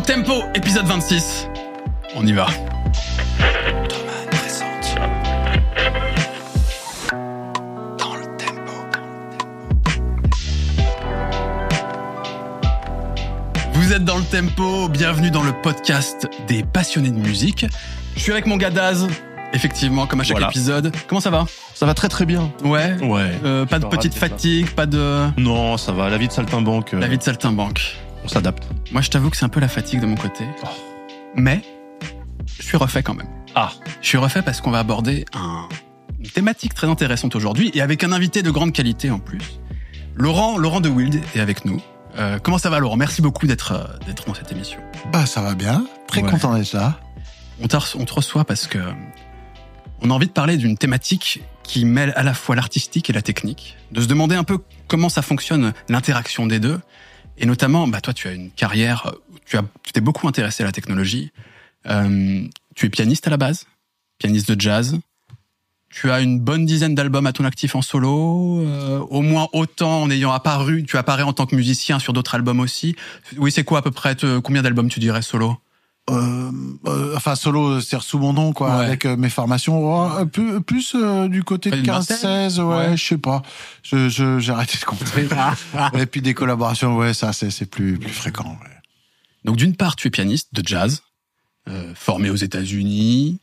tempo, épisode 26. On y va. Vous êtes dans le tempo, bienvenue dans le podcast des passionnés de musique. Je suis avec mon gars Daz, effectivement, comme à chaque Voilà. épisode. Comment ça va? Ça va très très bien. Ouais. Ouais. Euh, pas de petite fatigue, pas de... Non, ça va. La vie de saltimbanque, euh, La vie de saltimbanque. On s'adapte. Moi, je t'avoue que c'est un peu la fatigue de mon côté. Oh. Mais, je suis refait quand même. Ah. Je suis refait parce qu'on va aborder un- une thématique très intéressante aujourd'hui et avec un invité de grande qualité en plus. Laurent, Laurent de Wild est avec nous. Euh, comment ça va, Laurent? Merci beaucoup d'être euh, d'être dans cette émission. Bah, ça va bien. Très Ouais. content d'être là. On, on te reçoit parce que on a envie de parler d'une thématique qui mêle à la fois l'artistique et la technique, de se demander un peu comment ça fonctionne l'interaction des deux, et notamment, bah toi tu as une carrière, tu as, tu t'es beaucoup intéressé à la technologie, Euh, tu es pianiste à la base, pianiste de jazz. Tu as une bonne dizaine d'albums à ton actif en solo, euh, au moins autant en ayant apparu. Tu apparais en tant que musicien sur d'autres albums aussi. Oui, c'est quoi à peu près Combien d'albums tu dirais solo? Euh, euh, enfin, solo, c'est sous mon nom, quoi, Ouais. avec euh, mes formations. Oh, plus plus du côté de Une 15-16, ouais, Ouais. je sais pas. Je, j'ai arrêté de compter. Et puis des collaborations, ouais, ça, c'est, c'est plus, plus fréquent. Ouais. Donc d'une part, tu es pianiste de jazz, formé aux États-Unis.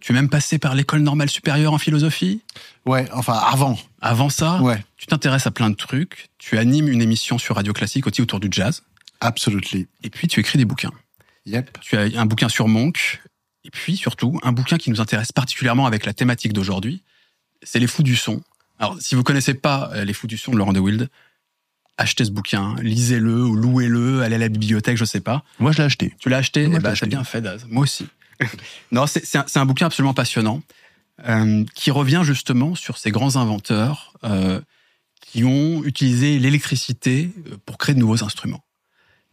Tu es même passé par l'école normale supérieure en philosophie? Ouais, enfin, avant. Avant ça, Ouais, tu t'intéresses à plein de trucs. Tu animes une émission sur Radio Classique aussi autour du jazz. absolutely. Et puis tu écris des bouquins. Yep. Tu as un bouquin sur Monk. Et puis surtout, un bouquin qui nous intéresse particulièrement avec la thématique d'aujourd'hui. C'est Les Fous du Son. Alors, si vous connaissez pas euh, Les Fous du Son de Laurent de Wild, achetez ce bouquin, lisez-le ou louez-le, allez à la bibliothèque, je sais pas. Moi, je l'ai acheté. Tu l'as acheté? Moi, Eh ben, acheté. bien fait, Daz. Moi aussi. non, c'est un, bouquin absolument passionnant euh, qui revient justement sur ces grands inventeurs euh, qui ont utilisé l'électricité pour créer de nouveaux instruments.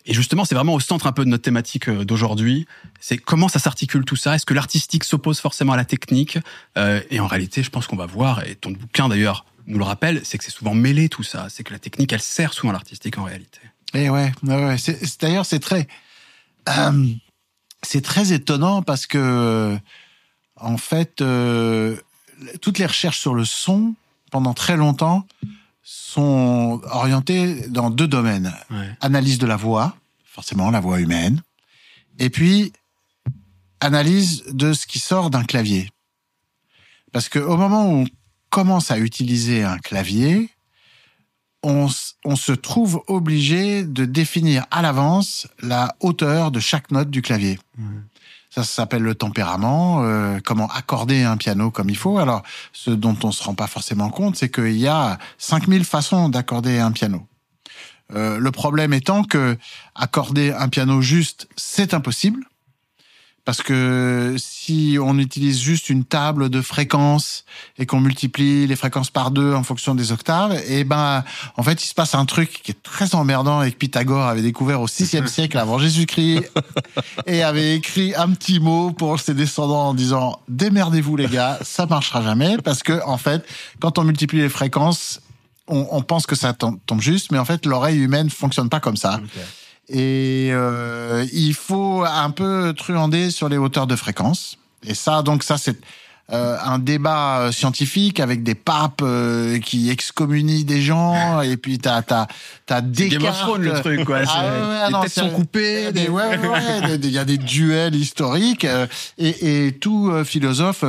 Et justement, c'est vraiment au centre un peu de notre thématique euh, d'aujourd'hui. C'est comment ça s'articule tout ça? Est-ce que l'artistique s'oppose forcément à la technique? Euh, Et en réalité, je pense qu'on va voir, et ton bouquin d'ailleurs nous le rappelle, c'est que c'est souvent mêlé tout ça. C'est que la technique, elle sert souvent l'artistique en réalité. Et ouais, ouais, ouais. C'est, d'ailleurs, c'est très, euh, c'est très étonnant parce que, en fait, toutes les recherches sur le son pendant très longtemps sont orientées dans deux domaines Ouais. analyse de la voix, forcément la voix humaine, et puis analyse de ce qui sort d'un clavier. Parce que au moment où on commence à utiliser un clavier, on se trouve obligé de définir à l'avance la hauteur de chaque note du clavier. Ça, s'appelle le tempérament, euh, comment accorder un piano comme il faut. Alors, ce dont on se rend pas forcément compte, c'est qu'il y a 5000 façons d'accorder un piano. Euh, le problème étant que accorder un piano juste, c'est impossible. Parce que si on utilise juste une table de fréquences et qu'on multiplie les fréquences par deux en fonction des octaves, et ben, en fait, il se passe un truc qui est très emmerdant et que Pythagore avait découvert au VIe siècle avant Jésus-Christ et avait écrit un petit mot pour ses descendants en disant démerdez-vous les gars, ça marchera jamais parce que en fait, quand on multiplie les fréquences, on, on pense que ça tom- tombe juste, mais en fait, l'oreille humaine fonctionne pas comme ça. Et euh, il faut un peu truander sur les hauteurs de fréquence. Et ça, donc ça, c'est euh, un débat euh, scientifique avec des papes euh, qui excommunient des gens. Et puis t'as t'as t'as C'est Game of Descartes. Thrones, le truc, quoi. Ah ouais, ouais, les non, têtes sont coupées. des- ouais, ouais, ouais, des- il y a des duels historiques euh, et, et tout euh, philosophe,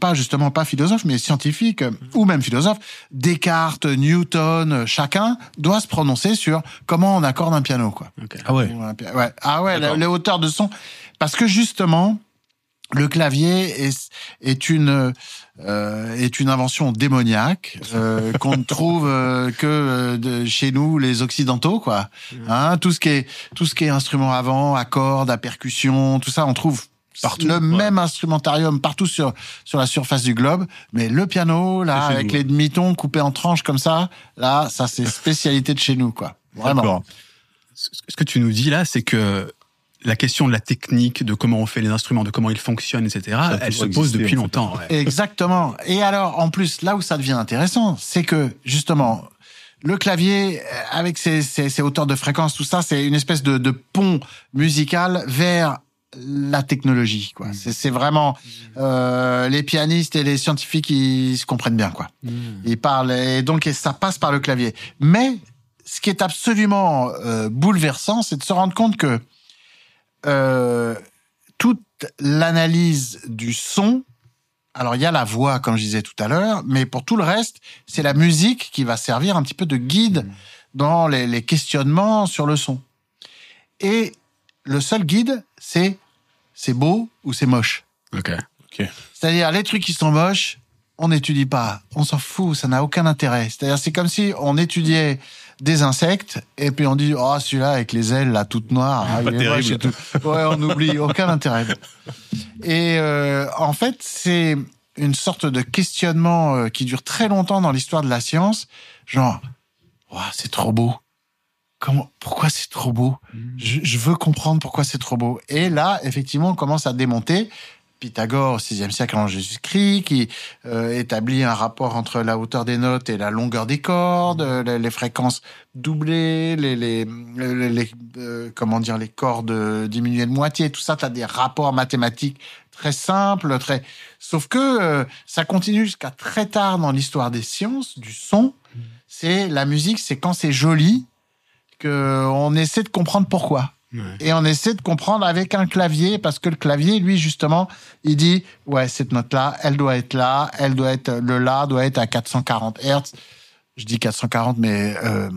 pas justement pas philosophe, mais scientifique euh, ou même philosophe, Descartes, Newton, euh, chacun doit se prononcer sur comment on accorde un piano, quoi. Ah ouais. Ou un pi- ouais. Ah ouais, les, les hauteurs de son, parce que justement. Le clavier est, est une euh, est une invention démoniaque euh, qu'on ne trouve euh, que euh, de, chez nous les occidentaux quoi. Hein, tout ce qui est tout ce qui est instrument avant, à cordes, à percussion, tout ça on trouve Partout, le ouais. même instrumentarium partout sur sur la surface du globe, mais le piano là avec nous. les demi-tons coupés en tranches comme ça, là ça c'est spécialité de chez nous quoi. Vraiment. Ce que tu nous dis là, c'est que la question de la technique, de comment on fait les instruments, de comment ils fonctionnent, etc., elle se pose depuis longtemps. ouais. Exactement. Et alors, en plus, là où ça devient intéressant, c'est que justement, le clavier, euh, avec ses, ses, ses hauteurs de fréquence, tout ça, c'est une espèce de, de pont musical vers la technologie. quoi. C'est c'est vraiment euh, les pianistes et les scientifiques, ils se comprennent bien. quoi. Ils parlent et donc et ça passe par le clavier. Mais ce qui est absolument euh, bouleversant, c'est de se rendre compte que euh, toute l'analyse du son, alors il y a la voix, comme je disais tout à l'heure, mais pour tout le reste, c'est la musique qui va servir un petit peu de guide dans les, les questionnements sur le son. Et le seul guide, c'est c'est beau ou c'est moche. Ok. C'est-à-dire les trucs qui sont moches, on n'étudie pas, on s'en fout, ça n'a aucun intérêt. C'est-à-dire c'est comme si on étudiait des insectes et puis on dit oh celui-là avec les ailes là toutes noires, Pas il terrible. tout. Ouais, on oublie, aucun intérêt. Et euh, en fait, c'est une sorte de questionnement euh, qui dure très longtemps dans l'histoire de la science, genre Ouah, c'est trop beau. Comment, pourquoi c'est trop beau? Je, je veux comprendre pourquoi c'est trop beau. Et là, effectivement, on commence à démonter. Pythagore au VIe siècle avant Jésus-Christ, qui euh, établit un rapport entre la hauteur des notes et la longueur des cordes, euh, les, fréquences doublées, les, les, euh, comment dire, les cordes diminuées de moitié, tout ça, tu as des rapports mathématiques très simples, très. Sauf que ça continue jusqu'à très tard dans l'histoire des sciences, du son. C'est la musique, c'est quand c'est joli que on essaie de comprendre pourquoi. Ouais. Et on essaie de comprendre avec un clavier, parce que le clavier, lui, justement, il dit, ouais, cette note-là, elle doit être là, elle doit être, le la doit être à 440 Hertz. Je dis 440, mais euh,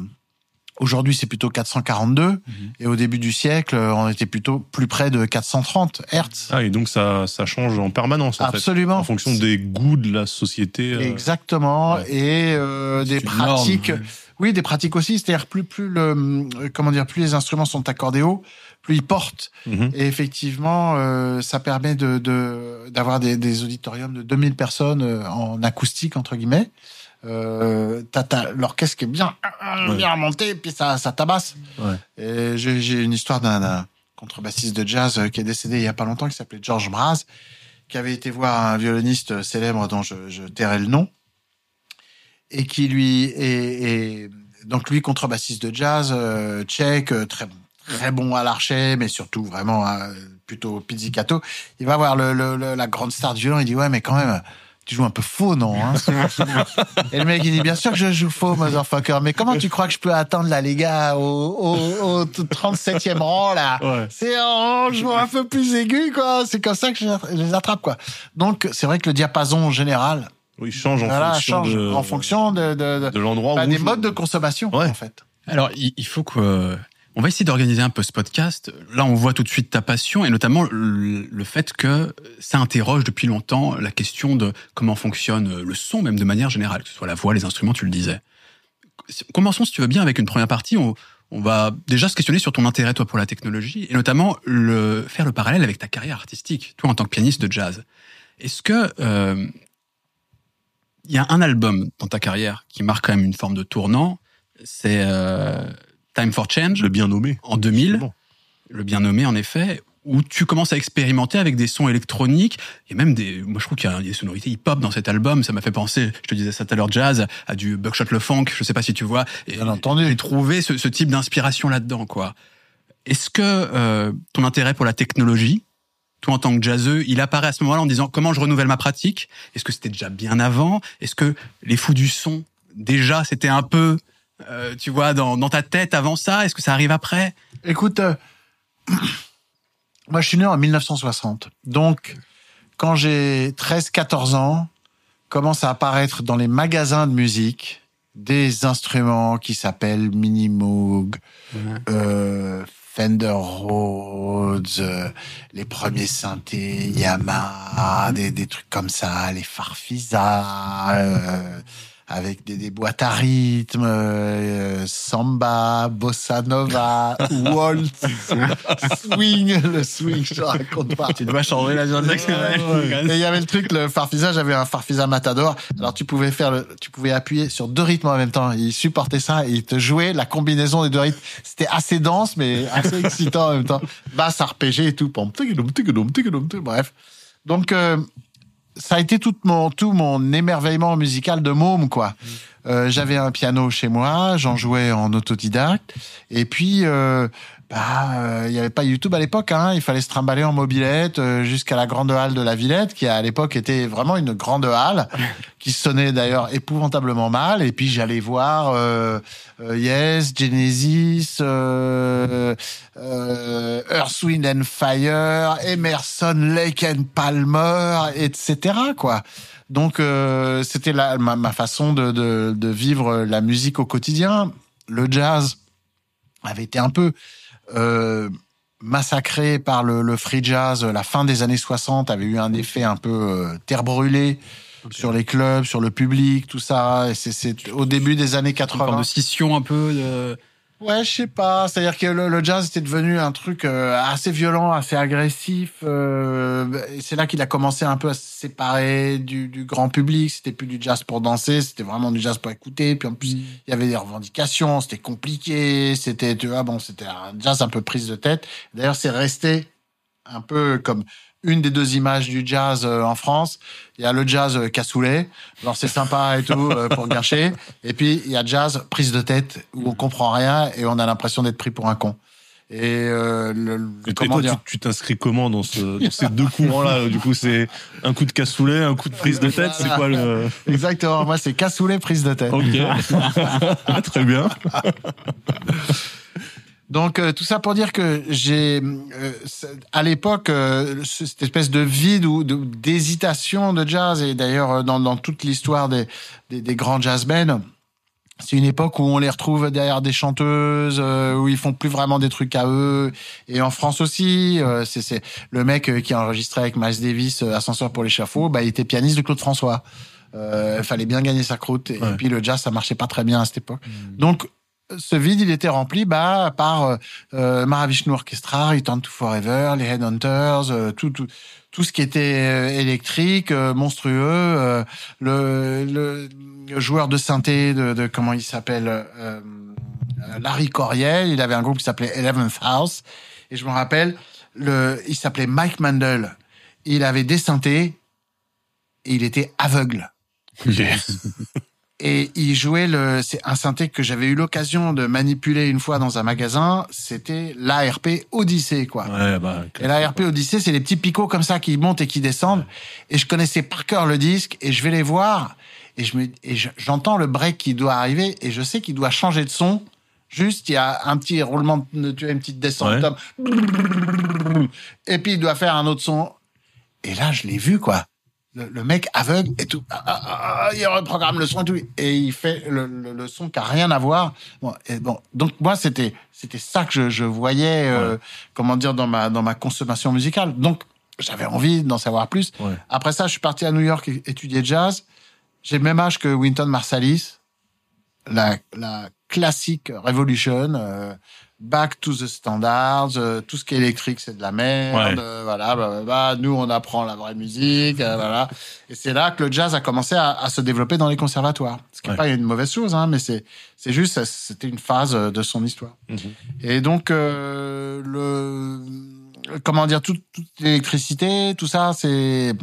aujourd'hui, c'est plutôt 442. Et au début du siècle, on était plutôt plus près de 430 Hertz. Ah, et donc ça, ça change en permanence, en fait. Absolument. En fonction des goûts de la société. euh, Exactement. ouais. Et euh, des pratiques. ouais. Oui, des pratiques aussi. C'est-à-dire plus plus le euh, comment dire plus les instruments sont accordés haut, plus ils portent. mhm. Et effectivement, euh, ça permet de de- d'avoir des, des auditoriums de 2000 personnes euh, en acoustique entre guillemets. Euh, l'orchestre qui est bien Ouais. bien monté, puis ça ça tabasse. Ouais. Et j'ai, une histoire d'un, contrebassiste de jazz qui est décédé il y a pas longtemps, qui s'appelait George Mraz, qui avait été voir un violoniste célèbre dont je, je tairai le nom, et qui lui est, est- donc lui contrebassiste de jazz euh, tchèque, euh, très très bon à l'archet, mais surtout vraiment euh, plutôt pizzicato. Il va voir le, le- le- la grande star du violon, il dit ouais mais quand même tu joues un peu faux non hein? Et le mec il dit bien sûr que je joue faux motherfucker, mais comment tu crois que je peux atteindre là les gars au, au, au 37e rang là? Ouais. c'est en jouant un peu plus aigu, quoi. C'est comme ça que je je les attrape, quoi. Donc, c'est vrai que le diapason général, Oui, il change en voilà, fonction change de, en fonction de, de, de- l'endroit bah, où des je- modes de consommation, Ouais. en fait. Alors, il faut que. On va essayer d'organiser un peu ce podcast. Là, on voit tout de suite ta passion et notamment le le fait que ça interroge depuis longtemps la question de comment fonctionne le son, même de manière générale, que ce soit la voix, les instruments, tu le disais. Commençons, si tu veux bien, avec une première partie. On, on va déjà se questionner sur ton intérêt, toi, pour la technologie et notamment le, faire le parallèle avec ta carrière artistique, toi, en tant que pianiste de jazz. Est-ce que euh, il y a un album dans ta carrière qui marque quand même une forme de tournant C'est euh, Time for Change le bien nommé. en 2000, Justement. le bien nommé en effet, où tu commences à expérimenter avec des sons électroniques et même des. Moi, je trouve qu'il y a des sonorités hip-hop dans cet album. Ça m'a fait penser, je te disais ça tout à l'heure, jazz, à du Buckshot Le Funk. Je sais pas si tu vois. Et Bien entendu. J'ai trouvé ce, ce type d'inspiration là-dedans, quoi. Est-ce que euh, ton intérêt pour la technologie, toi en tant que jazzeux, il apparaît à ce moment-là en disant comment je renouvelle ma pratique? Est-ce que c'était déjà bien avant? Est-ce que les fous du son, déjà, c'était un peu, euh, tu vois, dans, dans ta tête avant ça? Est-ce que ça arrive après? Écoute, euh, moi, je suis né en 1960. Donc, quand j'ai 13-14 ans, commence à apparaître dans les magasins de musique des instruments qui s'appellent Mini Moog, euh, Fender Rhodes, euh, les premiers synthés Yamaha, des, des trucs comme ça, les Farfisa, euh, avec des, des boîtes à rythme, euh, samba, bossa nova, waltz, swing, le swing, je te raconte pas. Tu dois changer la Et il y avait le truc, le Farfisa, j'avais un Farfisa Matador. Alors tu pouvais faire le, tu pouvais appuyer sur deux rythmes en même temps. Il supportait ça et il te jouait la combinaison des deux rythmes. C'était assez dense mais assez excitant en même temps. Basse RPG et tout. Bref. Donc euh, ça a été tout mon tout mon émerveillement musical de môme quoi. Euh, j'avais un piano chez moi, j'en jouais en autodidacte et puis euh, bah, euh, il n'y avait pas YouTube à l'époque, hein. il fallait se trimballer en mobilette euh, jusqu'à la grande halle de la Villette, qui à l'époque était vraiment une grande halle, qui sonnait d'ailleurs épouvantablement mal. Et puis j'allais voir euh, euh Yes, Genesis, euh, Earth, Wind and Fire, Emerson, Lake and Palmer, etc. Quoi. Donc c'était ma, ma façon de, de, de vivre la musique au quotidien. Le jazz avait été un peu euh, massacré par le, le, free jazz, la fin des années 60 avait eu un effet un peu euh, terre brûlée sur les clubs, sur le public, tout ça. Et c'est au début des années 80. Une de scission un peu de Ouais, je sais pas. C'est-à-dire que le, jazz était devenu un truc euh, assez violent, assez agressif. Euh, c'est là qu'il a commencé un peu à se séparer du, du grand public. C'était plus du jazz pour danser, c'était vraiment du jazz pour écouter. Puis en plus, mm. il y avait des revendications, c'était compliqué. C'était, tu vois, bon, c'était un jazz un peu prise de tête. D'ailleurs, c'est resté un peu comme une des deux images du jazz euh, en France. Il y a le jazz euh, cassoulet, alors c'est sympa et tout euh, pour gâcher. Et puis il y a jazz prise de tête où on comprend rien et on a l'impression d'être pris pour un con. Et, euh, le, comment toi, tu t'inscris comment dans, ce, dans ces deux courants-là Du coup, c'est un coup de cassoulet, un coup de prise de tête. C'est quoi le Exactement. Moi, c'est cassoulet, prise de tête. Ok. Très bien. Donc euh, tout ça pour dire que j'ai euh, à l'époque euh, cette espèce de vide ou d'hésitation de, jazz et d'ailleurs dans, dans toute l'histoire des, des, des, grands jazz bands, c'est une époque où on les retrouve derrière des chanteuses où ils font plus vraiment des trucs à eux et en France aussi c'est le mec qui a enregistré avec Miles Davis Ascenseur pour l'échafaud bah il était pianiste de Claude François il fallait bien gagner sa croûte et, puis le jazz ça marchait pas très bien à cette époque mmh. donc ce vide, il était rempli bah, par euh, euh Mahavishnu Orchestra, Return to Forever, les Headhunters, euh, tout, tout, tout ce qui était euh, électrique, monstrueux, le, le, joueur de synthé de, de comment il s'appelle, Larry Coriel, il avait un groupe qui s'appelait Eleventh House, et je me rappelle, le, il s'appelait Mike Mandel. Il avait des synthés et il était aveugle. et il jouait le c'est un synthé que j'avais eu l'occasion de manipuler une fois dans un magasin. C'était l'ARP Odyssey quoi. Ouais, bah, et l'ARP Odyssey c'est les petits picots comme ça qui montent et qui descendent. Et je connaissais par cœur le disque et je vais les voir. Et je me et j'entends le break qui doit arriver et je sais qu'il doit changer de son. Juste il y a un petit roulement de tu as une petite descente et puis il doit faire un autre son. Et là je l'ai vu quoi le, mec aveugle et tout, ah, ah, ah, il reprogramme le son et tout, et il fait le, le, son qui a rien à voir. Bon, et bon, donc moi c'était c'était ça que je, je voyais, euh, comment dire, dans ma dans ma consommation musicale. Donc j'avais envie d'en savoir plus. Après ça, je suis parti à New York étudier jazz. J'ai le même âge que Winton Marsalis, la la classique Revolution. Euh, back to the standards, euh, tout ce qui est électrique c'est de la merde, euh, voilà, bah, bah, bah, nous on apprend la vraie musique, euh, voilà. Et c'est là que le jazz a commencé à, à se développer dans les conservatoires, ce qui n'est pas une mauvaise chose, hein, mais c'est c'est juste c'était une phase de son histoire. Mhm. Et donc le comment dire toute, toute l'électricité, tout ça c'est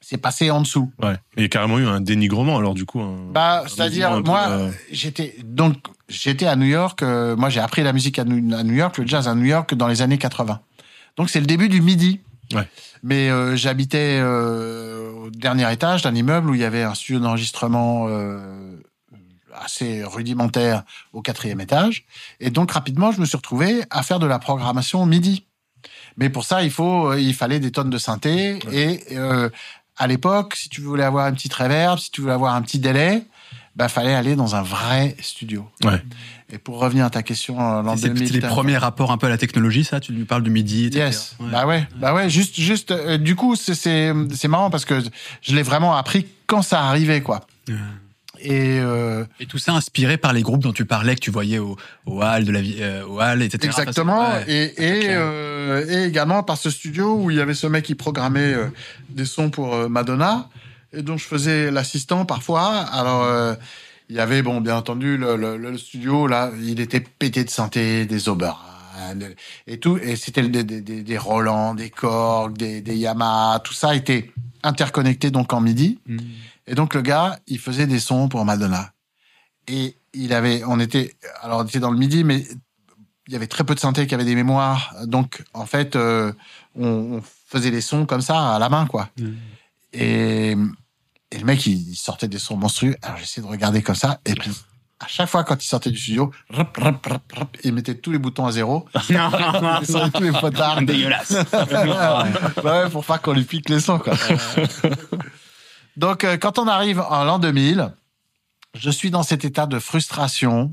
c'est passé en dessous. Ouais. il y a carrément eu un dénigrement alors du coup. bah, c'est-à-dire moi, j'étais donc j'étais à New York. Euh, moi, j'ai appris la musique à New, York, le jazz à New York dans les années 80. Donc c'est le début du midi. Ouais. Mais euh, j'habitais euh, au dernier étage d'un immeuble où il y avait un studio d'enregistrement assez rudimentaire au quatrième étage. Et donc rapidement, je me suis retrouvé à faire de la programmation midi. Mais pour ça, il faut, il fallait des tonnes de synthé et à l'époque, si tu voulais avoir une petite reverb, si tu voulais avoir un petit délai, bah fallait aller dans un vrai studio. Ouais. Et pour revenir à ta question, euh, l'an 2000. C'est les premiers rapports un peu à la technologie, ça? Tu lui parles du midi. Etc. Yes. Bah ouais. Bah ouais. Juste, juste. Euh, du coup, c'est marrant parce que je l'ai vraiment appris quand ça arrivait, quoi. Et, euh... et tout ça inspiré par les groupes dont tu parlais que tu voyais au, au hall de la vie, euh, au hall, etc. Exactement. et et, euh, et également par ce studio où il y avait ce mec qui programmait des sons pour Madonna dont je faisais l'assistant parfois. Alors il y avait bon bien entendu le, le, le, studio là, il était pété de synthé, des le- et tout. Et c'était des, des, des, Roland, des Korg, des, des Yamaha, tout ça était interconnecté donc en MIDI. Et donc le gars, il faisait des sons pour Madonna. Et il avait, on était, alors on était dans le midi, mais il y avait très peu de synthé qui avaient des mémoires. Donc en fait, euh, on, on faisait les sons comme ça à la main, quoi. Et, et le mec, il, il sortait des sons monstrueux. Alors j'essayais de regarder comme ça, et puis à chaque fois quand il sortait du studio, rap, rap, tous les boutons à zéro, il sortait tous les potards. Dégueulasse. ouais, pour pas qu'on lui pique les sons, quoi. Donc, euh, quand on arrive en l'an 2000, je suis dans cet état de frustration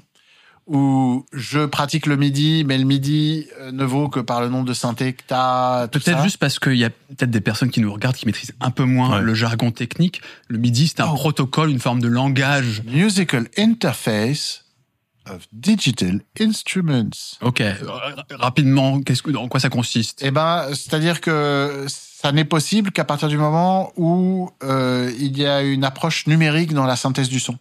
où je pratique le midi, mais le midi euh, ne vaut que par le nombre de synthés que t'as. Peut-être juste parce qu'il y a peut-être des personnes qui nous regardent qui maîtrisent un peu moins Ouais. le jargon technique. Le MIDI, c'est un Oh. protocole, une forme de langage. Musical interface of digital instruments. Ok, euh, rapidement, qu'est-ce que, en quoi ça consiste? Eh ben, c'est-à-dire que ça n'est possible qu'à partir du moment où euh, il y a une approche numérique dans la synthèse du son.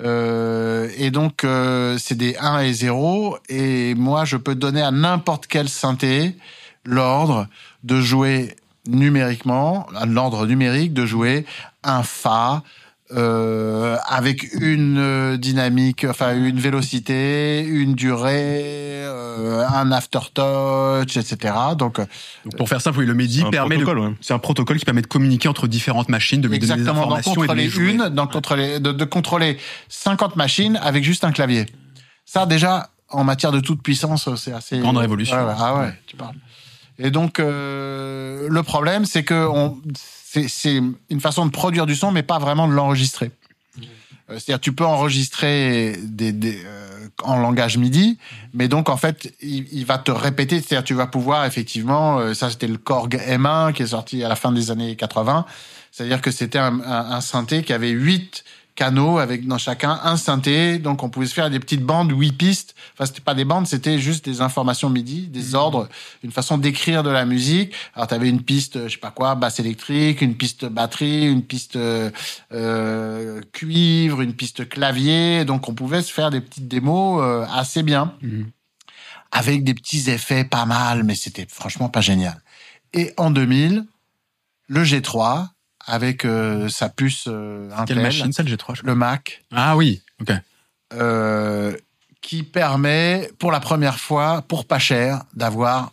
Euh, et donc, euh, c'est des 1 et 0. Et moi, je peux donner à n'importe quel synthé l'ordre de jouer numériquement, l'ordre numérique de jouer un Fa euh, avec une euh, dynamique, enfin une vélocité, une durée, euh, un aftertouch, etc. Donc, euh, Donc, Pour faire simple, oui, le MIDI permet de- ouais. c'est un protocole qui permet de communiquer entre différentes machines, de lui donner des informations et de contrôler les jouer. une, d'en contrôler, de, de contrôler 50 machines avec juste un clavier. Ça, déjà, en matière de toute puissance, c'est assez... Grande révolution. Ouais, ouais, ah ouais, tu parles. Et donc, euh, le problème, c'est que on, c'est, une façon de produire du son, mais pas vraiment de l'enregistrer. Euh, C'est-à-dire, tu peux enregistrer euh, en langage MIDI, mais donc en fait, il, va te répéter. C'est-à-dire, tu vas pouvoir effectivement, euh, ça c'était le Korg M1 qui est sorti à la fin des années 80. C'est-à-dire que c'était un, un, un synthé qui avait huit canaux avec dans chacun un synthé. Donc on pouvait se faire des petites bandes, huit pistes. Enfin, c'était pas des bandes, c'était juste des informations MIDI, des ordres, une façon d'écrire de la musique. Alors tu avais une piste, je sais pas quoi, basse électrique, une piste batterie, une piste euh, euh, cuivre, une piste clavier. Donc on pouvait se faire des petites démos euh, assez bien Mhm. avec des petits effets pas mal, mais c'était franchement pas génial. Et en 2000, le G3 avec euh, sa puce euh, Quelle Intel, machine, ça, le G3 je crois le Mac, Ah oui, ok. euh, qui permet pour la première fois, pour pas cher, d'avoir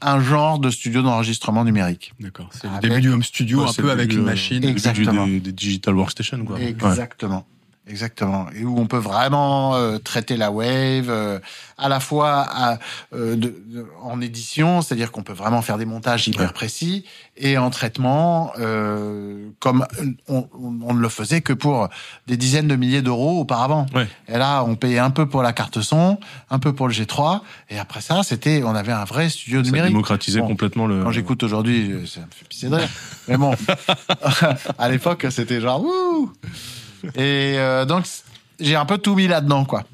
un genre de studio d'enregistrement numérique. D'accord. C'est le début du home studio, Ouais, un peu avec une machine. Exactement. Des, des digital workstation, quoi. Ouais. Exactement. Et où on peut vraiment euh, traiter la wave euh, à la fois à, euh, de- de- en édition, c'est-à-dire qu'on peut vraiment faire des montages hyper Ouais. précis, et en traitement, euh, comme on, on- ne le faisait que pour des dizaines de milliers d'euros auparavant. Ouais. Et là, on payait un peu pour la carte son, un peu pour le G3, et après ça, c'était, on avait un vrai studio Ça numérique. démocratisait Bon, complètement le. Quand j'écoute aujourd'hui, euh, ça me fait pisser de rire. Mais bon, à l'époque, c'était genre wouh. Et euh, donc, j'ai un peu tout mis là-dedans, quoi.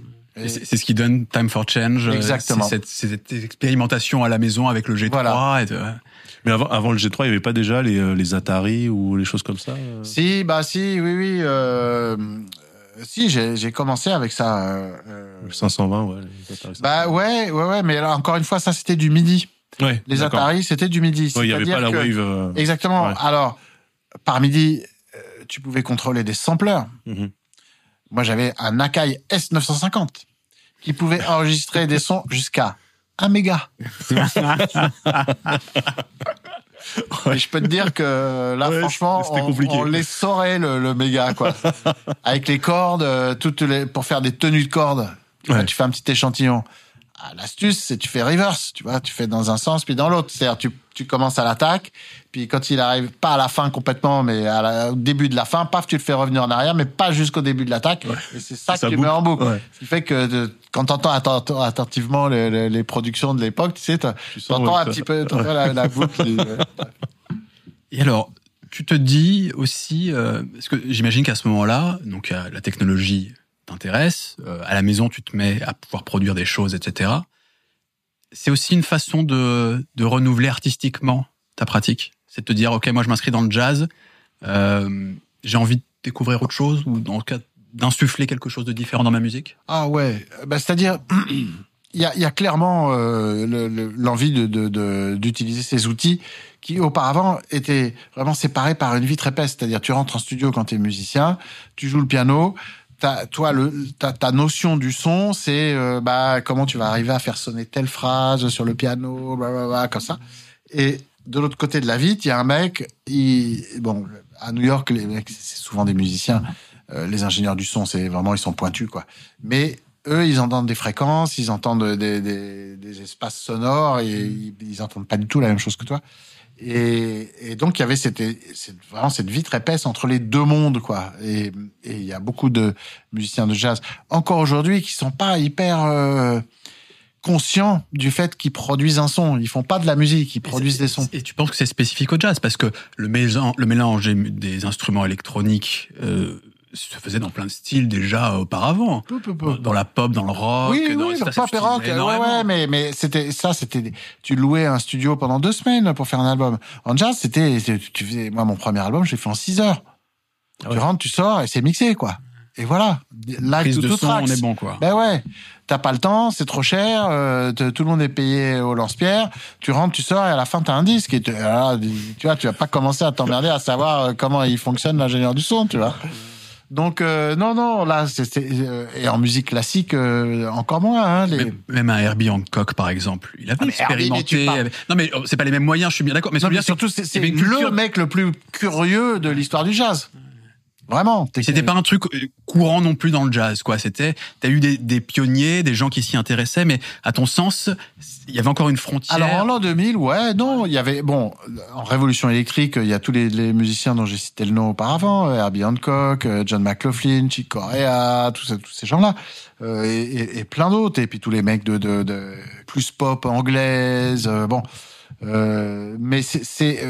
C'est ce qui donne Time for Change. euh, Exactement. c'est Cette, cette expérimentation à la maison avec le G3. Voilà. et de- Mais avant, avant le G3, il n'y avait pas déjà les, euh, les Atari ou les choses comme ça Si, bah si, oui, oui. Euh, si, j'ai j'ai commencé avec ça. euh, euh, Le 520, ouais. Les Atari, bah ouais, ouais, ouais. Mais là, encore une fois, ça, c'était du midi. ouais, Les. Atari, c'était du midi. Ouais, il n'y avait pas la que- wave. euh, Exactement. Ouais. Alors, par midi, tu pouvais contrôler des sampleurs. mhm. Moi, j'avais un Akai S950 qui pouvait enregistrer des sons jusqu'à 1 méga. Je peux te dire que là, Ouais, franchement, on, compliqué. on les saurait le, le méga, quoi. Avec les cordes, euh, toutes les, pour faire des tenues de cordes. Tu fais un petit échantillon. L'astuce, c'est tu fais reverse, tu vois, tu fais dans un sens puis dans l'autre. C'est-à-dire, tu, tu commences à l'attaque, puis quand il arrive pas à la fin complètement, mais à la- au début de la fin, paf, tu le fais revenir en arrière, mais pas jusqu'au début de l'attaque. Et c'est ça Ça que tu boucle. mets en boucle. Ouais. Ce qui fait que de- quand t'entends atten- attentivement les, les- les productions de l'époque, tu sais, t'entends ouais, un ça- petit peu t'entends la, la boucle. et, euh, Et alors, tu te dis aussi, euh, parce que j'imagine qu'à ce moment-là, donc euh, la technologie t'intéresse, euh, à la maison tu te mets à pouvoir produire des choses, etc. C'est aussi une façon de, de renouveler artistiquement ta pratique. C'est de te dire, ok, moi je m'inscris dans le jazz, euh, j'ai envie de découvrir autre chose ou dans le cas d'insuffler quelque chose de différent dans ma musique? Ah ouais, bah, c'est-à-dire, il y a, clairement euh, le- le- l'envie de- d'utiliser ces outils qui auparavant étaient vraiment séparés par une vitre épaisse. C'est-à-dire, tu rentres en studio quand tu es musicien, tu joues le piano. Toi, le, ta, ta notion du son, c'est euh, bah, comment tu vas arriver à faire sonner telle phrase sur le piano, blablabla, comme ça. Et de l'autre côté de la vitre, il y a un mec, il, bon, à New York, les mecs, c'est souvent des musiciens. Euh, les ingénieurs du son, c'est vraiment, ils sont pointus, quoi. Mais eux, ils entendent des fréquences, ils entendent des, des, des espaces sonores et ils, ils entendent pas du tout la même chose que toi. Et, et donc, il y avait cette, cette, vraiment cette vitre épaisse entre les deux mondes, quoi. Et et il y a beaucoup de musiciens de jazz, encore aujourd'hui, qui sont pas hyper euh, conscients du fait qu'ils produisent un son. Ils font pas de la musique, ils produisent des sons. Et tu penses que c'est spécifique au jazz? Parce que le mélange, le mélange des- des instruments électroniques euh, se faisait dans plein de styles déjà auparavant. Peu, peu, peu. Dans la pop, dans le rock. Oui, dans oui, le pop et rock, ouais, ouais, mais, mais c'était, ça, c'était, tu louais un studio pendant deux semaines pour faire un album. En jazz, c'était, tu faisais, moi, mon premier album, je l'ai fait en six heures. Ah Tu rentres, tu sors et c'est mixé, quoi. Et voilà. Live Prise to de son, tracks. on est bon quoi. Ben ouais, t'as pas le temps, c'est trop cher, euh, tout le monde est payé au lance-pierre. Tu rentres, tu sors et à la fin t'as un disque. Et tu, alors, tu vois, tu vas pas commencer à t'emmerder à savoir euh, comment il fonctionne l'ingénieur du son, tu vois. Donc euh, non, non, là, c'est c'est, euh, et en musique classique euh, encore moins. Hein, les... Même, même un Herbie Hancock, par exemple, il avait Ah, mais expérimenté. avec- Non, mais oh, c'est pas les mêmes moyens. Je suis bien d'accord. Mais Non, surtout, c'est le culture- mec le plus curieux de l'histoire du jazz. Vraiment. C'était pas un truc euh, courant non plus dans le jazz, quoi. C'était, t'as eu des, des pionniers, des gens qui s'y intéressaient, mais à ton sens, il y avait encore une frontière. Alors en l'an 2000, ouais, non, il y avait bon en Révolution électrique, il y a tous les, les musiciens dont j'ai cité le nom auparavant, euh, Herbie Hancock, euh, John McLaughlin, Chick Corea, tous ces, tous ces gens-là, euh, et, et- et plein d'autres, et puis tous les mecs de, de, de plus pop anglaise, euh, bon, euh, mais c'est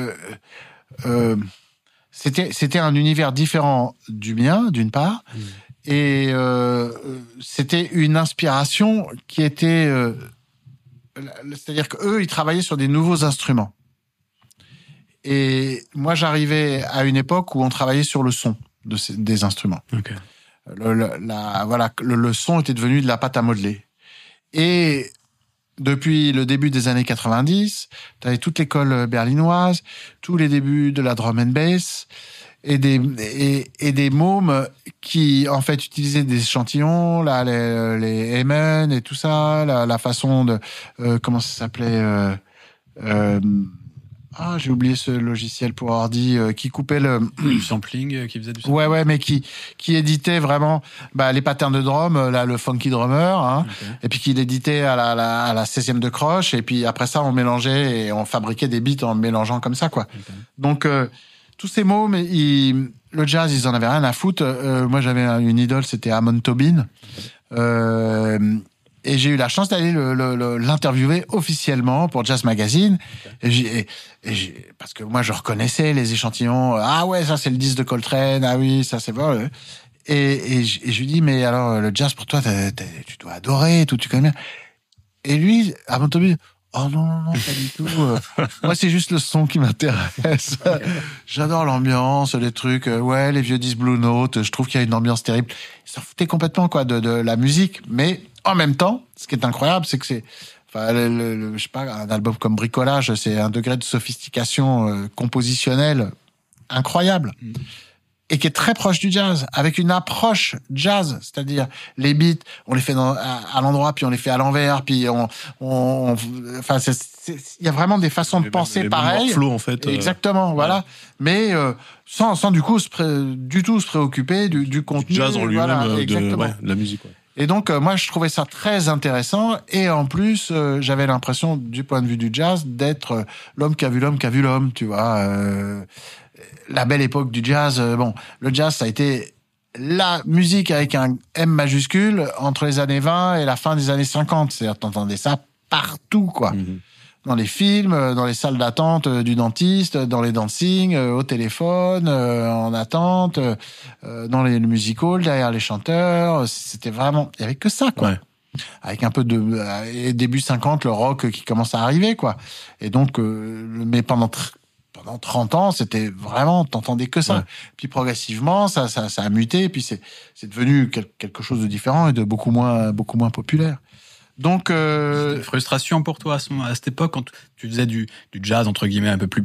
c'était c'était un univers différent du mien, d'une part, et euh, c'était une inspiration qui était euh, c'est-à-dire qu'eux, ils travaillaient sur des nouveaux instruments. Et moi, j'arrivais à une époque où on travaillait sur le son de ces, des instruments. Ok. Le, le- la, voilà, le, le son était devenu de la pâte à modeler. Et depuis le début des années 90, tu avais toute l'école berlinoise, tous les débuts de la drum and bass, et des, et, et des mômes qui, en fait, utilisaient des échantillons, là, les, les Amen et tout ça, la, la façon de... euh, comment ça s'appelait euh, euh, Ah, j'ai oublié ce logiciel pour ordi euh, qui coupait le... Du sampling euh, qui faisait du sampling. Ouais, ouais, mais qui qui éditait vraiment bah, les patterns de drum, euh, là, le funky drummer, hein, et puis qui l'éditait à la, la, à la 16e de croche, et puis après ça, on mélangeait et on fabriquait des beats en mélangeant comme ça, quoi. Donc, euh, tous ces mots, mais ils- le jazz, ils en avaient rien à foutre. Euh, moi, j'avais une idole, c'était Amon Tobin. Euh, et j'ai eu la chance d'aller le- le- le- l'interviewer officiellement pour Jazz Magazine. J'ai- et- et parce que moi, je reconnaissais les échantillons. Ah ouais, ça, c'est le disque de Coltrane. Ah oui, ça, c'est bon. Et, et, je- lui dis, mais alors, le jazz, pour toi, tu dois adorer, tout, tu connais bien. Et lui, Amon Tobin, Oh non, non, non, pas du tout. Euh, Moi, c'est juste le son qui m'intéresse. J'adore l'ambiance, les trucs. euh, Ouais, les vieux disques Blue Note. Je trouve qu'il y a une ambiance terrible. Ils s'en foutaient complètement, quoi, de, de la musique. Mais en même temps, ce qui est incroyable, c'est que c'est, enfin, le, le- le- je sais pas, un album comme Bricolage, c'est un degré de sophistication euh, compositionnelle incroyable. Et qui est très proche du jazz, avec une approche jazz, c'est-à-dire les beats, on les fait dans- à, à l'endroit, puis on les fait à l'envers, puis on, on, on- enfin, il y a vraiment des façons de penser pareilles. en fait. euh, Exactement, voilà. Mais euh, sans, sans du coup se pré- du tout se préoccuper du, du contenu. jazz en lui-même, voilà, euh, de, ouais, de la musique. ouais. Et donc euh, moi je trouvais ça très intéressant et en plus euh, j'avais l'impression du point de vue du jazz d'être l'homme qui a vu l'homme qui a vu l'homme, tu vois. La belle époque du jazz. euh, bon, le jazz ça a été la musique avec un M majuscule entre les années 20 et la fin des années 50. C'est-à-dire t'entendais ça partout quoi Mhm. dans les films, euh, dans les salles d'attente euh, du dentiste, dans les dancing, au téléphone, en attente, dans les music halls, derrière les chanteurs. C'était vraiment, il y avait que ça, quoi. Ouais. Avec un peu de et début 50, le rock qui commence à arriver, quoi. Et donc, mais pendant pendant 30 ans, c'était vraiment, t'entendais que ça. Ouais. Puis progressivement, ça, ça, ça a muté, puis c'est, c'est devenu quel- quelque chose de différent et de beaucoup moins, beaucoup moins populaire. Donc, euh, Une frustration pour toi à, ce à cette époque quand tu faisais du, du jazz entre guillemets un peu plus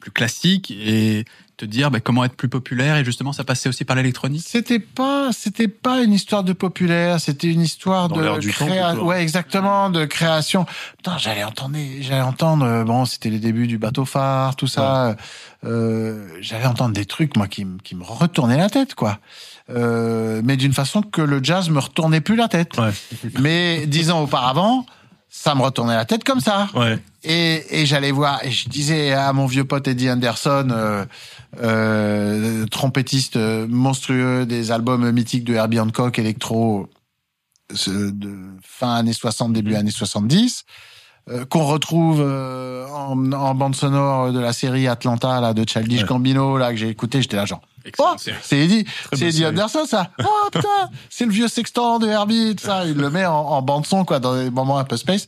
plus classique et te dire bah, comment être plus populaire et justement ça passait aussi par l'électronique? C'était pas, c'était pas une histoire de populaire, c'était une histoire Dans de l'air du temps, créa- plutôt. ouais, exactement, de création. Putain, j'allais entendre, j'allais entendre, euh, bon, c'était les débuts du bateau phare, tout ça. Euh, j'allais entendre des trucs, moi, qui, me- qui me retournaient la tête, quoi. Euh, mais d'une façon que le jazz me retournait plus la tête. Ouais. Mais dix ans auparavant, ça me retournait la tête comme ça. Ouais. Et, et j'allais voir, et je disais à mon vieux pote Eddie Anderson, euh, euh, trompettiste euh, monstrueux des albums mythiques de Herbie Hancock, électro, de fin années 60, début années 70, euh, qu'on retrouve euh, en, en bande sonore de la série Atlanta là de Childish Ouais. Gambino là que j'ai écouté, j'étais là genre Oh, c'est Eddie, c'est Eddie. Anderson, ça. Oh, putain, c'est le vieux sextant de Herbie, ça. Il le met en, en bande son, quoi, dans des moments un peu space.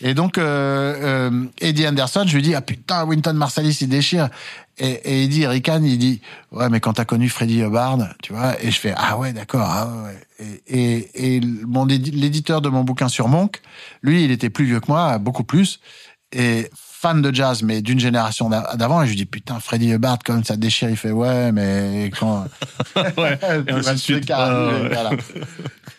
Et donc, euh, euh, Eddie Anderson, je lui dis, ah putain, Winton Marsalis, il déchire. Et, et Eddie Rican, il dit, ouais, mais quand t'as connu Freddie Hubbard, tu vois, et je fais, ah ouais, d'accord, ah ouais. Et, mon édi- l'éditeur de mon bouquin sur Monk, lui, il était plus vieux que moi, beaucoup plus, et fan de jazz, mais d'une génération d'a- d'avant, et je lui dis, putain, Freddie Hubbard, comme ça déchire, il fait, ouais, mais quand, Ouais. Et ainsi de voilà.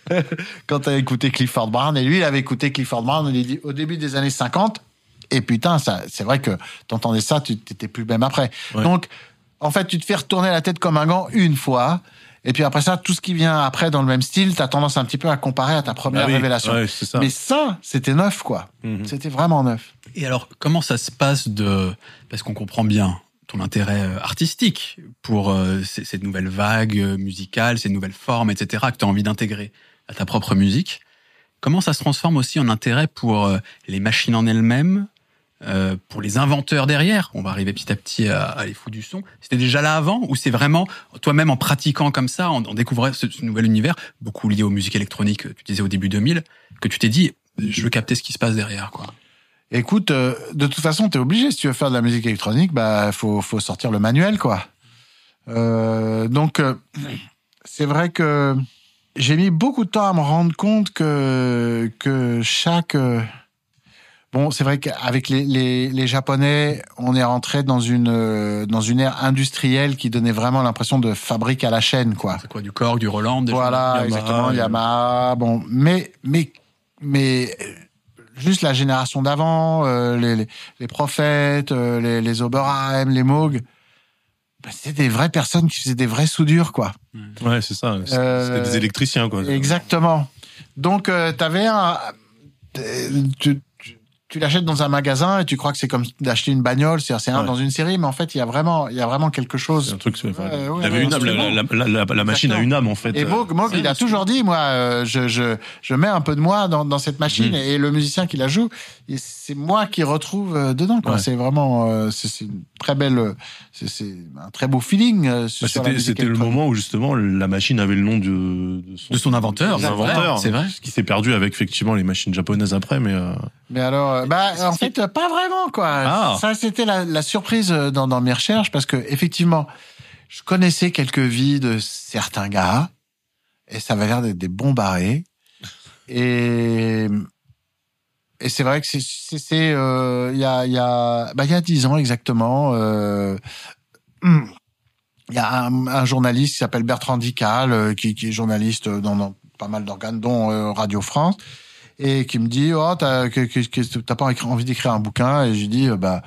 Quand t'as écouté Clifford Brown, et lui, il avait écouté Clifford Brown il dit, au début des années 50, et putain, ça, c'est vrai que t'entendais ça, tu t'étais plus même après. Ouais. Donc, en fait, tu te fais retourner la tête comme un gant une fois, et puis après ça, tout ce qui vient après dans le même style, t'as tendance un petit peu à comparer à ta première oui, révélation. Ouais, c'est ça. Mais ça, c'était neuf, quoi. Mhm. C'était vraiment neuf. Et alors, comment ça se passe de... Parce qu'on comprend bien ton intérêt euh, artistique pour euh, ces, ces nouvelles vagues euh, musicales, ces nouvelles formes, etc., que tu as envie d'intégrer à ta propre musique. Comment ça se transforme aussi en intérêt pour euh, les machines en elles-mêmes, euh, pour les inventeurs derrière On va arriver petit à petit à, à les fous du son. C'était déjà là avant ou c'est vraiment toi-même en pratiquant comme ça, en, découvrant ce, nouvel univers, beaucoup lié aux musiques électroniques, tu disais au début 2000, que tu t'es dit, je veux capter ce qui se passe derrière, quoi. Écoute, euh, de toute façon, t'es obligé, si tu veux faire de la musique électronique, bah, faut, faut sortir le manuel, quoi. Euh, donc, euh, c'est vrai que j'ai mis beaucoup de temps à me rendre compte que, que chaque... Bon, c'est vrai qu'avec les, les, les Japonais, on est rentré dans une, euh, dans une ère industrielle qui donnait vraiment l'impression de fabrique à la chaîne, quoi. C'est quoi, du Korg, du Roland des Voilà, Yamaha, exactement, euh, Yamaha. Bon, mais, mais, mais juste la génération d'avant, euh, les, les, les prophètes, euh, les, les Oberheim, les Moog, bah, c'était des vraies personnes qui faisaient des vraies soudures, quoi. Ouais, c'est ça. C'est- Euh, C'était des électriciens, quoi. Exactement. Donc, euh, t'avais un, tu, tu, l'achètes dans un magasin et tu crois que c'est comme d'acheter une bagnole, c'est un Ouais. dans une série, mais en fait, il y a vraiment, il y a vraiment quelque C'est chose un truc. Ouais, avait une âme. La, la, la, la- la machine a une âme, en fait. Et Euh, Moog, Moog, c'est il a toujours dit, moi, euh, je, je, je mets un peu de moi dans, dans cette machine Mhm. et le musicien qui la joue, c'est moi qui retrouve euh, dedans. quoi. C'est vraiment, euh, c'est c'est une très belle, euh, c'est un très beau feeling. euh, bah, C'était le moment où justement la machine avait le nom de, De son inventeur, de son inventeur. c'est vrai. Ce qui s'est perdu avec effectivement les machines japonaises après, mais euh, Mais alors, euh, bah, en fait, pas vraiment, quoi. Ah. Ça, c'était la, la surprise dans, dans mes recherches parce que, effectivement, je connaissais quelques vies de certains gars et ça avait l'air d'être des bons barrés. Et, et c'est vrai que c'est, euh, il y a, il y a, bah, il y a dix ans exactement, euh, hum, il y a un, un journaliste qui s'appelle Bertrand Dical, euh, qui, qui est journaliste dans, dans pas mal d'organes, dont euh, Radio France, et qui me dit oh t'as t'as pas envie d'écrire un bouquin? Et je dis euh, bah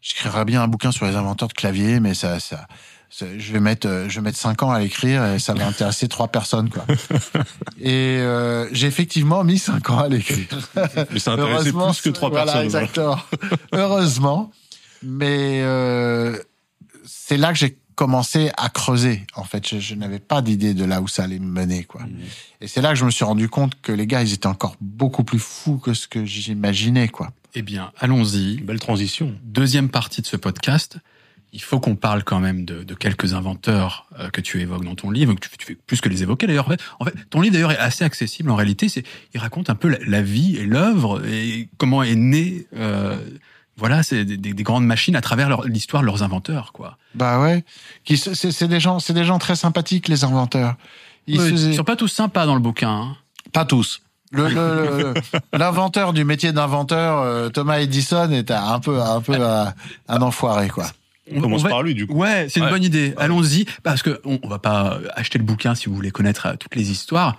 j'écrirais bien un bouquin sur les inventeurs de clavier mais ça, ça- je vais mettre euh, je vais mettre cinq ans à l'écrire et ça va intéresser trois personnes quoi et euh, j'ai effectivement mis cinq ans à l'écrire mais ça intéressait Heureusement, plus que trois voilà, personnes. Exactement. Heureusement. Mais euh, c'est là que j'ai commencé à creuser. En fait, je, je n'avais pas d'idée de là où ça allait me mener, quoi. Mhm. Et c'est là que je me suis rendu compte que les gars, ils étaient encore beaucoup plus fous que ce que j'imaginais, quoi. Eh bien, allons-y. Belle transition. Deuxième partie de ce podcast. Il faut qu'on parle quand même de, de quelques inventeurs euh, que tu évoques dans ton livre, que tu, tu fais plus que les évoquer d'ailleurs. En fait, en fait, ton livre d'ailleurs est assez accessible en réalité. C'est, il raconte un peu la, la vie et l'œuvre et comment est né, euh, voilà, c'est des, des- des grandes machines à travers leur- l'histoire de leurs inventeurs, quoi. Bah ouais. Qui, c'est, c'est des gens, c'est des gens très sympathiques, les inventeurs. Ils Ouais, faisaient- sont pas tous sympas dans le bouquin. hein. Pas tous. Le- le- le- L'inventeur du métier d'inventeur, euh, Thomas Edison, est un peu, un peu un, un enfoiré, quoi. On commence va- par lui, du coup. Ouais, c'est une Ouais. bonne idée. Ouais. Allons-y, parce que on, on va pas acheter le bouquin si vous voulez connaître euh, toutes les histoires,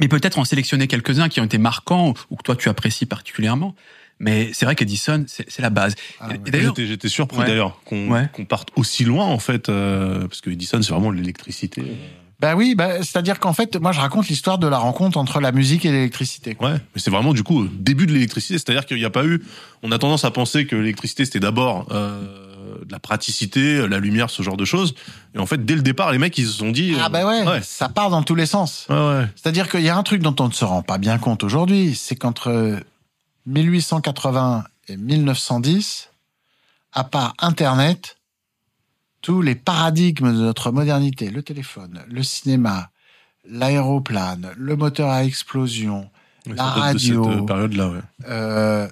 mais peut-être en sélectionner quelques-uns qui ont été marquants ou que toi tu apprécies particulièrement. Mais c'est vrai qu'Edison, c'est la base. Ah ouais. J'étais, surpris Ouais. d'ailleurs qu'on, Ouais. parte aussi loin en fait, euh, parce que Edison c'est vraiment l'électricité. Ben oui, ben, c'est-à-dire qu'en fait, moi, je raconte l'histoire de la rencontre entre la musique et l'électricité. Ouais, mais c'est vraiment du coup au début de l'électricité, c'est-à-dire qu'il n'y a pas eu. On a tendance à penser que l'électricité c'était d'abord euh, de la praticité, la lumière, ce genre de choses. Et en fait, dès le départ, les mecs ils se sont dit. Ah ben ouais, ouais, ça part dans tous les sens. ouais, ouais. C'est-à-dire qu'il y a un truc dont on ne se rend pas bien compte aujourd'hui, c'est qu'entre 1880 et 1910, à part Internet, tous les paradigmes de notre modernité, le téléphone, le cinéma, l'aéroplane, le moteur à explosion, La radio. Cette euh, ouais. euh,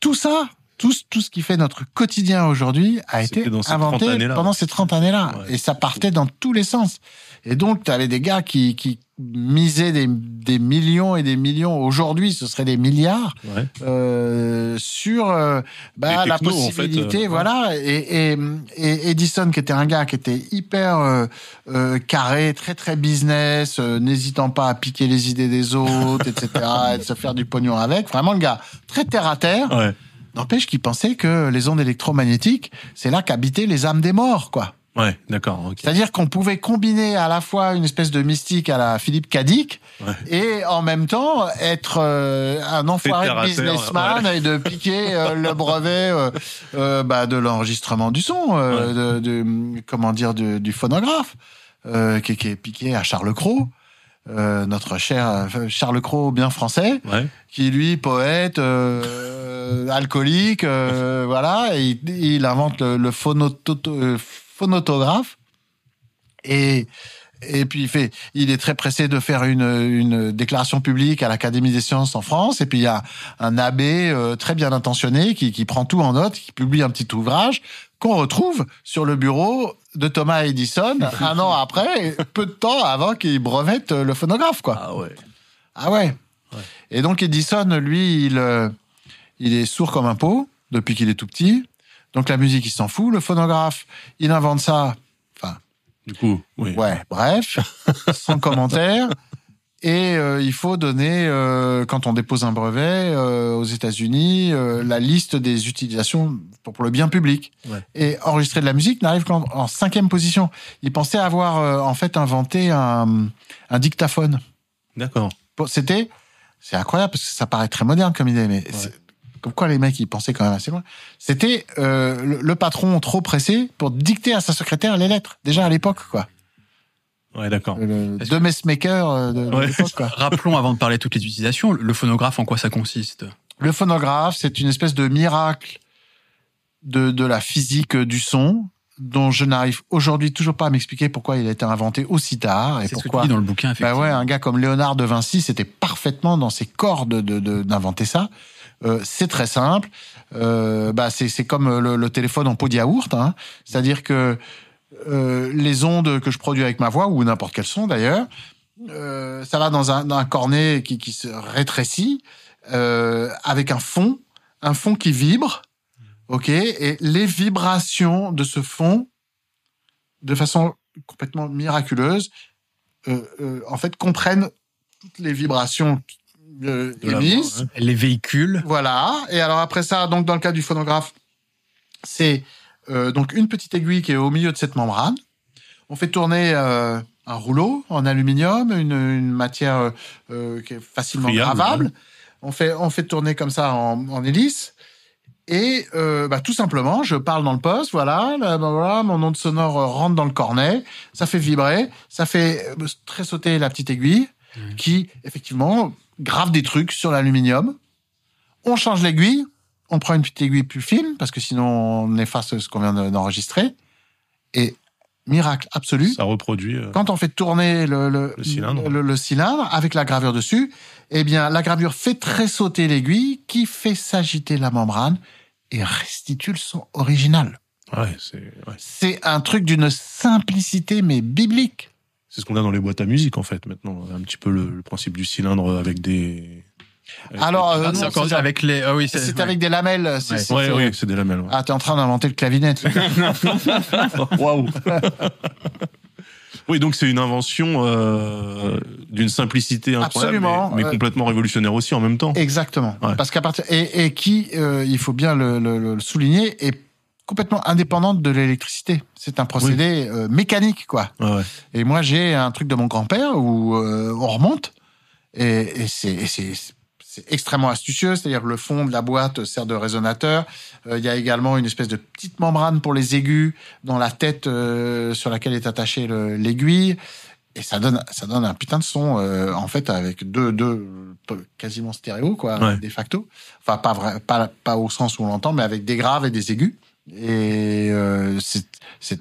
tout ça, tout, tout ce qui fait notre quotidien aujourd'hui a été ces inventé 30 années-là. pendant ces 30 années-là. Ouais. Et ça partait dans tous les sens. Et donc, tu avais des gars qui, qui misaient des, des millions et des millions, aujourd'hui ce serait des milliards, ouais. euh, sur euh, bah, la technos, en fait, possibilité, euh, voilà. Et, et, et Edison, qui était un gars qui était hyper euh, euh, carré, très très business, euh, n'hésitant pas à piquer les idées des autres, etc., et de se faire du pognon avec. Vraiment le gars très terre à terre. Ouais. N'empêche qu'il pensait que les ondes électromagnétiques, c'est là qu'habitaient les âmes des morts, quoi. Ouais, d'accord. C'est-à-dire qu'on pouvait combiner à la fois une espèce de mystique à la Philippe Cadic Ouais. et en même temps être euh, un enfoiré de businessman et de piquer euh, le brevet euh, bah, de l'enregistrement du son, de, de- comment dire, du phonographe, qui, qui est piqué à Charles Cros. Euh, notre cher euh, Charles Cros bien français, Ouais. qui lui poète, euh, alcoolique, euh, voilà, et il, invente le, le phonoto- euh, phonotographe et et puis il fait, il est très pressé de faire une, une déclaration publique à l'Académie des sciences en France. Et puis il y a un abbé euh, très bien intentionné qui, qui prend tout en note, qui publie un petit ouvrage qu'on retrouve sur le bureau de Thomas Edison un an après, peu de temps avant qu'il brevette le phonographe, quoi. Ah ouais. Ah ouais. Ouais. Et donc Edison, lui, il, euh, il est sourd comme un pot depuis qu'il est tout petit. Donc la musique, il s'en fout. Le phonographe, il invente ça. Enfin, Du coup, oui. ouais, bref, sans commentaire. Et euh, il faut donner, euh, quand on dépose un brevet euh, aux États-Unis, euh, la liste des utilisations pour, pour le bien public. Ouais. Et enregistrer de la musique n'arrive qu'en en cinquième position. Il pensait avoir euh, en fait inventé un, un dictaphone. D'accord. Bon, C'était, c'est incroyable parce que ça paraît très moderne comme idée, mais c'est- comme quoi les mecs ils pensaient quand même assez loin. C'était euh, le, le patron trop pressé pour dicter à sa secrétaire les lettres déjà à l'époque quoi. Ouais, d'accord. Le Est-ce de Messmaker euh, de, de Ouais. l'époque quoi. rappelons avant de parler de toutes les utilisations, le phonographe, en quoi ça consiste? Le phonographe, c'est une espèce de miracle de, de la physique du son dont je n'arrive aujourd'hui toujours pas à m'expliquer pourquoi il a été inventé aussi tard et C'est ce que tu pourquoi dis dans le bouquin, Bah effectivement. ouais, un gars comme Léonard de Vinci, c'était parfaitement dans ses cordes de de- d'inventer ça. Euh, c'est très simple. Euh, bah c'est c'est comme le, le téléphone en pot de yaourt. Hein. C'est-à-dire que euh, les ondes que je produis avec ma voix ou n'importe quel son d'ailleurs, euh, ça va dans un, dans un cornet qui, qui se rétrécit euh, avec un fond, un fond qui vibre. Ok, et les vibrations de ce fond, de façon complètement miraculeuse, euh, euh, en fait, comprennent toutes les vibrations euh, émises. hein. Les véhicules, Voilà. Et alors après ça, donc dans le cas du phonographe, c'est euh, donc une petite aiguille qui est au milieu de cette membrane. On fait tourner euh, un rouleau en aluminium, une, une matière euh, qui est facilement Friable, gravable. ouais. On fait on fait tourner comme ça en, en hélice. Et euh, bah, tout simplement, je parle dans le poste, voilà, là, bah, voilà, mon onde sonore euh, rentre dans le cornet, ça fait vibrer, ça fait euh, très sauter la petite aiguille, qui effectivement grave des trucs sur l'aluminium. On change l'aiguille, on prend une petite aiguille plus fine, parce que sinon on efface ce qu'on vient de- d'enregistrer. Et miracle absolu, Ça reproduit. euh, quand on fait tourner le, le, Le cylindre. le- le cylindre avec la gravure dessus, eh bien, la gravure fait très sauter l'aiguille, qui fait s'agiter la membrane et restitue le son original. Ouais, c'est. Ouais. C'est un truc d'une simplicité, mais biblique. C'est ce qu'on a dans les boîtes à musique en fait maintenant, un petit peu le principe du cylindre avec des. Avec Alors, euh, Ah, non, c'est avec les. Ah oui, C'est ouais. avec des lamelles. c'est- Ouais. c'est- ouais, c'est- ouais, c'est des lamelles. ouais. Ah, t'es en train d'inventer le clavinet. Waouh. oui, donc c'est une invention euh, d'une simplicité incroyable, Absolument, mais, mais euh, complètement révolutionnaire aussi en même temps. Exactement. Ouais. Parce qu'à partir et, et qui, euh, il faut bien le, le- le souligner, est complètement indépendante de l'électricité. C'est un procédé euh, mécanique, quoi. Ouais, ouais. Et moi, j'ai un truc de mon grand-père où euh, on remonte et, et c'est et c'est c'est extrêmement astucieux, c'est-à-dire que le fond de la boîte sert de résonateur. Euh, Il y a également une espèce de petite membrane pour les aigus dans la tête euh, sur laquelle est attachée le- l'aiguille. Et ça donne, ça donne un putain de son, euh, en fait, avec deux, deux, quasiment stéréo, quoi, Ouais. de facto. Enfin, pas vrai, pas, pas au sens où on l'entend, mais avec des graves et des aigus. Et c'est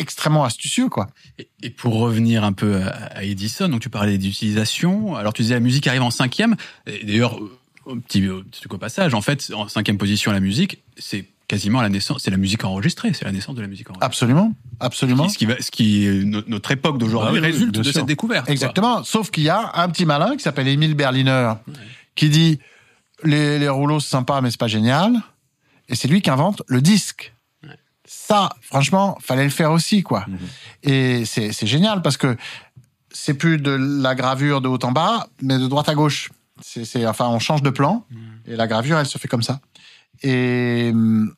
extrêmement astucieux, quoi. Et- Et pour revenir un peu à à Edison, donc tu parlais d'utilisation. Alors tu disais la musique arrive en cinquième. D'ailleurs, euh, petit, petit truc au passage, en fait, en cinquième position la musique, c'est quasiment la naissance, c'est la musique enregistrée, c'est la naissance de la musique enregistrée. Absolument, absolument. Ce qui, va, ce qui no- notre époque d'aujourd'hui Ah oui, résulte de sûr. cette découverte. quoi. Exactement. Sauf qu'il y a un petit malin qui s'appelle Émile Berliner qui dit les, les rouleaux c'est sympa mais c'est pas génial. Et c'est lui qui invente le disque. Ça, franchement, fallait le faire aussi, quoi. Mhm. Et c'est c'est génial parce que c'est plus de la gravure de haut en bas, mais de droite à gauche. C'est c'est- enfin on change de plan et la gravure elle se fait comme ça. Et, hum,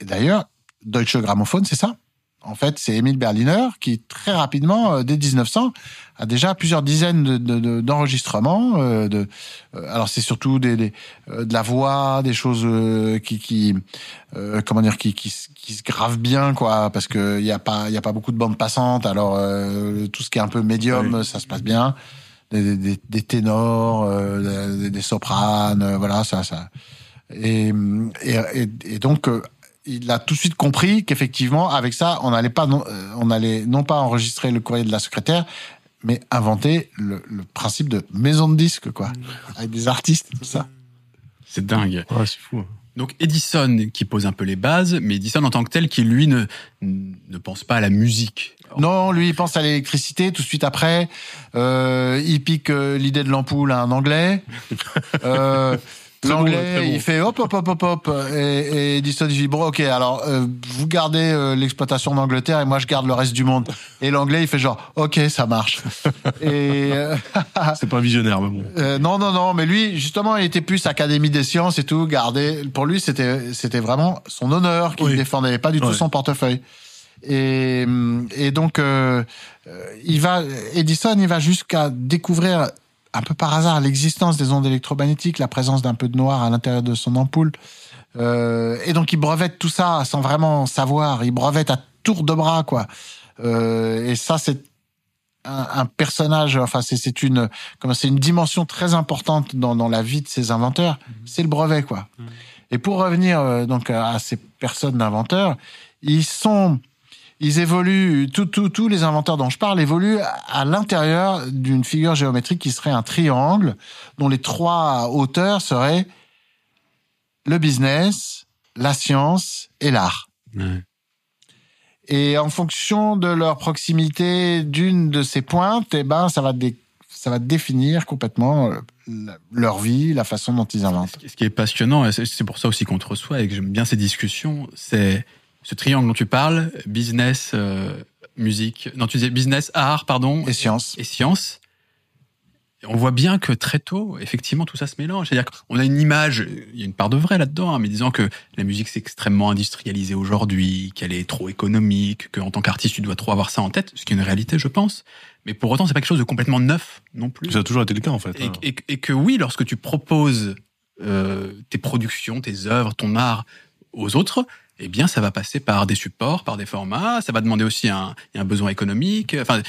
et d'ailleurs, Deutsche Grammophon, c'est ça? En fait, c'est Émile Berliner qui, très rapidement, euh, dès 1900, a déjà plusieurs dizaines de- de- de- d'enregistrements. euh, de, euh, alors, c'est surtout des, des, euh, de la voix, des choses euh, qui, qui euh, comment dire, qui, qui, qui se gravent bien, quoi, parce que il y a pas, il y a pas beaucoup de bandes passantes. Alors, euh, tout ce qui est un peu médium, ça se passe bien. Des, des, des ténors, euh, des, des sopranes, voilà, ça, ça. Et, et, et, et donc, euh, il a tout de suite compris qu'effectivement, avec ça, on n'allait pas, non, euh, on allait non pas enregistrer le courrier de la secrétaire, mais inventer le, le principe de maison de disque, quoi, avec des artistes, et tout ça. C'est dingue. Ouais, c'est fou. Donc Edison qui pose un peu les bases, mais Edison en tant que tel qui lui ne, ne pense pas à la musique. Alors, Non, lui, il pense à l'électricité tout de suite après. Euh, il pique euh, l'idée de l'ampoule à un Anglais. Euh, Bon, L'anglais, bon. il fait hop, hop, hop, hop, hop. Et, et Edison, il dit, bon, ok, alors, euh, vous gardez euh, l'exploitation d'Angleterre et moi, je garde le reste du monde. Et l'anglais, il fait genre, ok, ça marche. et euh, C'est pas un visionnaire, mais bon. euh, non, non, non, mais lui, justement, il était plus Académie des sciences et tout. Garder, pour lui, c'était, c'était vraiment son honneur qu'il Oui. défendait, pas du tout Ouais. son portefeuille. Et, et donc, euh, euh, il va, Edison, il va jusqu'à découvrir un peu par hasard l'existence des ondes électromagnétiques, la présence d'un peu de noir à l'intérieur de son ampoule. Euh, et donc, il brevette tout ça sans vraiment savoir. Il brevette à tour de bras, quoi. Euh, et ça, c'est un, un personnage. Enfin, c'est c'est une, comment c'est une dimension très importante dans, dans la vie de ces inventeurs. C'est le brevet, quoi. Et pour revenir euh, donc à, à ces personnes d'inventeurs, ils sont ils évoluent, tous les inventeurs dont je parle évoluent à- l'intérieur d'une figure géométrique qui serait un triangle dont les trois hauteurs seraient le business, la science et l'art. Ouais. Et en fonction de leur proximité d'une de ces pointes, eh ben, ça va, dé- ça va définir complètement euh, leur vie, la façon dont ils inventent. Ce qui est passionnant, et c'est pour ça aussi qu'on te reçoit et que j'aime bien ces discussions, c'est ce triangle dont tu parles, business, euh, musique, non tu disais business, art, pardon, Et science. et science. On voit bien que très tôt, effectivement, tout ça se mélange. C'est-à-dire qu'on a une image, il y a une part de vrai là-dedans, hein, mais disant que la musique c'est extrêmement industrialisé aujourd'hui, qu'elle est trop économique, qu'en tant qu'artiste tu dois trop avoir ça en tête, ce qui est une réalité, je pense. Mais pour autant, c'est pas quelque chose de complètement neuf non plus. Ça a toujours été le cas, en fait. Et, hein. et- et que oui, lorsque tu proposes euh, tes productions, tes œuvres, ton art aux autres, eh bien, ça va passer par des supports, par des formats. Ça va demander aussi un, il y a un besoin économique. Enfin,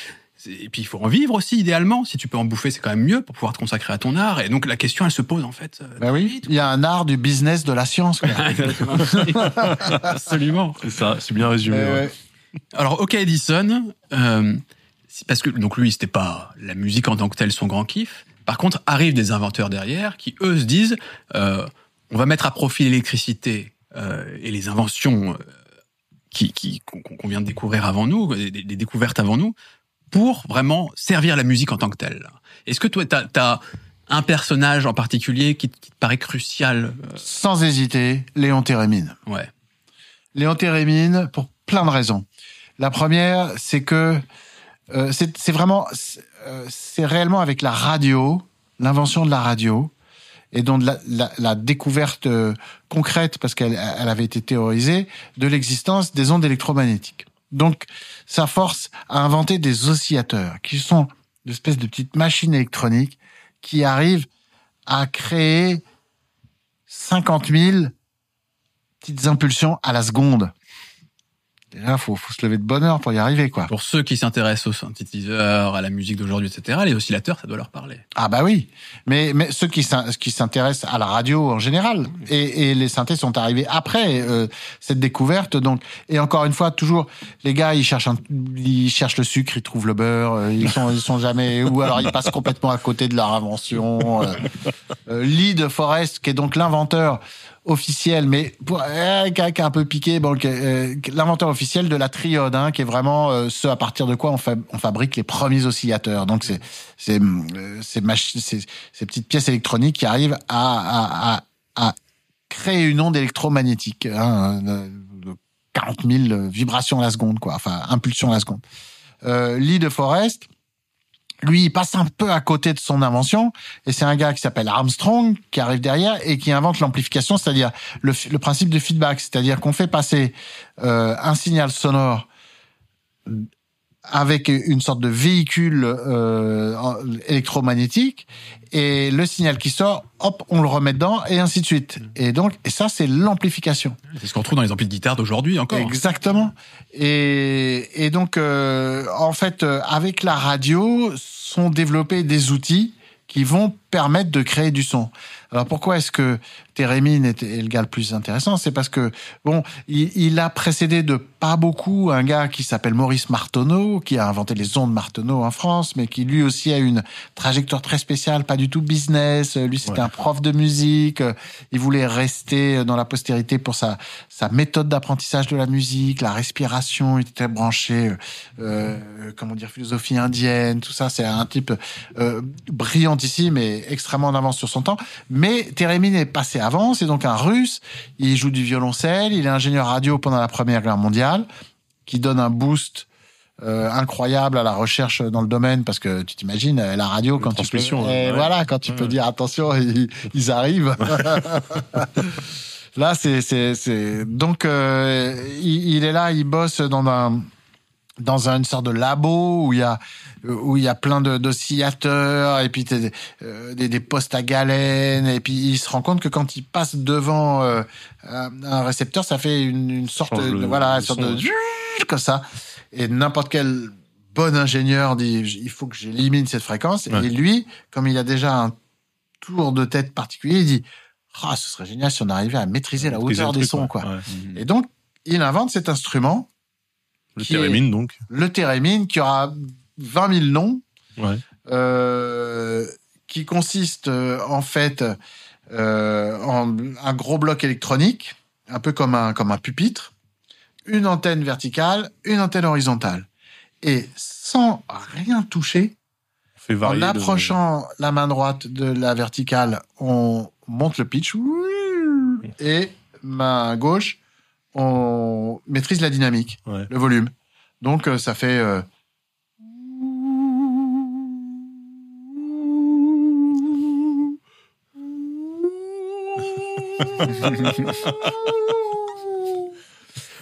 et puis il faut en vivre aussi, idéalement. Si tu peux en bouffer, c'est quand même mieux pour pouvoir te consacrer à ton art. Et donc la question, elle se pose en fait. euh, Ben oui, il y a un art du business de la science. quoi. Absolument. C'est ça, c'est bien résumé. Euh, ouais. Alors, OK Edison, euh, parce que donc lui, c'était pas la musique en tant que telle son grand kiff. Par contre, arrivent des inventeurs derrière qui eux se disent, euh, on va mettre à profit l'électricité et les inventions euh, qui qu'on vient de découvrir avant nous, des, des découvertes avant nous, pour vraiment servir la musique en tant que telle. Est-ce que toi, t'as as un personnage en particulier qui, qui te paraît crucial euh, Sans hésiter, Léon Thérémine. Ouais. Léon Thérémine, pour plein de raisons. La première, c'est que euh, c'est vraiment, c'est euh, c'est réellement avec la radio, l'invention de la radio, et donc la, découverte euh, concrète, parce qu'elle elle avait été théorisée, de l'existence des ondes électromagnétiques. Donc, ça force à inventer des oscillateurs, qui sont d'espèces de petites machines électroniques qui arrivent à créer 50 000 petites impulsions à la seconde. Et là, faut, faut se lever de bonne heure pour y arriver, quoi. Pour ceux qui s'intéressent aux synthétiseurs, à la musique d'aujourd'hui, etc., les oscillateurs, ça doit leur parler. Ah bah oui, mais mais ceux qui s'intéressent à la radio en général et, et les synthés sont arrivés après euh, cette découverte donc et encore une fois toujours les gars ils cherchent un- ils cherchent le sucre ils trouvent le beurre euh, ils sont ils sont jamais ou alors ils passent complètement à côté de leur invention. Euh, euh, Lee de Forest qui est donc l'inventeur officiel, mais pour euh, qui a- un peu piqué, bon, euh, l'inventeur officiel de la triode, hein, qui est vraiment euh, ce à partir de quoi on, fa- on fabrique les premiers oscillateurs. Donc c'est euh, ces petites pièces électroniques qui arrivent à à, à, à créer une onde électromagnétique, hein, de de 40 000 vibrations à la seconde, quoi, enfin impulsions à la seconde. Euh, Lee de Forest, lui, il passe un peu à côté de son invention, et c'est un gars qui s'appelle Armstrong qui arrive derrière et qui invente l'amplification, c'est-à-dire le, le principe de feedback, c'est-à-dire qu'on fait passer euh, un signal sonore avec une sorte de véhicule euh, électromagnétique et le signal qui sort, hop, on le remet dedans et ainsi de suite. Et donc, et ça, c'est l'amplification. C'est ce qu'on trouve dans les amplis de guitare d'aujourd'hui encore. Exactement. Et, et donc, euh, en fait, euh, avec la radio, sont développés des outils qui vont permettre de créer du son. Alors pourquoi est-ce que Térémine est, est le gars le plus intéressant C'est parce que bon, il, il a précédé de pas beaucoup un gars qui s'appelle Maurice Martonneau, qui a inventé les ondes Martonneau en France, mais qui lui aussi a une trajectoire très spéciale, pas du tout business. Lui, c'était Ouais. un prof de musique. Il voulait rester dans la postérité pour sa sa méthode d'apprentissage de la musique, la respiration. Il était branché, euh, comment dire, philosophie indienne, tout ça. C'est un type euh, brillantissime et extrêmement en avance sur son temps. Mais Térémine est passé avant, c'est donc un russe. Il joue du violoncelle, il est ingénieur radio pendant la Première Guerre mondiale, qui donne un boost euh, incroyable à la recherche dans le domaine parce que tu t'imagines euh, la radio quand tu peux, eh, ouais. voilà quand tu Ouais. peux dire attention ils, ils arrivent là c'est c'est c'est donc euh, il, il est là il bosse dans un dans une sorte de labo où il y a où il y a plein de d'oscillateurs et puis des, euh, des, des postes à galène et puis il se rend compte que quand il passe devant euh, un récepteur ça fait une, une sorte de le- voilà une sorte son, de comme ça. Et n'importe quel bon ingénieur dit il faut que j'élimine cette fréquence. Ouais. et lui comme il a déjà un tour de tête particulier il dit ah ce serait génial si on arrivait à maîtriser la Maîtriser hauteur des truc, sons quoi. Ouais. et donc il invente cet instrument Le thérémine, donc. le thérémine qui aura 20 000 noms Ouais. euh, qui consiste euh, en fait euh, en un gros bloc électronique, un peu comme un, comme un pupitre, une antenne verticale, une antenne horizontale. Et sans rien toucher, fait en le- approchant la main droite de la verticale, on monte le pitch, et main gauche, on maîtrise la dynamique Ouais. le volume. Donc euh, ça fait euh,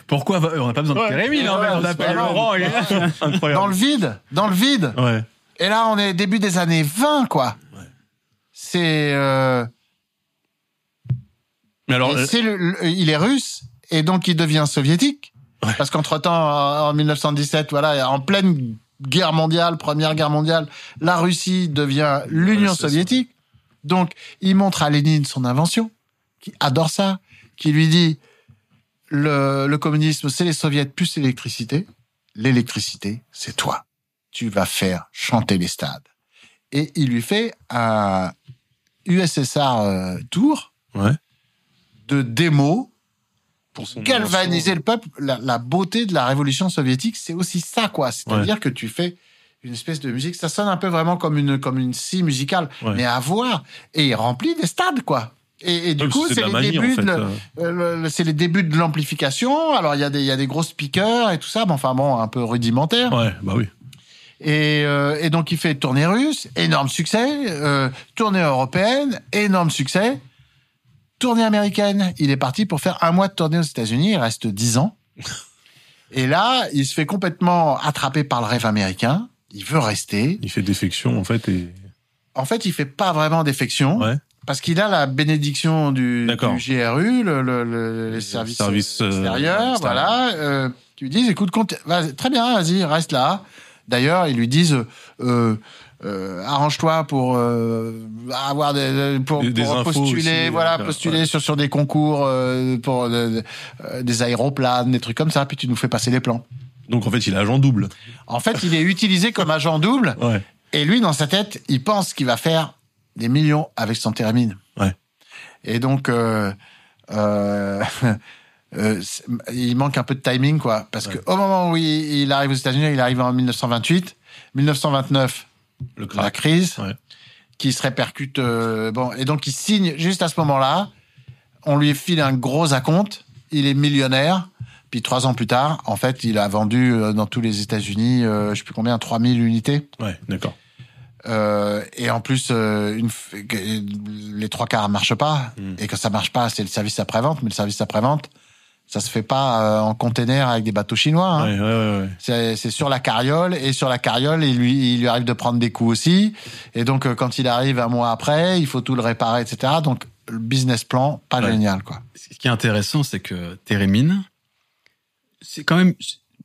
Pourquoi va- On n'a pas besoin de Ouais, fait, on appelle. Laurent. Incroyable. dans le vide, dans le vide. Ouais. Et là on est début des années 20 quoi. C'est euh, Mais alors, euh, le- le- il est russe et donc il devient soviétique. Ouais. Parce qu'entre temps en 1917 voilà en pleine guerre mondiale, première guerre mondiale, la Russie devient l'Union Ouais, c'est ça. soviétique. Donc il montre à Lénine son invention, qui adore ça, qui lui dit le, le communisme c'est les soviets plus l'électricité, l'électricité c'est toi. Tu vas faire chanter les stades. Et il lui fait un USSR euh, tour ouais. de démo Pour son galvaniser le peuple. La, la beauté de la révolution soviétique, c'est aussi ça, quoi. C'est-à-dire que tu fais une espèce de musique. Ça sonne un peu vraiment comme une comme une scie musicale, Ouais. mais à voir et il remplit des stades quoi. Et, et du coup, c'est les, en débuts fait, de, euh. le- c'est les débuts de l'amplification. Alors il y a des il y a des gros speakers et tout ça, mais enfin bon, un peu rudimentaire. Ouais, bah oui. Et, euh, et donc il fait tournée russe, énorme succès. Euh, tournée européenne, énorme succès. Tournée américaine, il est parti pour faire un mois de tournée aux États-Unis. Il reste dix ans. Et là, il se fait complètement attraper par le rêve américain. Il veut rester. Il fait défection, en fait, et. En fait, il fait pas vraiment défection Ouais. parce qu'il a la bénédiction du, GRU, le, le, le- les services, euh, extérieurs, extérieurs. voilà, euh, qui lui disent, écoute, compte, très bien, vas-y, reste là. D'ailleurs, ils lui disent, euh, euh, arrange-toi pour euh, avoir des, pour, Des- postuler, aussi, voilà, postuler ouais. sur sur des concours euh, pour des aéroplanes, des trucs comme ça. Puis tu nous fais passer les plans. Donc, en fait, il est agent double. En fait, il est utilisé comme agent double. Ouais. Et lui, dans sa tête, il pense qu'il va faire des millions avec son théramine. Et donc, il manque un peu de timing, quoi. Parce que au moment où il, il arrive aux États-Unis, il arrive en 1928. 1929, Le la crise, Ouais. qui se répercute. euh, bon, et donc il signe juste à ce moment-là. On lui file un gros acompte. Il est millionnaire. Puis trois ans plus tard, en fait, il a vendu euh, dans tous les États-Unis, euh, je sais plus combien, 3000 unités. Ouais, d'accord. Euh, et en plus, euh, une, f- que- les trois quarts marchent pas. Mm. Et quand ça marche pas, c'est le service après-vente. Mais le service après-vente, ça se fait pas euh, en container avec des bateaux chinois. hein. Ouais, ouais, ouais, ouais. C'est c'est sur la carriole. Et sur la carriole, il lui, il lui arrive de prendre des coups aussi. Et donc, euh, quand il arrive un mois après, il faut tout le réparer, etc. Donc, le business plan, pas Ouais. génial, quoi. Ce qui est intéressant, c'est que Térémine, c'est quand même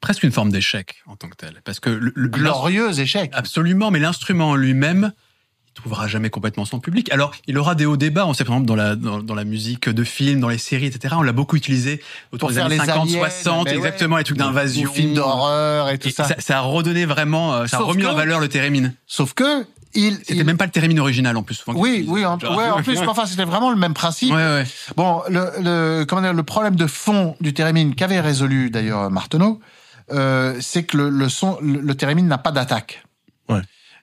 presque une forme d'échec en tant que tel. Parce que le, le- Glorieux échec. Absolument, mais l'instrument en lui-même, trouvera jamais complètement son public. Alors, il aura des hauts débats. On sait par exemple dans la dans, dans la musique de films, dans les séries, etc. On l'a beaucoup utilisé autour Pour des années les 50, aliens, 60, mais ouais. exactement, les trucs d'invasion, films d'horreur et tout Et ça. ça. ça a redonné vraiment, euh, ça a remis que- en valeur le térémine. Sauf que, il. C'était il- même pas le térémine original en plus. souvent Oui, oui, en, ouais, plus, enfin, c'était vraiment le même principe. Ouais, ouais. Bon, le, le, comment dire, le problème de fond du thérémine qu'avait résolu d'ailleurs Marteneau, euh, c'est que le, le son, le, le thérémine n'a pas d'attaque.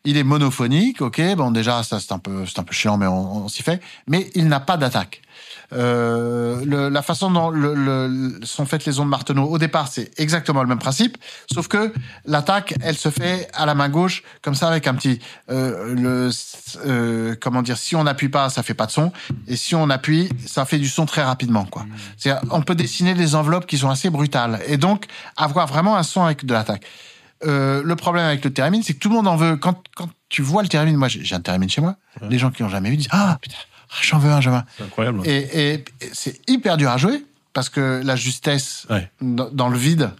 Il est monophonique, ok. Bon, déjà, ça c'est un peu, c'est un peu chiant, mais on, s'y fait. Mais il n'a pas d'attaque. Euh, la façon dont le, le- sont faites les ondes Marteneau, au départ, c'est exactement le même principe, sauf que l'attaque, elle se fait à la main gauche, comme ça, avec un petit, euh, le, euh, comment dire, si on n'appuie pas, ça fait pas de son, et si on appuie, ça fait du son très rapidement, quoi. C'est, on peut dessiner des enveloppes qui sont assez brutales, et donc avoir vraiment un son avec de l'attaque. Euh, le problème avec le théramine, c'est que tout le monde en veut. Quand, quand tu vois le théramine, moi j'ai un théramine chez moi, Ouais. les gens qui ont jamais eu disent ah putain, ah, j'en veux un, j'en veux un. C'est incroyable. Et, et, et c'est hyper dur à jouer parce que la justesse Ouais. dans, dans le vide,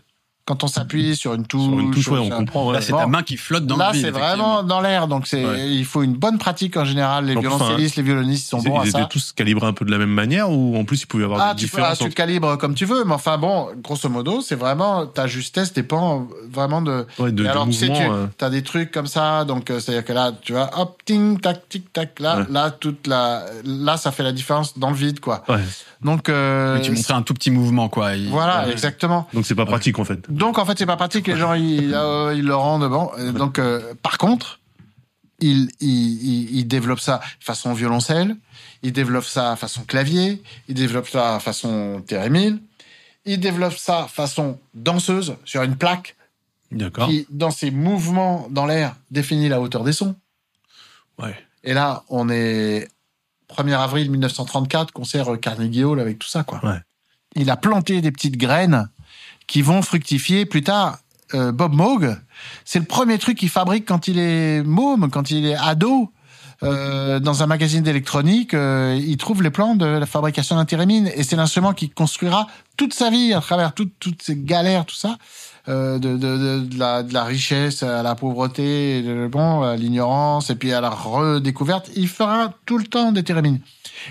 quand on s'appuie sur une touche, Sur une touche, ouais, on comprend. ouais. Là, c'est ta main qui flotte dans Là, le vide. c'est vraiment dans l'air, donc c'est Ouais. il faut une bonne pratique en général. Les violoncellistes, les violonistes ils sont Ils, bons à ils ça. étaient tous calibrés un peu de la même manière ou en plus il pouvait y avoir Ah, des tu, peux, ah, différences tu calibres comme tu veux, mais enfin bon, grosso modo, c'est vraiment ta justesse dépend vraiment de. ouais, de, de alors tu sais, tu euh, as des trucs comme ça, donc euh, c'est-à-dire que là, tu vois, hop, ting, tac, tic, tac, là, Ouais. là, toute la, là, ça fait la différence dans le vide, quoi. Donc, euh, tu montrais un tout petit mouvement, quoi. Il- voilà, exactement. Donc c'est pas pratique en fait. Donc en fait, c'est pas pratique. Les gens, ils, euh, ils le rendent bon. Donc, euh, par contre, il, il, il, il développe ça façon violoncelle, il développe ça façon clavier, il développe ça façon thérémine, il développe ça façon danseuse sur une plaque D'accord. qui, dans ses mouvements dans l'air, définit la hauteur des sons. Ouais. Et là, on est 1er avril 1934, concert Carnegie Hall avec tout ça, quoi. Ouais. Il a planté des petites graines qui vont fructifier plus tard. Euh, Bob Moog, c'est le premier truc qu'il fabrique quand il est môme, quand il est ado. Euh, dans un magazine d'électronique, euh, il trouve les plans de la fabrication d'un thérémine et c'est l'instrument qu'il construira toute sa vie à travers toutes toutes ces galères, tout ça, euh, de, de, de, de la, de la richesse à la pauvreté, bon, à l'ignorance et puis à la redécouverte. Il fera tout le temps des thérémines.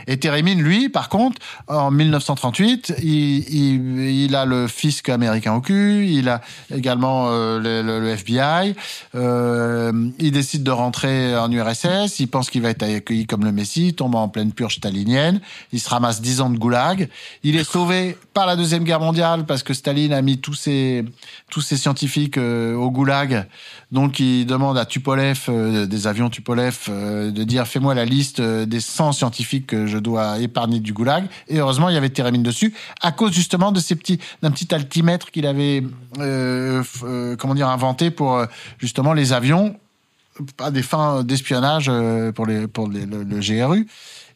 Et Térémine, lui, par contre, en 1938, il, il, il a le fisc américain au cul, il a également euh, le, le- FBI, euh, il décide de rentrer en URSS, il pense qu'il va être accueilli comme le Messie, tombe en pleine purge stalinienne, il se ramasse 10 ans de goulag, il est sauvé par la Deuxième Guerre mondiale parce que Staline a mis tous ses, tous ses scientifiques euh, au goulag, donc il demande à Tupolev, euh, des avions Tupolev, euh, de dire fais-moi la liste euh, des 100 scientifiques que je dois épargner du goulag. Et heureusement, il y avait Térémine dessus, à cause justement de ces petits, d'un petit altimètre qu'il avait, euh, euh, comment dire, inventé pour justement les avions, à des fins d'espionnage pour les pour les- le, le GRU.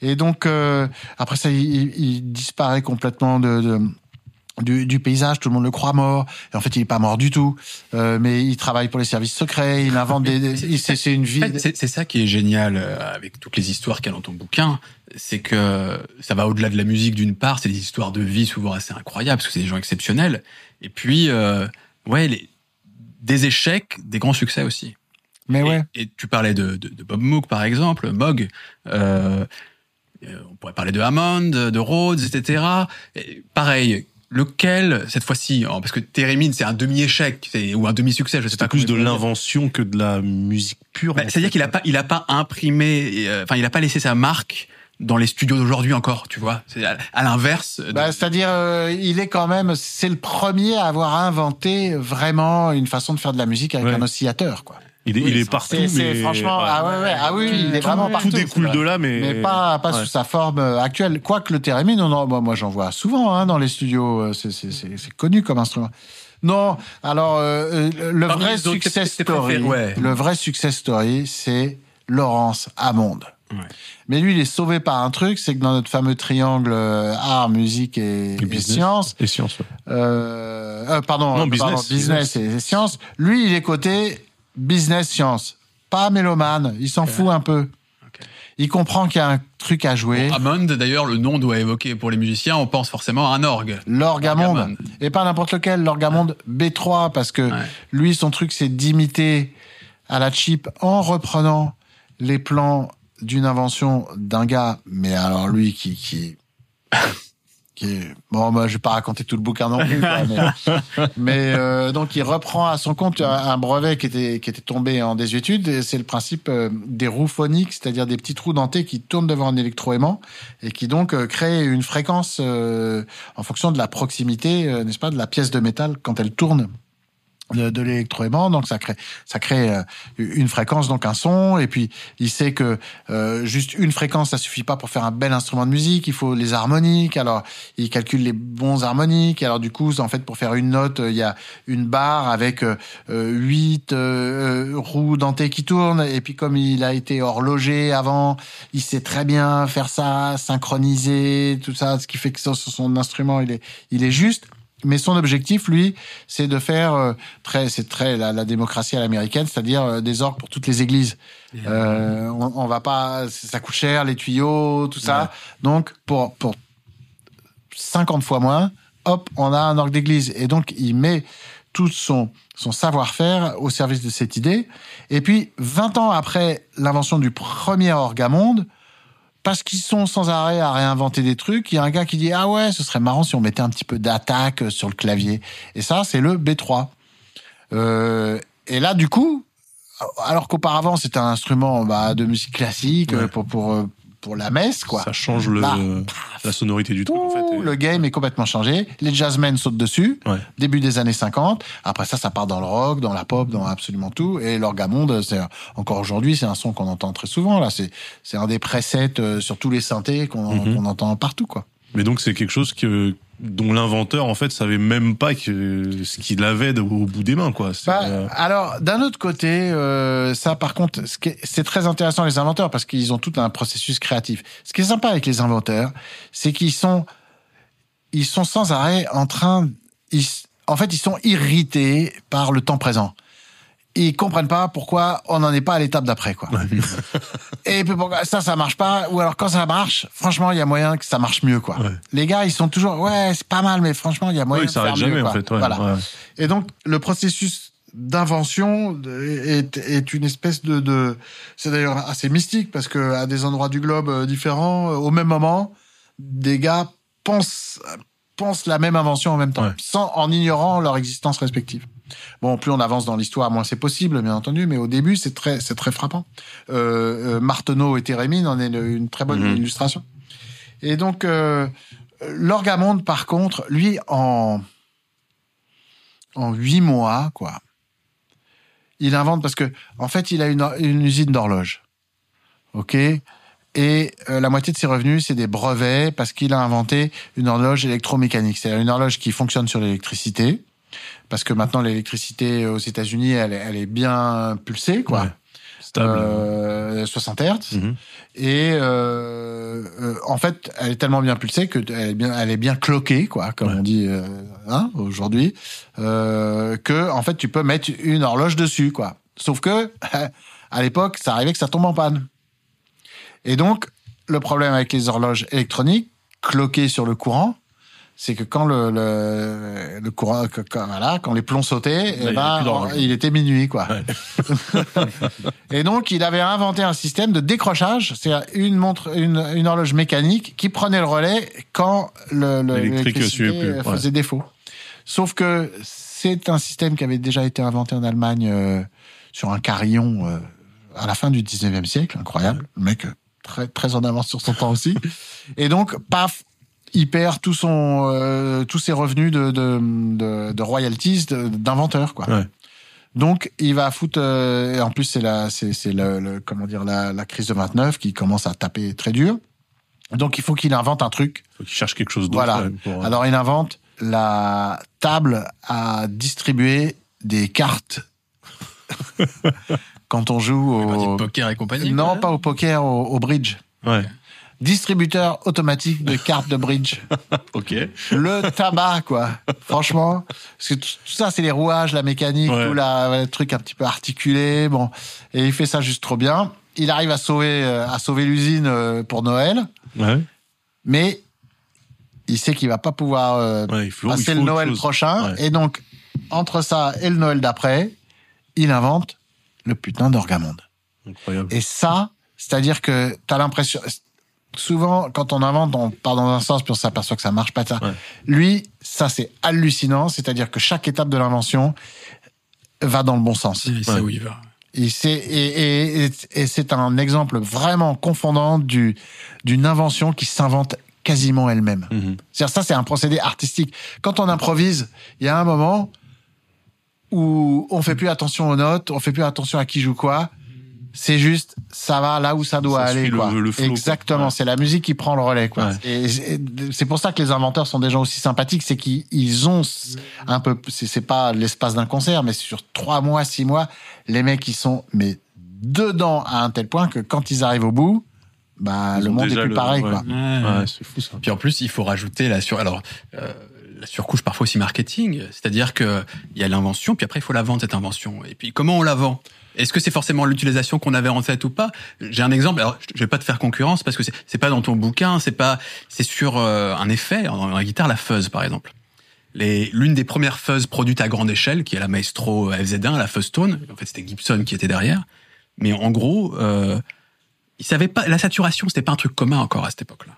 Et donc euh, après ça, il- il disparaît complètement de, de- du, du paysage. Tout le monde le croit mort. Et en fait, il est pas mort du tout. Euh, mais il travaille pour les services secrets. Il invente des. c'est c'est une vie. C'est c'est ça qui est génial euh, avec toutes les histoires qu'il y a dans ton bouquin, c'est que ça va au-delà de la musique d'une part, c'est des histoires de vie souvent assez incroyables parce que c'est des gens exceptionnels. Et puis, euh, ouais, les, des échecs, des grands succès aussi. Mais et, ouais. et tu parlais de, de, de Bob Moog par exemple, Moog. Euh, euh, on pourrait parler de Hammond, de Rhodes, etc. Et pareil. Lequel cette fois-ci hein, Parce que Térémine, c'est un demi-échec ou un demi-succès, je sais pas. plus de l'invention que de la musique pure. Bah, C'est-à-dire qu'il a pas, il a pas imprimé, euh, enfin, il a pas laissé sa marque dans les studios d'aujourd'hui encore, tu vois. C'est à, à l'inverse. de- Bah, C'est-à-dire, euh, il est quand même, c'est le premier à avoir inventé vraiment une façon de faire de la musique avec Ouais. un oscillateur, quoi. Il est, Oui, il est partout, C'est, mais franchement, ah ouais, ouais, ah oui, il est vraiment tout, partout. tout découle de là, mais Mais pas, pas Ouais. sous sa forme euh, actuelle. Quoique le thérémine, on en- moi, moi j'en vois souvent hein, dans les studios. euh, C'est, c'est, c'est, c'est connu comme instrument. Non, alors euh, euh, le Parmi vrai success story, ouais. le vrai success story, c'est Laurence Hammond. Ouais. Mais lui, il est sauvé par un truc, c'est que dans notre fameux triangle euh, art, musique et, et business. sciences, et science. ouais. euh, pardon, Non, euh, business, pardon, business, et, et sciences. Lui, il est côté business science, pas mélomane. Il s'en fout un peu. Il comprend qu'il y a un truc à jouer. Hammond, d'ailleurs, le nom doit évoquer pour les musiciens, on pense forcément à un orgue. L'orgamonde. L'orgamonde. Et pas n'importe lequel, l'orgamonde B3, parce que Ouais. lui, son truc, c'est d'imiter à la chip en reprenant les plans d'une invention d'un gars, mais alors lui qui, qui, qui est, bon, moi, je vais pas raconter tout le bouquin non plus, quoi, mais, mais, euh, donc il reprend à son compte un, un brevet qui était, qui était tombé en désuétude, et c'est le principe euh, des roues phoniques, c'est-à-dire des petits trous dentés qui tournent devant un électroaimant, et qui donc euh, créent une fréquence euh, en fonction de la proximité, euh, n'est-ce pas, de la pièce de métal quand elle tourne de, de l'électroaimant, donc ça crée ça crée euh, une fréquence, donc un son, et puis il sait que euh, juste une fréquence ça suffit pas pour faire un bel instrument de musique, il faut les harmoniques. Alors il calcule les bons harmoniques. Alors du coup, en fait, pour faire une note, euh, il y a une barre avec euh, huit euh, euh, roues dentées qui tournent, et puis comme il a été horloger avant, il sait très bien faire ça, synchroniser tout ça, ce qui fait que son, son instrument il est il est juste. Mais son objectif, lui, c'est de faire euh, très, c'est très la, la démocratie à l'américaine, c'est-à-dire euh, des orgues pour toutes les églises. Euh, on, on va pas, ça coûte cher, les tuyaux, tout ça. Donc pour pour 50 fois moins, hop, on a un orgue d'église. Et donc il met tout son son savoir-faire au service de cette idée. Et puis 20 ans après l'invention du premier orgue à monde, parce qu'ils sont sans arrêt à réinventer des trucs, il y a un gars qui dit ah ouais, ce serait marrant si on mettait un petit peu d'attaque sur le clavier. Et ça, c'est le B3. Euh, et là, du coup, alors qu'auparavant c'était un instrument bah, de musique classique Ouais. euh, pour pour euh, pour la messe quoi. Ça change le, Là, la sonorité du truc, en fait. Et- Le game est complètement changé. Les jazzmen sautent dessus. Ouais. Début des années 50. Après ça, ça part dans le rock, dans la pop, dans absolument tout. Et l'orgamonde, c'est encore aujourd'hui, c'est un son qu'on entend très souvent. Là, c'est c'est un des presets euh, sur tous les synthés qu'on Mhm. qu'on entend partout, quoi. Mais donc c'est quelque chose que dont l'inventeur en fait savait même pas que ce qu'il avait au bout des mains quoi. Bah, euh, alors, d'un autre côté, euh, ça, par contre, c'est très intéressant les inventeurs parce qu'ils ont tout un processus créatif. Ce qui est sympa avec les inventeurs, c'est qu'ils sont, ils sont sans arrêt en train, ils, en fait, ils sont irrités par le temps présent. Ils comprennent pas pourquoi on n'en est pas à l'étape d'après, quoi. Et puis pourquoi ça, ça marche pas, ou alors quand ça marche, franchement, il y a moyen que ça marche mieux, quoi. Ouais. Les gars, ils sont toujours, ouais, c'est pas mal, mais franchement, il y a moyen ouais, de s'arrête faire mieux, jamais en quoi. fait. ouais, voilà. ouais. Et donc, le processus d'invention est, est une espèce de, de c'est d'ailleurs assez mystique parce que à des endroits du globe euh, différents, euh, au même moment, des gars pensent pensent la même invention en même temps, sans en ignorant leur existence respective. Bon, plus on avance dans l'histoire, moins c'est possible, bien entendu, mais au début, c'est très, c'est très frappant. Euh, euh, Marteneau et Térémine en est une, une très bonne Mhm. illustration. Et donc, euh, l'Orgamonde, par contre, lui, en en huit mois, quoi, il invente parce que, en fait, il a une, une usine d'horloge, ok. Et euh, la moitié de ses revenus, c'est des brevets parce qu'il a inventé une horloge électromécanique, c'est-à-dire une horloge qui fonctionne sur l'électricité. Parce que maintenant, l'électricité aux États-Unis, elle, est- elle est bien pulsée, quoi. Ouais. Stable. Euh, 60 Hertz. Mhm. Et euh, euh, en fait, elle est tellement bien pulsée que elle est bien, elle est bien cloquée, quoi, comme Ouais. on dit euh, hein, aujourd'hui, que en fait, tu peux mettre une horloge dessus, quoi. Sauf que à l'époque, ça arrivait que ça tombe en panne. Et donc, le problème avec les horloges électroniques cloquées sur le courant, c'est que quand le, le, le courant, que- quand, voilà, quand les plombs sautaient, eh ben, d'horloge. il était minuit, quoi. Ouais. Et donc, il avait inventé un système de décrochage, c'est-à-dire une montre, une, une horloge mécanique qui prenait le relais quand le, le- euh, ouais. faisait défaut. Sauf que c'est un système qui avait déjà été inventé en Allemagne euh, sur un carillon euh, à la fin du 19e siècle, incroyable. Le mec très très en avance sur son temps aussi. Et donc, paf, il perd tout son, euh, tous ses revenus de, de, de, de royalties de- d'inventeur, quoi. Ouais. Donc, il va foutre. euh, et en plus, c'est la, c'est, c'est le, le- comment dire, la, la crise de 29 qui commence à taper très dur. Donc, il faut qu'il invente un truc. Faut qu'il cherche quelque chose d'autre. Voilà. ouais, pour, euh, Alors, il invente la table à distribuer des cartes. Quand on joue au. poker et compagnie. Non, quoi. pas au poker, au, au bridge. Ouais. Distributeur automatique de cartes de bridge. Ok. le tabac, quoi. Franchement, parce que tout ça, c'est les rouages, la mécanique, Ouais. tout la, le truc un petit peu articulé, bon. Et il fait ça juste trop bien. Il arrive à sauver, euh, à sauver l'usine euh, pour Noël, Ouais. mais il sait qu'il va pas pouvoir euh, Ouais, faut, passer le Noël prochain. Et donc, entre ça et le Noël d'après, il invente le putain d'orgamonde. Incroyable. Et ça, c'est-à-dire que t'as l'impression. Souvent, quand on invente, on part dans un sens puis on s'aperçoit que ça marche pas. Ça. Ouais. Lui, ça c'est hallucinant. C'est-à-dire que chaque étape de l'invention va dans le bon sens. Il sait Ouais. où il va. Et c'est et, et, et- et c'est un exemple vraiment confondant du d'une invention qui s'invente quasiment elle-même. Mhm. C'est-à-dire ça, c'est un procédé artistique. Quand on improvise, il y a un moment où on fait plus attention aux notes, on fait plus attention à qui joue quoi. C'est juste, ça va là où ça doit Ça aller. suit le- quoi. le flow, quoi. Exactement, Ouais. c'est la musique qui prend le relais. Quoi. Ouais. Et, c'est pour ça que les inventeurs sont des gens aussi sympathiques, c'est qu'ils ils ont un peu, c'est pas l'espace d'un concert, mais sur trois mois, six mois, les mecs ils sont mais dedans à un tel point que quand ils arrivent au bout, bah Ils le monde est plus le- pareil. ouais. Quoi. Ouais, c'est fou ça. Puis en plus, il faut rajouter la sur alors euh, la surcouche parfois aussi marketing, c'est-à-dire que il y a l'invention, puis après il faut la vendre cette invention. Et puis comment on la vend? Est-ce que c'est forcément l'utilisation qu'on avait en tête ou pas? J'ai un exemple. Alors je vais pas te faire concurrence parce que c'est pas dans ton bouquin, c'est pas c'est sur euh, un effet dans la guitare la fuzz par exemple. L'une des premières fuzz produites à grande échelle, qui est la Maestro FZ1, la Fuzz Tone, en fait c'était Gibson qui était derrière, mais en gros, euh, ils savaient pas la saturation, c'était pas un truc commun encore à cette époque-là.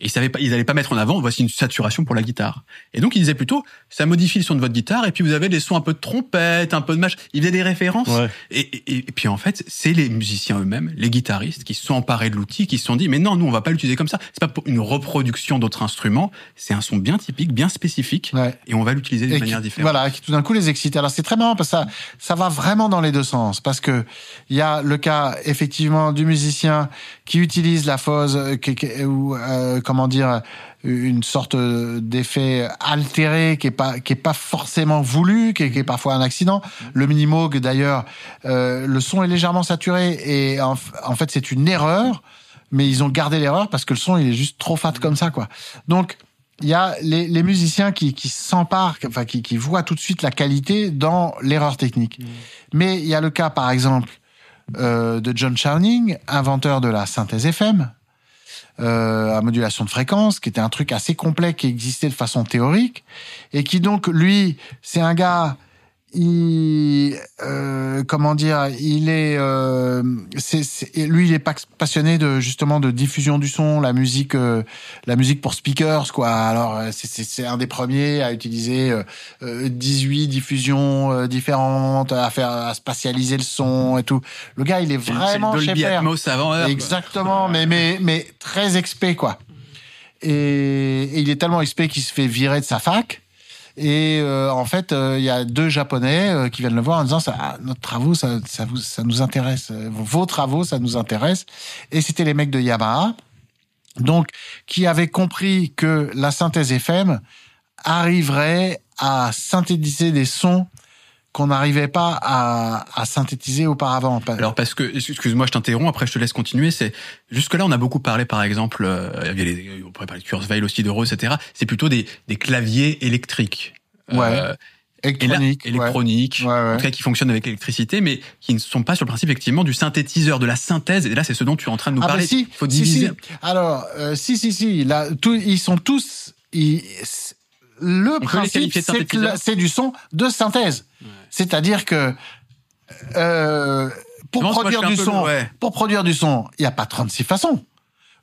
Et ils savaient pas, ils allaient pas mettre en avant, voici une saturation pour la guitare. Et donc ils disaient plutôt, ça modifie le son de votre guitare, et puis vous avez des sons un peu de trompette, un peu de match. Ils faisaient des références. Ouais. Et, et, et puis en fait, c'est les musiciens eux-mêmes, les guitaristes, qui se sont emparés de l'outil, qui se sont dit, mais non, nous on va pas l'utiliser comme ça. C'est pas pour une reproduction d'autres instruments. C'est un son bien typique, bien spécifique, Ouais. et on va l'utiliser d'une et manière qui, différente. Voilà, qui tout d'un coup les excite. Alors c'est très marrant parce que ça, ça va vraiment dans les deux sens. Parce que il y a le cas effectivement du musicien qui utilise la fausse euh, qui- ou euh, comment dire une sorte d'effet altéré qui est pas qui est pas forcément voulu, qui est, qui est parfois un accident. Le mini Moog d'ailleurs, euh, le son est légèrement saturé et en, en fait c'est une erreur, mais ils ont gardé l'erreur parce que le son il est juste trop fat comme ça quoi. Donc il y a les, les musiciens qui, qui s'emparent, enfin qui, qui voient tout de suite la qualité dans l'erreur technique. Mais il y a le cas, par exemple, euh, de John Chowning, inventeur de la synthèse FM, euh, à modulation de fréquence, qui était un truc assez complet qui existait de façon théorique, et qui donc, lui, c'est un gars, il, euh, comment dire, il est, euh, c'est, c'est- lui, il est pas passionné de justement de diffusion du son, la musique, euh, la musique pour speakers, quoi. Alors, euh, c'est, un des premiers à utiliser euh, euh, 18 diffusions euh, différentes, à faire, à spatialiser le son et tout. Le gars, il est vraiment le Dolby. Atmos avant heure. Exactement, mais mais mais très expé quoi. Et, et il est tellement expé qu'il se fait virer de sa fac. Et euh, en fait, euh, il y a deux Japonais euh, qui viennent le voir en disant ça, ah, notre travaux, ça, ça, nous intéresse. Vos travaux, ça nous intéresse. Et c'était les mecs de Yamaha, donc qui avaient compris que la synthèse FM arriverait à synthétiser des sons qu'on n'arrivait pas à, à synthétiser auparavant. Alors parce que, excuse-moi, je t'interromps, après je te laisse continuer. C'est jusque là, on a beaucoup parlé, par exemple, euh, il y a les- on pourrait parler de Kurzweil aussi, de Rose, etc. C'est plutôt des, des claviers électriques, Ouais. Euh, et là, électronique, ouais. électroniques, Ouais, ouais. en tout cas qui fonctionnent avec l'électricité, mais qui ne sont pas sur le principe effectivement du synthétiseur, de la synthèse. Et là, c'est ce dont tu es en train de nous Ah bah parler. si, Il faut si, diviser. si. Alors, euh, si, si, si. Là, tout, ils sont tous. ils- le les principe, c'est du son de synthèse. C'est-à-dire que euh, pour produire du peu son, ouais. pour produire du son, il n'y a pas 36 façons.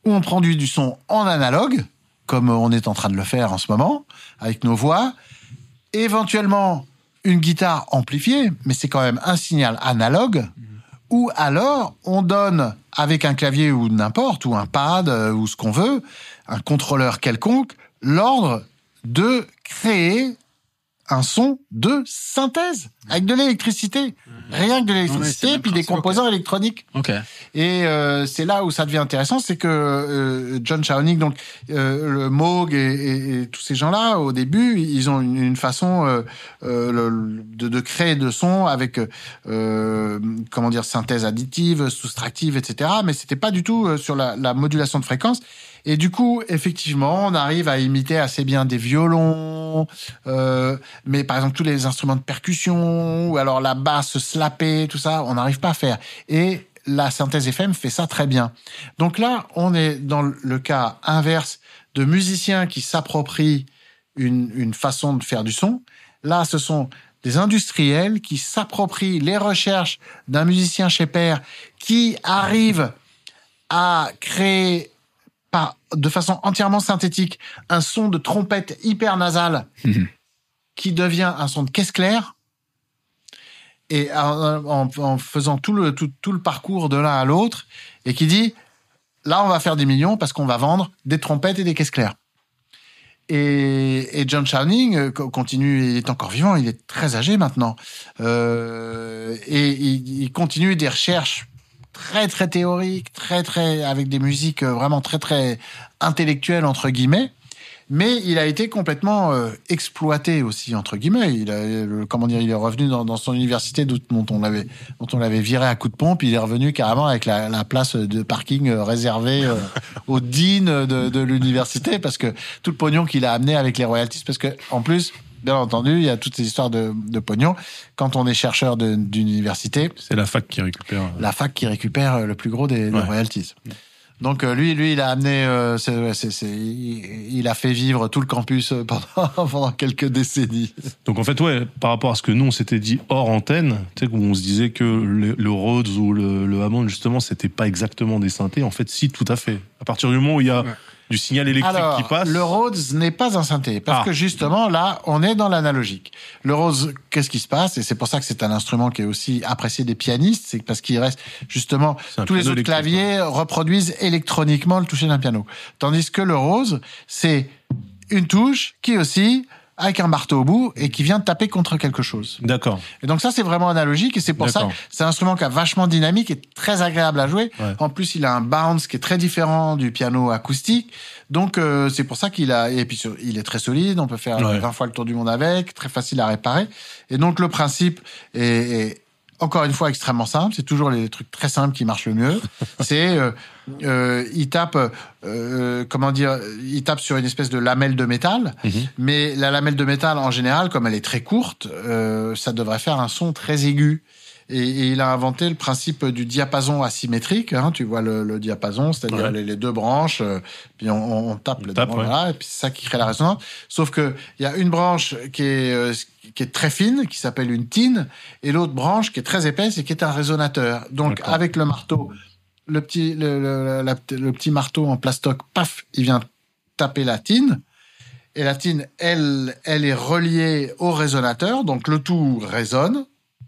Ou on produit du son en analogue, comme on est en train de le faire en ce moment, avec nos voix. Éventuellement, une guitare amplifiée, mais c'est quand même un signal analogue. Ou alors, on donne avec un clavier ou n'importe, ou un pad, euh, ou ce qu'on veut, un contrôleur quelconque, l'ordre de créer un son de synthèse avec de l'électricité. Rien que de l'électricité, puis des composants électroniques. Ok. Et euh, c'est là où ça devient intéressant, c'est que euh, John Shaoning, donc euh, le Moog et, et- et tous ces gens-là, au début, ils ont une, une façon euh, euh, le- de, de créer de sons avec euh, comment dire synthèse additive, soustractive, etc. Mais c'était pas du tout sur la, la modulation de fréquence. Et du coup, effectivement, on arrive à imiter assez bien des violons, euh, mais par exemple tous les instruments de percussion ou alors la basse slappée, tout ça, on n'arrive pas à faire. Et la synthèse FM fait ça très bien. Donc là, on est dans le cas inverse de musiciens qui s'approprient une, une façon de faire du son. Là, ce sont des industriels qui s'approprient les recherches d'un musicien chez Père qui arrive à créer de façon entièrement synthétique un son de trompette hyper nasale Mhm. qui devient un son de caisse claire et en, en- en faisant tout le, tout, tout le parcours de l'un à l'autre et qui dit là on va faire des millions parce qu'on va vendre des trompettes et des caisses claires. Et, et John Chowning euh, co- continue, il est encore vivant, il est très âgé maintenant, euh, et il, il continue des recherches très très théoriques, très très avec des musiques euh, vraiment très très intellectuelles entre guillemets. Mais il a été complètement euh, exploité aussi entre guillemets. Il a, euh, comment dire, il est revenu dans, son université dont on l'avait, dont on l'avait viré à coup de pompe. Il est revenu carrément avec la, la place de parking réservée euh, aux deans de, de l'université parce que tout le pognon qu'il a amené avec les royalties, parce que en plus, bien entendu, il y a toutes ces histoires de, de pognon. Quand on est chercheur de- d'université, C'est la fac qui récupère. euh, la fac qui récupère euh, le plus gros des, royalties. Donc euh, lui, lui, il a amené, euh, il, il a fait vivre tout le campus pendant, pendant quelques décennies. Donc en fait, ouais, par rapport à ce que nous on s'était dit hors antenne, tu sais, où on se disait que le, le Rhodes ou le, le Hammond justement, c'était pas exactement des synthés. En fait, si, tout à fait. À partir du moment où il y a Ouais. Du signal électrique Alors, qui passe, le Rhodes n'est pas un synthé, parce Ah. que justement, là, on est dans l'analogique. Le Rhodes, qu'est-ce qui se passe? Et c'est pour ça que c'est un instrument qui est aussi apprécié des pianistes, c'est parce qu'il reste, justement, tous les autres claviers reproduisent électroniquement le toucher d'un piano. Tandis que le Rose, c'est une touche qui aussi avec un marteau au bout et qui vient taper contre quelque chose. D'accord. Et donc ça, c'est vraiment analogique et c'est pour ça que c'est un instrument qui a vachement dynamique et très agréable à jouer. Ouais. En plus, il a un bounce qui est très différent du piano acoustique. Donc euh, c'est pour ça qu'il a et puis il est très solide. On peut faire Ouais. 20 fois le tour du monde avec, très facile à réparer. Et donc le principe est, est encore une fois extrêmement simple. C'est toujours les trucs très simples qui marchent le mieux. c'est euh, euh, il tape euh, comment dire, il tape sur une espèce de lamelle de métal. Mhm. Mais la lamelle de métal, en général, comme elle est très courte, euh, ça devrait faire un son très aigu. Et, et il a inventé le principe du diapason asymétrique. Hein, tu vois le, le diapason, c'est-à-dire Ouais. les, les deux branches, euh, puis on, on tape On les tape, deux ouais. voilà, et puis c'est ça qui crée la résonance. Sauf que il y a une branche qui est euh, qui est très fine, qui s'appelle une tine, et l'autre branche qui est très épaisse et qui est un résonateur. Donc avec le marteau, le petit le, le- la- le petit marteau en plastoc, paf, il vient taper la tine. Et la tine, elle, elle est reliée au résonateur, donc le tout résonne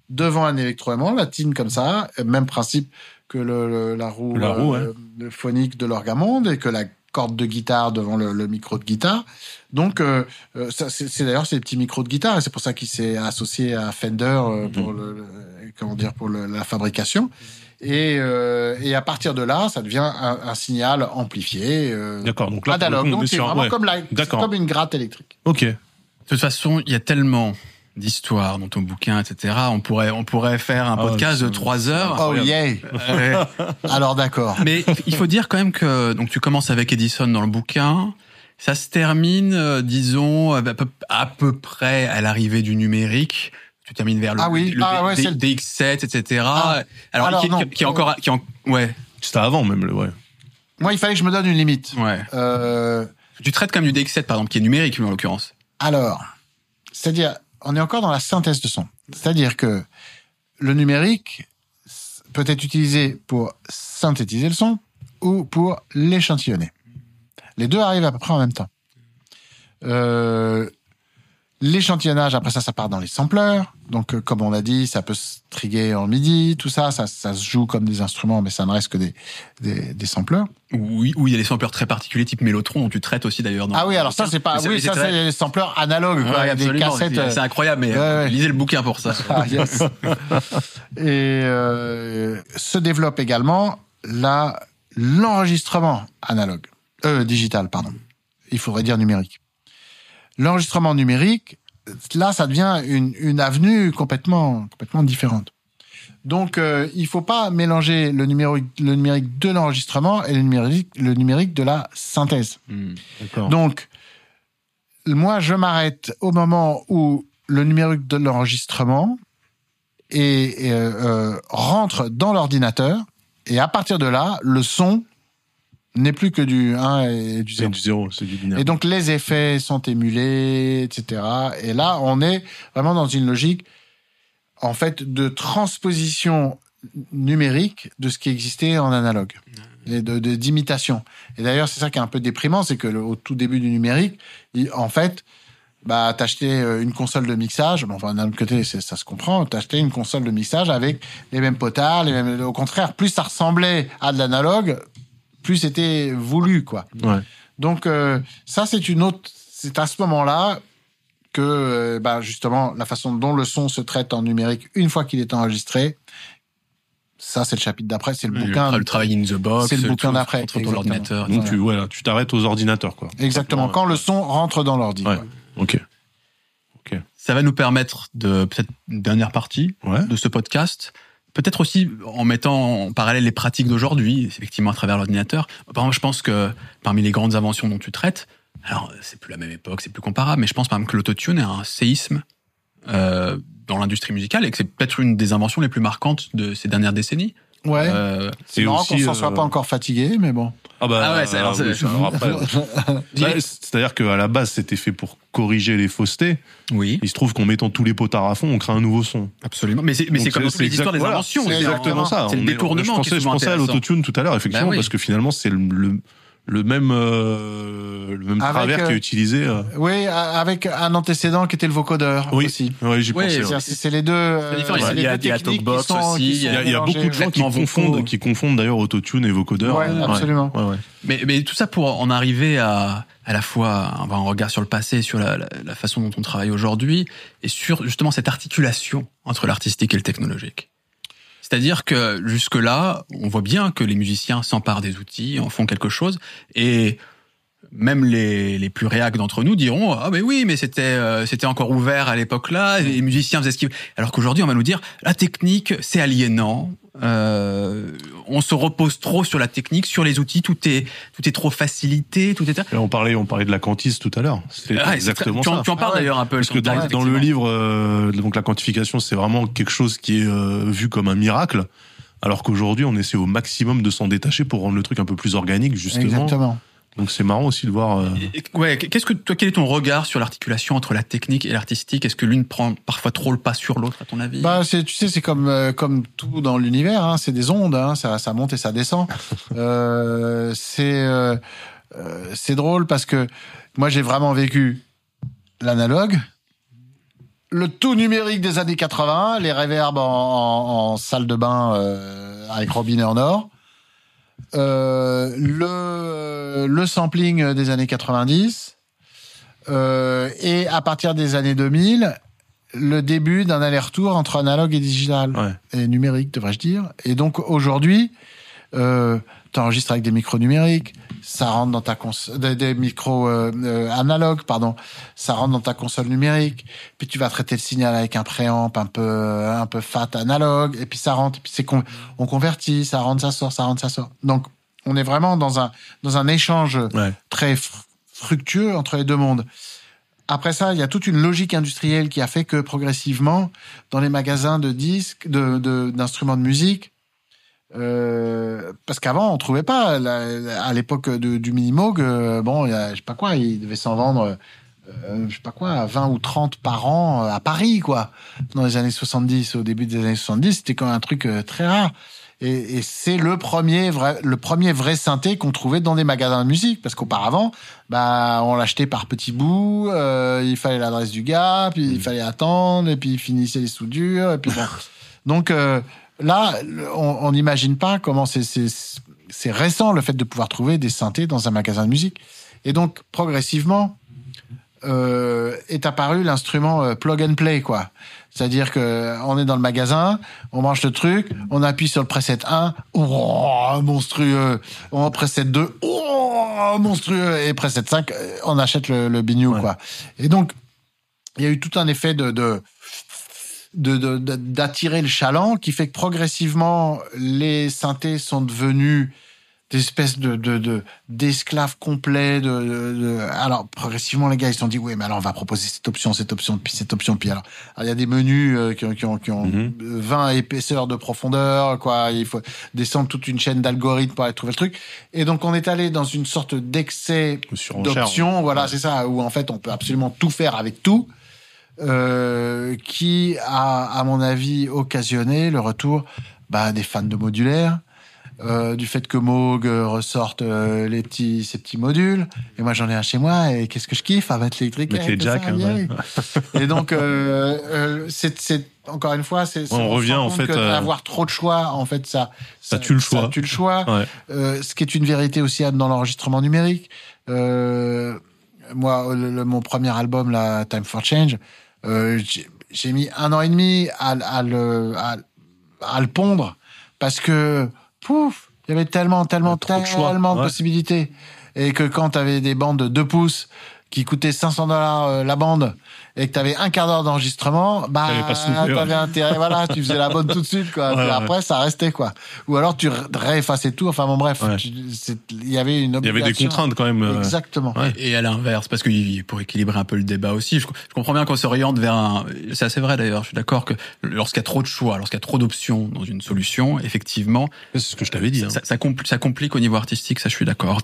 devant un électroaimant, la tine comme ça, même principe que le, le- la roue, La roue, euh, le phonique de l'orgamonde et que la corde de guitare devant le, le micro de guitare. Donc, euh, euh, c'est d'ailleurs ces petits micros de guitare et c'est pour ça qu'il s'est associé à Fender euh, Mhm. pour le, le- comment dire pour le- la fabrication. Et, euh, et à partir de là, ça devient un, un signal amplifié, euh, D'accord. Donc là, Donc c'est vraiment ouais. comme, la, comme une gratte électrique. Ok. De toute façon, il y a tellement d'histoires dans ton bouquin, etc. On pourrait, on pourrait faire un Ah, podcast de trois heures. Oh yeah Ouais. Alors d'accord. Mais il faut dire quand même que donc tu commences avec Edison dans le bouquin, ça se termine, euh, disons à peu, à peu près à l'arrivée du numérique. Tu termines vers le, Ah oui, le ah ouais, le- DX7, etc. Ah, alors, alors qui, non. qui est encore, qui est en- ouais, C'était avant même, le- ouais. Moi, il fallait que je me donne une limite. ouais. Euh, Tu traites comme du DX7 par exemple, qui est numérique lui, en l'occurrence. alors, c'est-à-dire, on est encore dans la synthèse de son. C'est-à-dire que le numérique peut être utilisé pour synthétiser le son ou pour l'échantillonner. Les deux arrivent à peu près en même temps. Euh, L'échantillonnage, après ça, ça part dans les sampleurs. Donc, euh, comme on l'a dit, ça peut se triguer en midi, tout ça, ça, ça se joue comme des instruments, mais ça ne reste que des, des, des sampleurs. Oui, où il y a des sampleurs très particuliers type Mélotron dont tu traites aussi d'ailleurs. Ah oui, alors ça, c'est pas, oui, ça, c'est les sampleurs analogues, quoi. Ouais, Il y a des cassettes. C'est- euh, C'est incroyable, mais ouais, euh, ouais. lisez le bouquin pour ça. Ah, yes. Et euh, se développe également la l'enregistrement analogue, euh, digital, pardon. Il faudrait dire numérique. L'enregistrement numérique, là, ça devient une, une avenue complètement complètement différente. Donc, euh, il faut pas mélanger le numérique, le numérique de l'enregistrement et le numérique, le numérique de la synthèse. Hmm. Donc, moi, je m'arrête au moment où le numérique de l'enregistrement et, et, euh, euh, rentre dans l'ordinateur. Et à partir de là, le son n'est plus que du 1 et du C'est 0. du zéro, c'est du binaire. Et donc, les effets sont émulés, etc. Et là, on est vraiment dans une logique, en fait, de transposition numérique de ce qui existait en analogue et de d'imitation. Et d'ailleurs, c'est ça qui est un peu déprimant, c'est que le- au tout début du numérique, il- en fait, bah, t'achetais euh, une console de mixage. Bon, enfin, d'un autre côté, ça se comprend. T'achetais une console de mixage avec les mêmes potards, les mêmes. Au contraire, plus ça ressemblait à de l'analogue, plus c'était voulu, quoi. Ouais. Donc euh, ça, c'est une autre. C'est à ce moment-là que, euh, bah, justement, la façon dont le son se traite en numérique une fois qu'il est enregistré, ça, c'est le chapitre d'après, c'est le bouquin. le travail in the box. C'est le bouquin d'après, Entre ton exactement. ordinateur. Donc tu, voilà, tu t'arrêtes aux ordinateurs, quoi. Exactement. Quand le son rentre dans l'ordi. Ouais. quoi. Ok. Ça va nous permettre de peut-être une dernière partie Ouais. de ce podcast. Peut-être aussi en mettant en parallèle les pratiques d'aujourd'hui, effectivement à travers l'ordinateur. Par exemple, je pense que parmi les grandes inventions dont tu traites, alors c'est plus la même époque, c'est plus comparable, mais je pense par exemple que l'autotune est un séisme euh, dans l'industrie musicale et que c'est peut-être une des inventions les plus marquantes de ces dernières décennies. Ouais. Euh, c'est marrant qu'on s'en euh, soit pas encore fatigué, mais bon. Ah bah, Ah ouais, alors, oui, bah, c'est-à-dire qu'à la base, c'était fait pour corriger les faussetés. oui, Il se trouve qu'en mettant tous les potards à fond, on crée un nouveau son. absolument. Mais c'est mais Donc c'est comme toutes les histoires exact- des inventions. C'est c'est exactement en- ça. C'est le détournement je qui pensais, je pensais à l'autotune tout à l'heure, effectivement, Bah oui. parce que finalement, c'est le, le, même, euh, le même Avec, travers euh, qui est utilisé. euh. Oui, avec un antécédent qui était le vocodeur Oui, aussi. ouais, j'y pensais. ouais. C'est les deux. euh, Il y a- y a Talkbox sont- aussi, il y a, beaucoup de gens qui confondent, qui confondent d'ailleurs autotune et vocodeur. Ouais, absolument. Ouais, ouais. Mais, mais tout ça pour en arriver à à la fois avoir un regard sur le passé, sur la, la, la façon dont on travaille aujourd'hui, et sur justement cette articulation entre l'artistique et le technologique. C'est-à-dire que jusque-là, on voit bien que les musiciens s'emparent des outils, en font quelque chose, et même les, les plus réacs d'entre nous diront ah mais oui mais c'était euh, c'était encore ouvert à l'époque là les musiciens faisaient ce qu'ils alors qu'aujourd'hui on va nous dire la technique c'est aliénant euh, on se repose trop sur la technique, sur les outils, tout est tout est trop facilité, tout est. Et on parlait on parlait de la quantise tout à l'heure. C'est Ah, exactement très- tu en- ça. Tu en parles Ah ouais. d'ailleurs un peu. Parce que dans, dans le livre, euh, donc la quantification, c'est vraiment quelque chose qui est euh, vu comme un miracle, alors qu'aujourd'hui, on essaie au maximum de s'en détacher pour rendre le truc un peu plus organique, justement. Exactement. Donc c'est marrant aussi de voir. euh, Ouais, qu'est-ce que toi, quel est ton regard sur l'articulation entre la technique et l'artistique? Est-ce que l'une prend parfois trop le pas sur l'autre, à ton avis? Bah, c'est, tu sais, c'est comme euh, comme tout dans l'univers, hein, c'est des ondes, hein, ça ça monte et ça descend. Euh, c'est c'est drôle parce que moi j'ai vraiment vécu l'analogue, le tout numérique des années 80, les reverbs en, en- en salle de bain euh, avec robinet en or, euh, le le sampling des années 90. euh, et à partir des années 2000, le début d'un aller-retour entre analogue et digital Ouais. et numérique, devrais-je dire. Et donc aujourd'hui, euh, tu enregistres avec des micros numériques, ça rentre dans ta console, des, des micros euh, euh, analogues, pardon, ça rentre dans ta console numérique. Puis tu vas traiter le signal avec un préamp un peu un peu fat analogue, et puis ça rentre, puis c'est con- on convertit, ça rentre, ça sort, ça rentre, ça sort. Donc on est vraiment dans un dans un échange Ouais. très fr- fructueux entre les deux mondes. Après ça, il y a toute une logique industrielle qui a fait que progressivement, dans les magasins de disques, de de- d'instruments de, musique, euh, parce qu'avant on trouvait pas, la- à l'époque du Minimoog, euh, bon, y a, je sais pas quoi, il devait s'en vendre, euh, je sais pas quoi, 20 ou 30 par an euh, à Paris, quoi. Dans les années 70, au début des années 70, c'était quand même un truc euh, très rare. Et, et c'est le premier vrai, le premier vrai synthé qu'on trouvait dans des magasins de musique, parce qu'auparavant, bah, on l'achetait par petits bouts, il fallait l'adresse du gars, puis il fallait attendre, et puis il finissait les soudures, et puis bon. Donc là, on n'imagine pas comment c'est récent le fait de pouvoir trouver des synthés dans un magasin de musique. Et donc progressivement euh, est apparu l'instrument euh, plug and play quoi. C'est-à-dire que on est dans le magasin, on branche le truc, on appuie sur le preset 1, oh, monstrueux. On preset 2, oh, monstrueux. Et preset 5, euh, on achète le, le bignou, Ouais. quoi. Et donc, il y a eu tout un effet de, de de- de- de- d'attirer le chaland qui fait que progressivement les synthés sont devenus des espèces de de- de- d'esclaves complets de, alors progressivement les gars ils se sont dit oui mais alors on va proposer cette option cette option puis cette option puis alors il y a des menus euh, qui ont, qui ont, qui ont Mhm. 20 épaisseurs de profondeur quoi il faut descendre toute une chaîne d'algorithmes pour aller trouver le truc et donc on est allé dans une sorte d'excès d'options, voilà, Ouais. c'est ça, où en fait on peut absolument tout faire avec tout, euh, qui a, à mon avis, occasionné le retour bah, des fans de modulaire, euh, du fait que Moog euh, ressorte euh, les petits, ces petits modules, et moi j'en ai un chez moi, et qu'est-ce que je kiffe à mettre l'électrique Mettre les jacks, hein, ouais. Et donc, euh, c'est, encore une fois, c'est, on se revient, en fait, euh, d'avoir trop de choix, en fait, ça, Ça tue le choix. Ça tue le choix. Ouais. Ce qui est une vérité aussi dans l'enregistrement numérique. Moi, le- le- mon premier album, la Time for Change, j'ai- j'ai mis un an et demi à, à le, à, à le pondre parce que, pouf, il y avait tellement, tellement, trop de choix. tellement de possibilités. Et que quand tu avais des bandes de 2 pouces qui coûtaient 500 dollars euh, la bande et que tu avais un quart d'heure d'enregistrement, bah, t'avais ouais. intérêt, voilà, tu faisais la bonne tout de suite, quoi. Ouais, Puis ouais. après, ça restait, quoi. Ou alors tu ré- réeffaçais tout, enfin bon, bref, il y avait une Il y avait des contraintes quand même. euh, Exactement. Ouais. Et à l'inverse, parce que pour équilibrer un peu le débat aussi, je, je comprends bien qu'on s'oriente vers un. C'est assez vrai d'ailleurs. Je suis d'accord que lorsqu'il y a trop de choix, lorsqu'il y a trop d'options dans une solution, effectivement, C'est ce que je t'avais dit. hein. ça, ça, compl- ça complique au niveau artistique. Ça, je suis d'accord.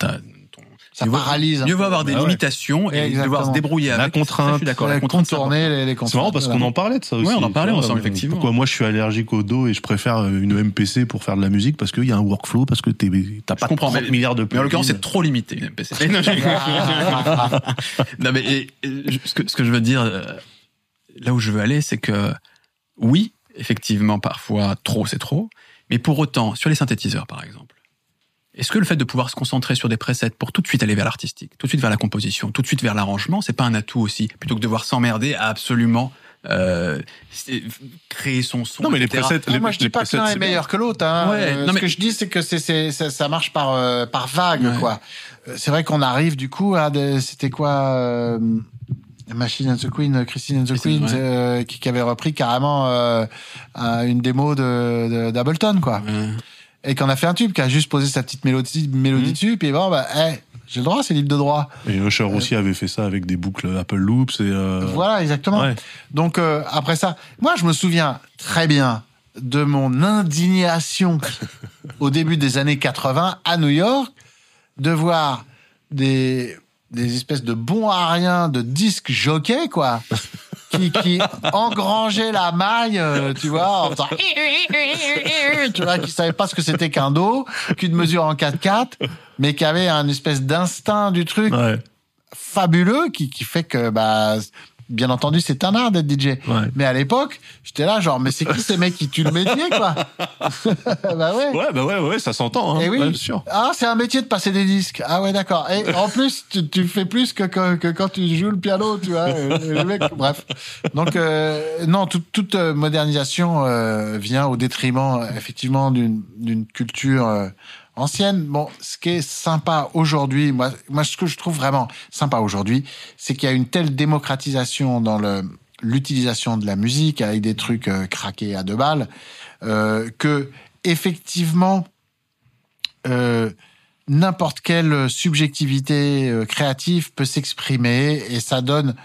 Ça mieux vaut- paralyse. un Mieux vaut avoir des ouais. limitations et Exactement. devoir se débrouiller La avec. Ça, contrainte. je suis d'accord. La contrainte, c'est contourner les, les C'est contraintes. marrant parce qu'on en parlait de ça aussi. Ouais, on en parlait ensemble, effectivement. Pourquoi moi je suis allergique au dos et je préfère euh, une MPC pour faire de la musique parce qu'il y a un workflow, parce que t'as pas comprends, 30 mais- milliards de Mais en l'occurrence, plugins. c'est trop limité, le MPC. Non, je- non, mais et- et je- ce, que, ce que je veux dire, euh, là où je veux aller, c'est que oui, effectivement, parfois, trop, c'est trop. Mais pour autant, sur les synthétiseurs, par exemple, est-ce que le fait de pouvoir se concentrer sur des presets pour tout de suite aller vers l'artistique, tout de suite vers la composition, tout de suite vers l'arrangement, c'est pas un atout aussi, plutôt que de devoir s'emmerder à absolument euh, créer son son Non, mais les etc. presets, Ah, les, moi, je dis les pas que l'un est bien. meilleur que l'autre. Hein. Ouais, Euh, non, ce mais- que je dis, c'est que c'est, c'est, ça, ça marche par, euh, par vague, Ouais. quoi. Euh, C'est vrai qu'on arrive du coup à des, c'était quoi euh, Machine and the Queen, Christine and the Queen, ouais. euh, qui, qui avait repris carrément euh, un- une démo de, de- d'Ableton, quoi. Et qu'on a fait un tube, qui a juste posé sa petite mélodie, mélodie Mhm. dessus, puis bon, bah, hey, j'ai le droit, c'est libre de droit. Et Usher aussi avait fait ça avec des boucles Apple Loops et. euh, Voilà, exactement. ouais. Donc euh, après ça, moi je me souviens très bien de mon indignation au début des années 80 à New York de voir des des espèces de bons à rien de disques jockeys quoi qui, qui engrangeaient la maille euh, tu vois en faisant tu vois qui savaient pas ce que c'était qu'un dos qu'une mesure en 4-4 mais qui avaient un espèce d'instinct du truc Ouais. fabuleux qui, qui fait que bah bien entendu c'est un art d'être DJ Ouais. mais à l'époque j'étais là genre mais c'est qui ces mecs qui tuent le métier quoi bah ouais Ouais, bah ouais, ouais, ça s'entend. Hein. Eh oui. Bien sûr. ah c'est un métier de passer des disques ah ouais d'accord et en plus tu, tu fais plus que, que, que quand tu joues le piano tu vois euh, le mec, bref donc euh, non toute, toute euh, modernisation euh, vient au détriment effectivement d'une d'une culture euh, ancienne. Bon, ce qui est sympa aujourd'hui, moi, moi, ce que je trouve vraiment sympa aujourd'hui, c'est qu'il y a une telle démocratisation dans le l'utilisation de la musique avec des trucs euh, craqués à deux balles euh, que effectivement euh, n'importe quelle subjectivité euh, créative peut s'exprimer et ça donne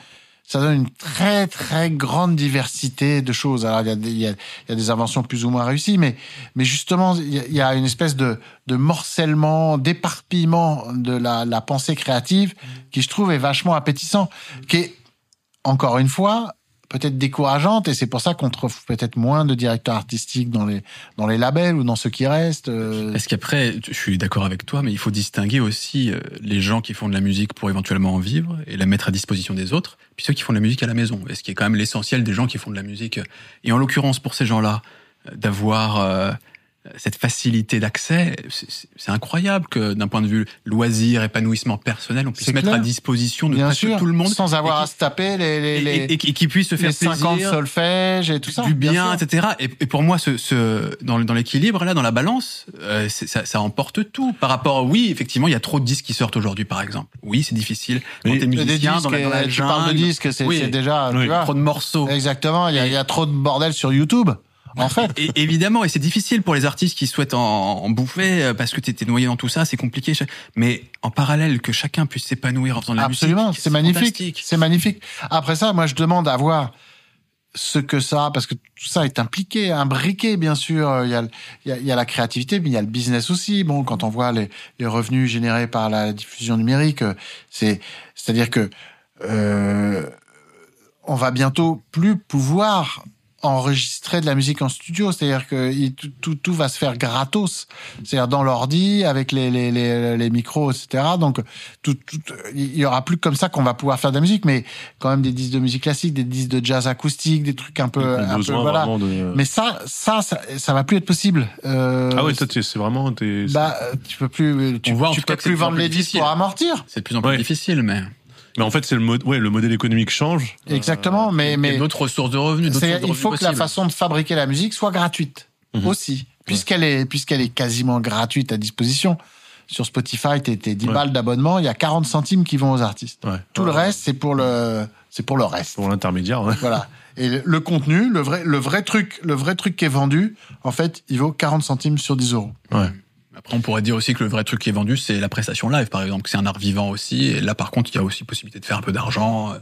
ça donne une très très grande diversité de choses. Alors il y a des, il y a, des inventions plus ou moins réussies, mais mais justement il y a, il y a une espèce de de morcellement, d'éparpillement de la, la pensée créative qui je trouve est vachement appétissant, qui est encore une fois peut-être décourageante et c'est pour ça qu'on trouve peut-être moins de directeurs artistiques dans les dans les labels ou dans ceux qui restent. euh, Est-ce qu'après, je suis d'accord avec toi, mais il faut distinguer aussi euh, les gens qui font de la musique pour éventuellement en vivre et la mettre à disposition des autres, puis ceux qui font de la musique à la maison. Et ce qui est quand même l'essentiel des gens qui font de la musique. Et en l'occurrence, pour ces gens-là, euh, d'avoir cette facilité d'accès, c'est- c'est c'est incroyable que d'un point de vue loisir, épanouissement personnel, on puisse mettre clair. à disposition de bien presque sûr, tout le monde. sans avoir à se taper les les, et, et- et qui puisse se faire les 50 plaisir solfèges et tout ça. du bien, etc. Et, et pour moi, ce, ce, dans, le- dans l'équilibre, là, dans la balance, euh, c'est- ça, ça emporte tout. Par rapport, oui, effectivement, il y a trop de disques qui sortent aujourd'hui, par exemple. Oui, c'est difficile. Quand t'es Des musicien, disques, dans la, dans la tu parles de disques, c'est Oui. c'est déjà Oui. tu vois, trop de morceaux. Exactement, il y, a, il y a trop de bordel sur YouTube. En fait, Et évidemment, et c'est difficile pour les artistes qui souhaitent en, en bouffer euh, parce que t'es noyé dans tout ça, c'est compliqué. Mais en parallèle, que chacun puisse s'épanouir en faisant de la absolument, musique, c'est magnifique. C'est magnifique. Après ça, moi, je demande à voir ce que ça, parce que tout ça est impliqué, imbriqué, bien sûr. Il y a, le- il y a, il y a la créativité, mais il y a le business aussi. Bon, quand on voit les, les revenus générés par la diffusion numérique, euh, c'est, c'est-à-dire que euh, on va bientôt plus pouvoir enregistrer de la musique en studio, c'est-à-dire que tout, tout, tout va se faire gratos, c'est-à-dire dans l'ordi avec les, les, les, les micros, etc. Donc tout, tout, il y aura plus comme ça qu'on va pouvoir faire de la musique, mais quand même des disques de musique classique, des disques de jazz acoustique, des trucs un peu, un peu voilà. de. Mais ça, ça, ça, ça va plus être possible. Euh, ah toi, tu- c'est vraiment. bah, euh, tu peux plus, tu, en tu peux plus vendre plus les disques pour amortir. C'est de plus en plus Ouais. difficile, mais Mais en fait, c'est le mode. Ouais, le modèle économique change. Exactement, mais il y mais a d'autres sources de revenus. sources de il faut revenus que la façon de fabriquer la musique soit gratuite Mhm. aussi, puisqu'elle est puisqu'elle est quasiment gratuite à disposition. Sur Spotify, t'es t'es 10 Ouais. balles d'abonnement, il y a 40 centimes qui vont aux artistes. Ouais. Tout le reste, c'est pour le c'est pour le reste. Pour l'intermédiaire. ouais. Voilà. Et le- le contenu, le vrai le vrai truc, le vrai truc qui est vendu, en fait, il vaut 40 centimes sur 10 euros. Ouais. Après, on pourrait dire aussi que le vrai truc qui est vendu, c'est la prestation live, par exemple, que c'est un art vivant aussi. Et là, par contre, il y a aussi possibilité de faire un peu d'argent.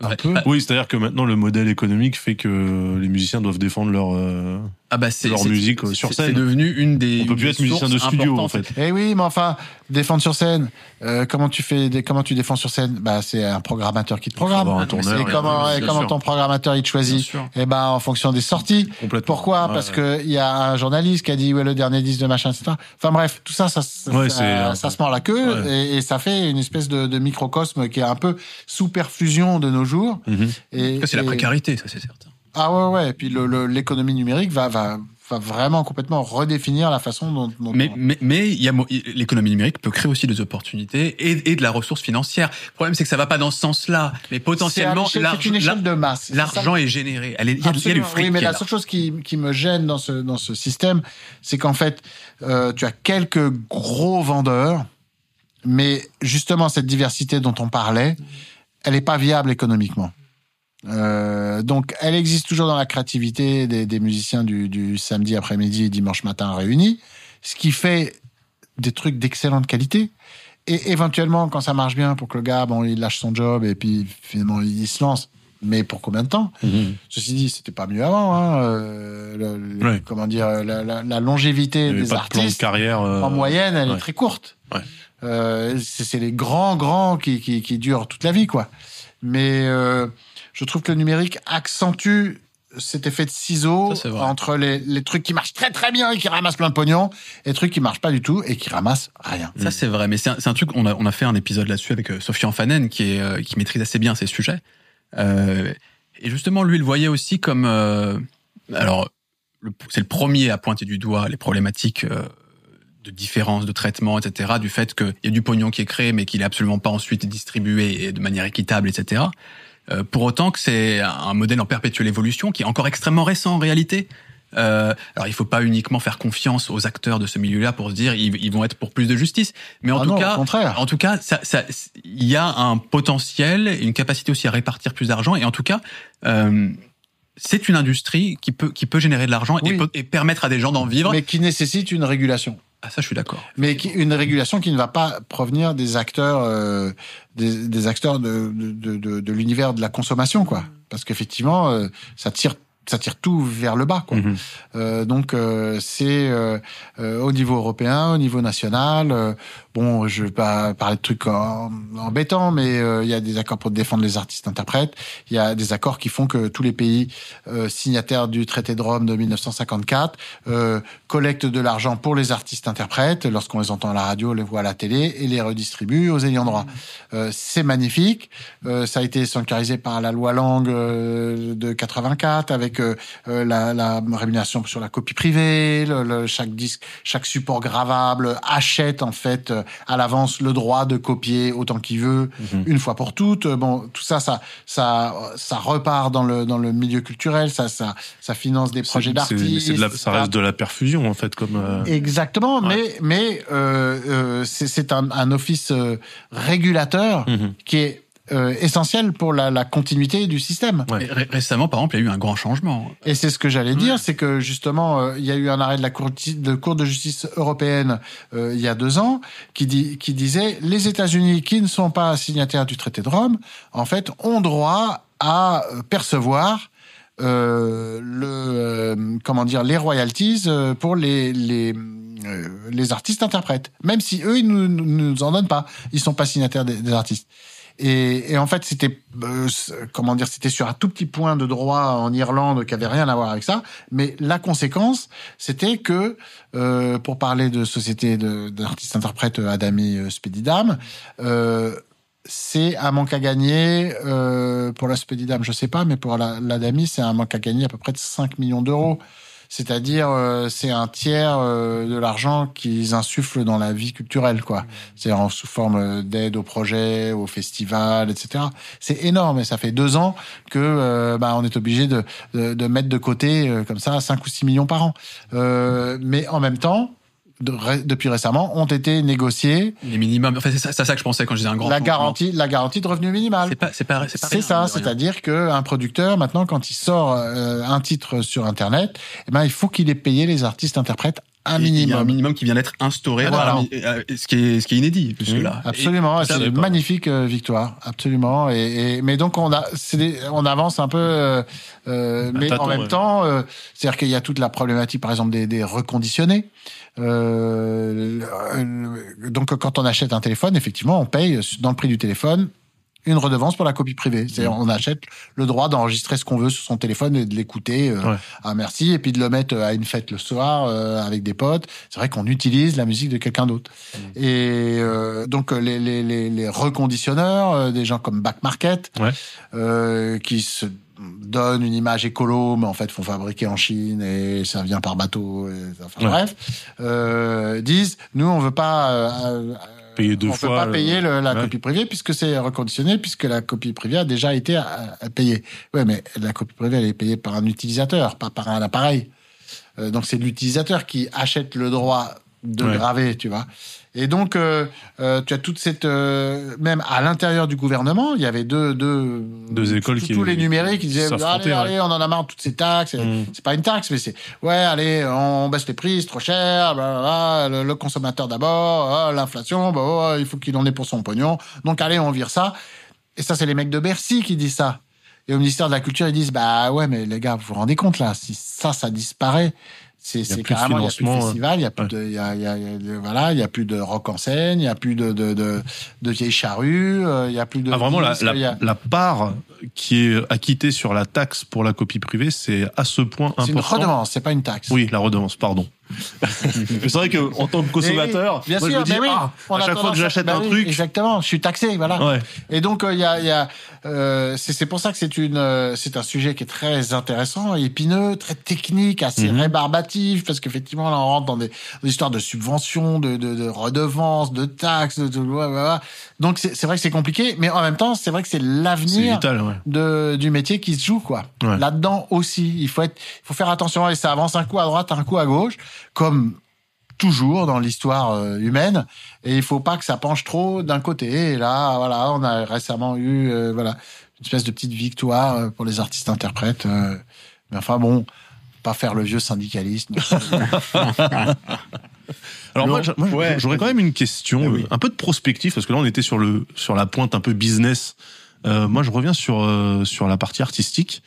Un Ouais. peu. Bah, Oui, c'est-à-dire que maintenant le modèle économique fait que les musiciens doivent défendre leur. euh, Ah bah c'est Leur c'est- musique, euh, c'est- sur C'est scène. devenu une des. On peut plus être musicien de studio en fait. Eh oui, mais enfin, défendre sur scène. euh, comment tu fais des, comment tu défends sur scène? Bah, c'est un programmateur qui te programme. un tourneur c'est Et et comment, et bien comment ton programmateur il te Bien choisit sûr. Eh ben, en fonction des sorties. Complètement. Pourquoi? Ouais, Parce ouais. que il y a un journaliste qui a dit ouais le dernier disque de machin, etc. Enfin bref, tout ça, ça, ça, Ouais, ça, c'est se mord la queue Ouais. et, et ça fait une espèce de, de microcosme qui est un peu sous perfusion de nos jours. Mhm. Et, Ça, C'est la et- précarité, ça c'est certain. Ah ouais ouais. Et puis l'économie numérique va, va va vraiment complètement redéfinir la façon dont. dont Mais on- mais l'économie numérique peut créer aussi des opportunités et, et de la ressource financière. Le problème c'est que ça va pas dans ce sens-là, mais potentiellement c'est une l'argent échelle de masse. L'argent est généré. Elle est- Il y, a- du fric. Oui, mais la seule chose qui, qui me gêne dans ce, dans ce système, c'est qu'en fait, euh, tu as quelques gros vendeurs, mais justement, cette diversité dont on parlait, elle n'est pas viable économiquement. Euh, donc, elle existe toujours dans la créativité des, des musiciens du, du samedi après-midi et dimanche matin réunis, ce qui fait des trucs d'excellente qualité. Et éventuellement, quand ça marche bien, pour que le gars, bon, il lâche son job et puis finalement il se lance. Mais pour combien de temps? Mhm. Ceci dit, c'était pas mieux avant. Hein, euh, le- le- Ouais. Comment dire, la, la- la longévité des pas de artistes carrière. euh, en moyenne, elle ouais. est très courte. Ouais. Euh, c'est les grands, grands qui, qui, qui durent toute la vie, quoi. Mais je trouve que le numérique accentue cet effet de ciseau Ça, entre les, les trucs qui marchent très très bien et qui ramassent plein de pognon et les trucs qui marchent pas du tout et qui ramassent rien. Ça, c'est vrai. Mais c'est un, truc, on a, on a fait un épisode là-dessus avec euh, Sofiane Fanen, qui, est, euh, qui maîtrise assez bien ces sujets. Euh, et justement, lui, il voyait aussi comme. euh, alors, c'est le premier à pointer du doigt les problématiques euh, de différence de traitement, etc., du fait qu'il y a du pognon qui est créé, mais qu'il est absolument pas ensuite distribué et de manière équitable, etc. Euh, pour autant que c'est un modèle en perpétuelle évolution qui est encore extrêmement récent en réalité. Euh, alors il faut pas uniquement faire confiance aux acteurs de ce milieu-là pour se dire ils, ils vont être pour plus de justice, mais en Ah tout non, cas, en tout cas, ça, ça, il y a un potentiel, une capacité aussi à répartir plus d'argent, et en tout cas, euh, c'est une industrie qui peut qui peut générer de l'argent et, Oui. et permettre à des gens d'en vivre. Mais qui nécessite une régulation. Ah ça, je suis d'accord. mais une régulation qui ne va pas provenir des acteurs euh, des, acteurs de, de, de, de l'univers de la consommation quoi parce qu'effectivement euh, ça tire ça tire tout vers le bas quoi Mhm. Euh, donc euh, c'est euh, euh, au niveau européen au niveau national euh, bon je vais pas parler de trucs embêtants mais euh, il y a des accords pour défendre les artistes interprètes il y a des accords qui font que tous les pays euh, signataires du traité de Rome de 1954 euh, collectent de l'argent pour les artistes interprètes lorsqu'on les entend à la radio, les voit à la télé et les redistribue aux ayants droit. Euh, c'est magnifique. Euh, ça a été sanctuarisé par la loi Langue euh, de 84 avec euh, euh, la, la rémunération sur la copie privée. Le, le- chaque disque, chaque support gravable achète en fait euh, à l'avance le droit de copier autant qu'il veut Mhm. une fois pour toutes. Bon, tout ça, ça, ça, ça repart dans le dans le milieu culturel. Ça, ça, ça finance des projets d'artistes. de ça reste de la perfusion en fait, comme. euh, Exactement, Ouais. mais mais euh, c'est un, un office régulateur mhm. qui est euh, essentiel pour la, la continuité du système. Ouais. Ré- récemment, par exemple, il y a eu un grand changement. Et c'est ce que j'allais dire, c'est que justement, euh, il y a eu un arrêt de la Cour de, cour de justice européenne euh, il y a deux ans qui, dit, qui disait les États-Unis qui ne sont pas signataires du traité de Rome, en fait, ont droit à euh, percevoir euh, le euh, comment dire les royalties euh, pour les les euh, les artistes interprètes, même si eux ils nous, nous nous en donnent pas, ils sont pas signataires des, des artistes. Et, en fait, c'était euh, comment dire, c'était sur un tout petit point de droit en Irlande qui avait rien à voir avec ça. Mais la conséquence, c'était que, euh, pour parler de société de- d'artistes interprètes euh, Adami euh, Spedidam, euh, c'est un manque à gagner pour la Spedidam, je sais pas, mais pour la, l'Adami, c'est un manque à gagner à peu près de 5 millions d'euros. C'est-à-dire, euh, c'est un tiers euh, de l'argent qu'ils insufflent dans la vie culturelle, quoi. C'est en sous forme euh, d'aide aux projets, aux festivals, etc. C'est énorme et ça fait deux ans que euh, bah, on est obligé de, de, de mettre de côté euh, comme ça 5 ou 6 millions par an. Euh, mais en même temps, de- ré- depuis récemment, ont été négociés Les minimums. Enfin, c'est ça, ça que je pensais quand je disais un grand la garantie, la garantie de revenu minimal. C'est pas, c'est pas, c'est pas C'est rien, ça, rien. c'est-à-dire qu'un producteur, maintenant, quand il sort euh, un titre sur Internet, eh ben, il faut qu'il ait payé les artistes interprètes un Et Il y a un minimum. minimum qui vient d'être instauré, Voilà. voilà, euh, ce qui est, ce qui est inédit, puisque là. Absolument, c'est une magnifique euh, victoire, absolument. Et, et- mais donc on a, c'est des- on avance un peu, euh, euh, mais en même ouais. temps, euh, c'est-à-dire qu'il y a toute la problématique, par exemple, des, des reconditionnés. Euh, euh, donc quand on achète un téléphone, effectivement, on paye dans le prix du téléphone une redevance pour la copie privée. C'est-à-dire on achète le droit d'enregistrer ce qu'on veut sur son téléphone et de l'écouter euh, Ouais. à merci et puis de le mettre à une fête le soir euh, avec des potes. C'est vrai qu'on utilise la musique de quelqu'un d'autre. Et euh, donc euh, les, les, les, les reconditionneurs, euh, des gens comme Back Market, Ouais. euh, qui se donnent une image écolo, mais en fait font fabriquer en Chine et ça vient par bateau. Et, enfin Ouais. bref, euh, disent nous on veut pas euh, euh, Payer deux on fois peut pas payer le- la Ouais. copie privée puisque c'est reconditionné puisque la copie privée a déjà été euh, payée. Ouais, mais la copie privée elle est payée par un utilisateur, pas par un appareil. Euh, donc c'est l'utilisateur qui achète le droit de Ouais. graver, tu vois. Et donc, euh, euh, tu as toute cette... euh, même à l'intérieur du gouvernement, il y avait deux... Deux, Deux écoles qui- Tous les numériques, ils disaient, allez, ouais. allez, on en a marre de toutes ces taxes. Mm. C'est pas une taxe, mais c'est, ouais, allez, on baisse les prix, c'est trop cher, blablabla, le, le consommateur d'abord, ah, l'inflation, bah, oh, il faut qu'il en ait pour son pognon. Donc, allez, on vire ça. Et ça, c'est les mecs de Bercy qui disent ça. Et au ministère de la Culture, ils disent, bah ouais, mais les gars, vous vous rendez compte là, si ça, ça disparaît, c'est, carrément, il y a plus de festival, il y a plus ouais. de, il y a, y a- y a voilà, il y a plus de rock en scène, il y a plus de, de, de, de vieilles charrues, euh, il y a plus de. Ah, vraiment, la, la, la part qui est acquittée sur la taxe pour la copie privée, c'est à ce point c'est une important. redevance, c'est pas une taxe. Oui, la redevance, pardon. C'est vrai que en tant que consommateur, oui, bien moi, je sûr, me dis, mais oui, ah, on à a chaque fois que j'achète bah un oui, truc, exactement, je suis taxé, voilà. ouais, Et donc euh, il y a, y a euh, c'est pour ça que c'est une euh, c'est un sujet qui est très intéressant, épineux, très technique, assez Mhm. rébarbatif parce qu'effectivement là on rentre dans des, des histoires de subventions, de, de, de redevances, de taxes, de, ouais, ouais. donc c'est vrai que c'est compliqué, mais en même temps c'est vrai que c'est l'avenir ouais. de du métier qui se joue quoi. Ouais. Là-dedans aussi, il faut être il faut faire attention et ça avance un coup à droite, un coup à gauche comme toujours dans l'histoire euh, humaine et il faut pas que ça penche trop d'un côté et là voilà, on a récemment eu euh, voilà, une espèce de petite victoire euh, pour les artistes interprètes euh, mais enfin bon, pas faire le vieux syndicaliste. Alors moi, Non, j'a- moi, ouais. j'aurais quand même une question, oui. euh, un peu de prospective, parce que là on était sur le sur la pointe un peu business. Euh, moi, je reviens sur euh, sur la partie artistique.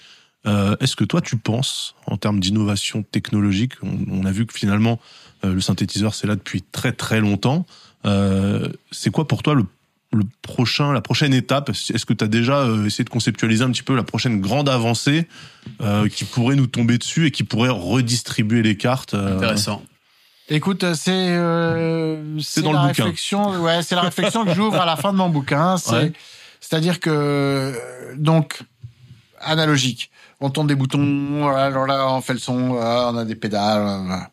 Euh, Est-ce que toi, tu penses, en termes d'innovation technologique, on, on a vu que finalement euh, le synthétiseur c'est là depuis très très longtemps. Euh, c'est quoi pour toi le le prochain, la prochaine étape? Est-ce que tu as déjà euh, essayé de conceptualiser un petit peu la prochaine grande avancée euh, qui pourrait nous tomber dessus et qui pourrait redistribuer les cartes euh, Intéressant. Écoute, c'est euh, c'est dans la le bouquin. réflexion. Ouais, c'est la réflexion que j'ouvre à la fin de mon bouquin. C'est Ouais. c'est-à-dire que euh, donc analogique. On tourne des boutons. Alors là, on fait le son. on a des pédales.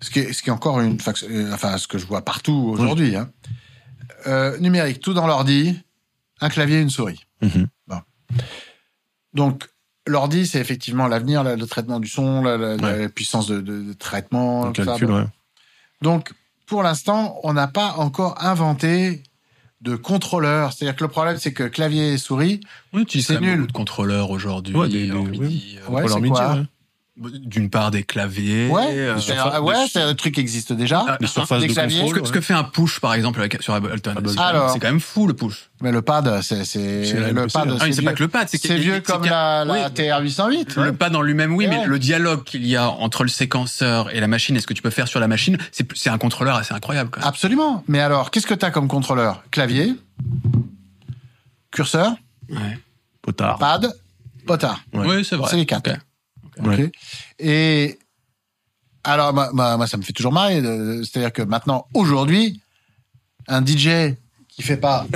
Ce qui est, ce qui est encore une fac- euh, enfin ce que je vois partout aujourd'hui. Hein. Euh, numérique, tout dans l'ordi, un clavier, une souris. Mhm. Donc l'ordi, c'est effectivement l'avenir, le traitement du son, la, la- Ouais. la puissance de, de- de traitement, ça. calcul, ouais. Donc, pour l'instant, on n'a pas encore inventé de contrôleur. C'est-à-dire que le problème, c'est que clavier et souris, utilise C'est nul. beaucoup de contrôleurs aujourd'hui. Ouais, des- des-. MIDI, euh, midi, quoi ouais. D'une part des claviers. ouais, euh, ouais, des- c'est un truc qui existe déjà. Ah, Les un- surfaces des de claviers. ce, contrôle. que, ce que fait un push, par exemple, avec- sur Ableton. Ableton. C'est quand même- Alors. c'est quand même fou, le push. Mais le pad, c'est c'est le pad. Ah, mais c'est c'est pas vieux, que le pad, c'est vieux comme la, la oui. TR-808. Le pas dans lui-même, oui, Ouais. mais le dialogue qu'il y a entre le séquenceur et la machine et ce que tu peux faire sur la machine, c'est c'est un contrôleur assez incroyable. Quand même. Absolument. Mais alors, qu'est-ce que tu as comme contrôleur? Clavier, curseur, Ouais. Potard. pad, potard. Ouais. Oui, c'est vrai. C'est les quatre. Ok. Ouais. Ok. Et alors, moi, moi, moi, ça me fait toujours marrer. de- C'est-à-dire que maintenant, aujourd'hui, un DJ qui fait pas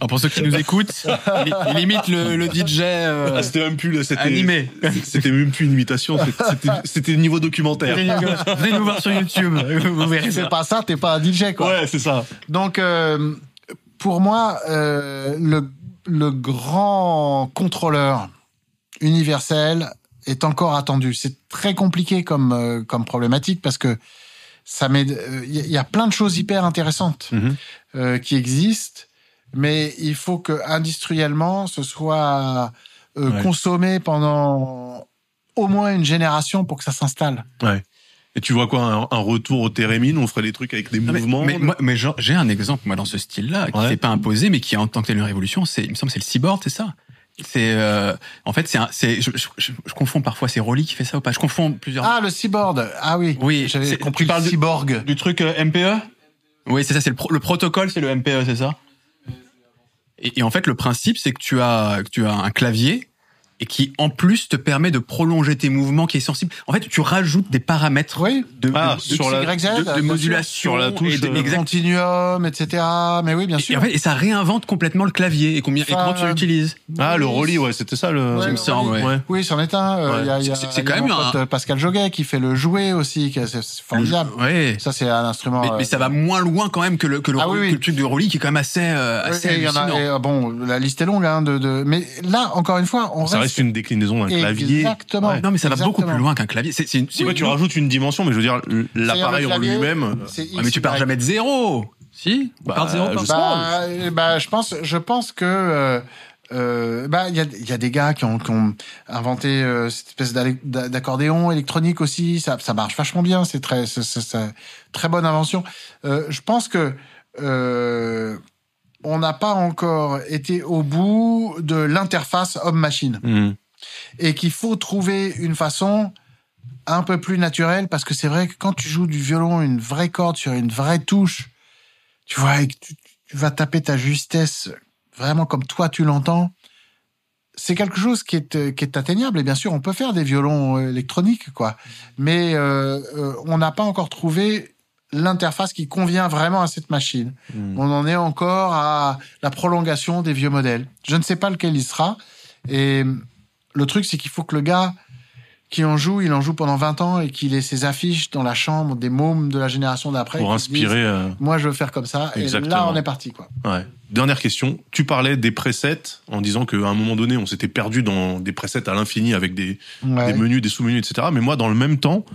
Alors, pour ceux qui nous écoutent, il, il imite le, le DJ euh, Ah, c'était même plus le- c'était animé. C'était même plus une imitation, c'était- niveau documentaire. Venez nous voir sur YouTube, vous verrez fais pas ça, t'es pas un DJ quoi. Ouais, c'est ça. Donc, euh, pour moi, euh, le, le grand contrôleur universel est encore attendu. C'est très compliqué comme, euh, comme problématique parce que ça met, il y, a- y a plein de choses hyper intéressantes Mhm. euh, qui existent, mais il faut que industriellement ce soit euh, Ouais. consommé pendant au moins une génération pour que ça s'installe. Et tu vois quoi, un, un retour au Térémine, on ferait des trucs avec des Non, mais- mouvements. Mais, mais genre, j'ai un exemple moi dans ce style-là qui Ouais. n'est pas imposé mais qui en tant que tel une révolution. C'est, il me semble, c'est le cyborg, c'est ça? C'est euh, en fait c'est un- c'est je, je, je- je confonds parfois c'est Rolly qui fait ça ou pas? Je confonds plusieurs. Ah, le cyborg. Ah oui. Oui, J'avais c'est- compris tu parles le du- cyborg. Du truc euh, MPE Oui, c'est ça, c'est le, pro- le protocole, c'est le MPE, c'est ça? Et, et en fait, le principe, c'est que tu as, que tu as un clavier et qui, en plus, te permet de prolonger tes mouvements, qui est sensible. En fait, tu rajoutes des paramètres Oui. de, Ah, de- sur la- Z, de- de modulation. Sur la touche, et de- euh, exact. Continuum, etc. Mais oui, bien Et, sûr. en fait, et ça réinvente complètement le clavier et, combien, et Enfin, comment tu l'utilises. Ah, le Rolly, ouais, c'était ça le. Ouais, semble, ouais. Ouais. Oui, c'en est un. Euh, C'est- y a quand même un- euh, Pascal Joguet qui fait le jouet aussi, qui est- c'est formidable. Ouais. Ça, c'est un instrument. Mais, euh, mais ça va moins loin quand même que le, que le, Ah oui, que le truc de Rolly qui est quand même assez, euh, ouais, assez et il y en a- hallucinant. et, euh, bon, la liste est longue, hein, de, de, mais là, encore une fois, on reste, reste une déclinaison d'un clavier. Exactement. Ouais. Non, mais ça va beaucoup plus loin qu'un clavier. C'est, une, Ouais, une- tu rajoutes une dimension, mais je veux dire, l'appareil en lui-même. c'est Ouais, mais tu pars jamais de zéro. Si? On Bah, part de zéro, sais Bah, euh, bah, je pense, je pense que euh, euh, bah il y a, il y a des gars qui ont, qui ont inventé euh, cette espèce d'accordéon électronique aussi. Ça, ça marche vachement bien. C'est très, très bonne invention. Euh, je pense que euh, on n'a pas encore été au bout de l'interface homme-machine Mhm. et qu'il faut trouver une façon un peu plus naturelle parce que c'est vrai que quand tu joues du violon une vraie corde sur une vraie touche, tu vois, et que tu, tu vas taper ta justesse vraiment comme toi tu l'entends, c'est quelque chose qui est, euh, qui est atteignable. Et bien sûr, on peut faire des violons euh, électroniques, quoi. Mais euh, on n'a pas encore trouvé l'interface qui convient vraiment à cette machine. Mhm. On en est encore à la prolongation des vieux modèles. Je ne sais pas lequel il sera. Et le truc, c'est qu'il faut que le gars qui en joue, il en joue pendant 20 ans et qu'il ait ses affiches dans la chambre des mômes de la génération d'après. Pour disent, inspirer. euh, Moi, je veux faire comme ça. Et là, Exactement. on est parti, quoi. Ouais. Dernière question. Tu parlais des presets en disant qu'à un moment donné, on s'était perdu dans des presets à l'infini avec des, Ouais. des menus, des sous-menus, etc. Mais moi, dans le même temps,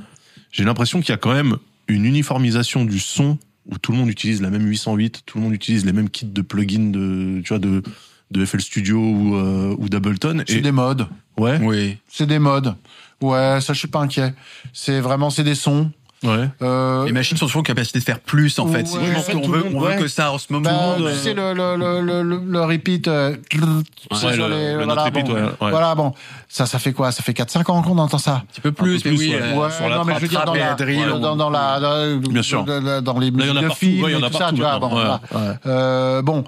j'ai l'impression qu'il y a quand même une uniformisation du son où tout le monde utilise la même 808, tout le monde utilise les mêmes kits de plugins de, tu vois, de, de FL Studio ou, euh, ou d'Ableton. C'est Et des modes. ouais, Oui. C'est des modes. Ouais, ça, je suis pas inquiet. C'est vraiment, c'est des sons. Ouais. Euh, Les machines sont toujours en capacité de faire plus, en fait. Ouais, C'est en fait, qu'on tout veut, monde, on veut ouais. que ça en ce moment. bah, monde, tu euh, sais, le, le, le, le, le- repeat, euh, Ouais, le- les- le voilà, repeat, bon, ouais, voilà, bon. Ça, ça fait quoi? Ça fait 4-5 ans qu'on entend ça. Un petit peu plus, peu mais plus, oui. ouais. euh, sur la non, mais je veux dire, dans la, drill, dans, dans la, dans, Bien sûr. dans, les musiques de films tout ça, tu vois. Euh, bon,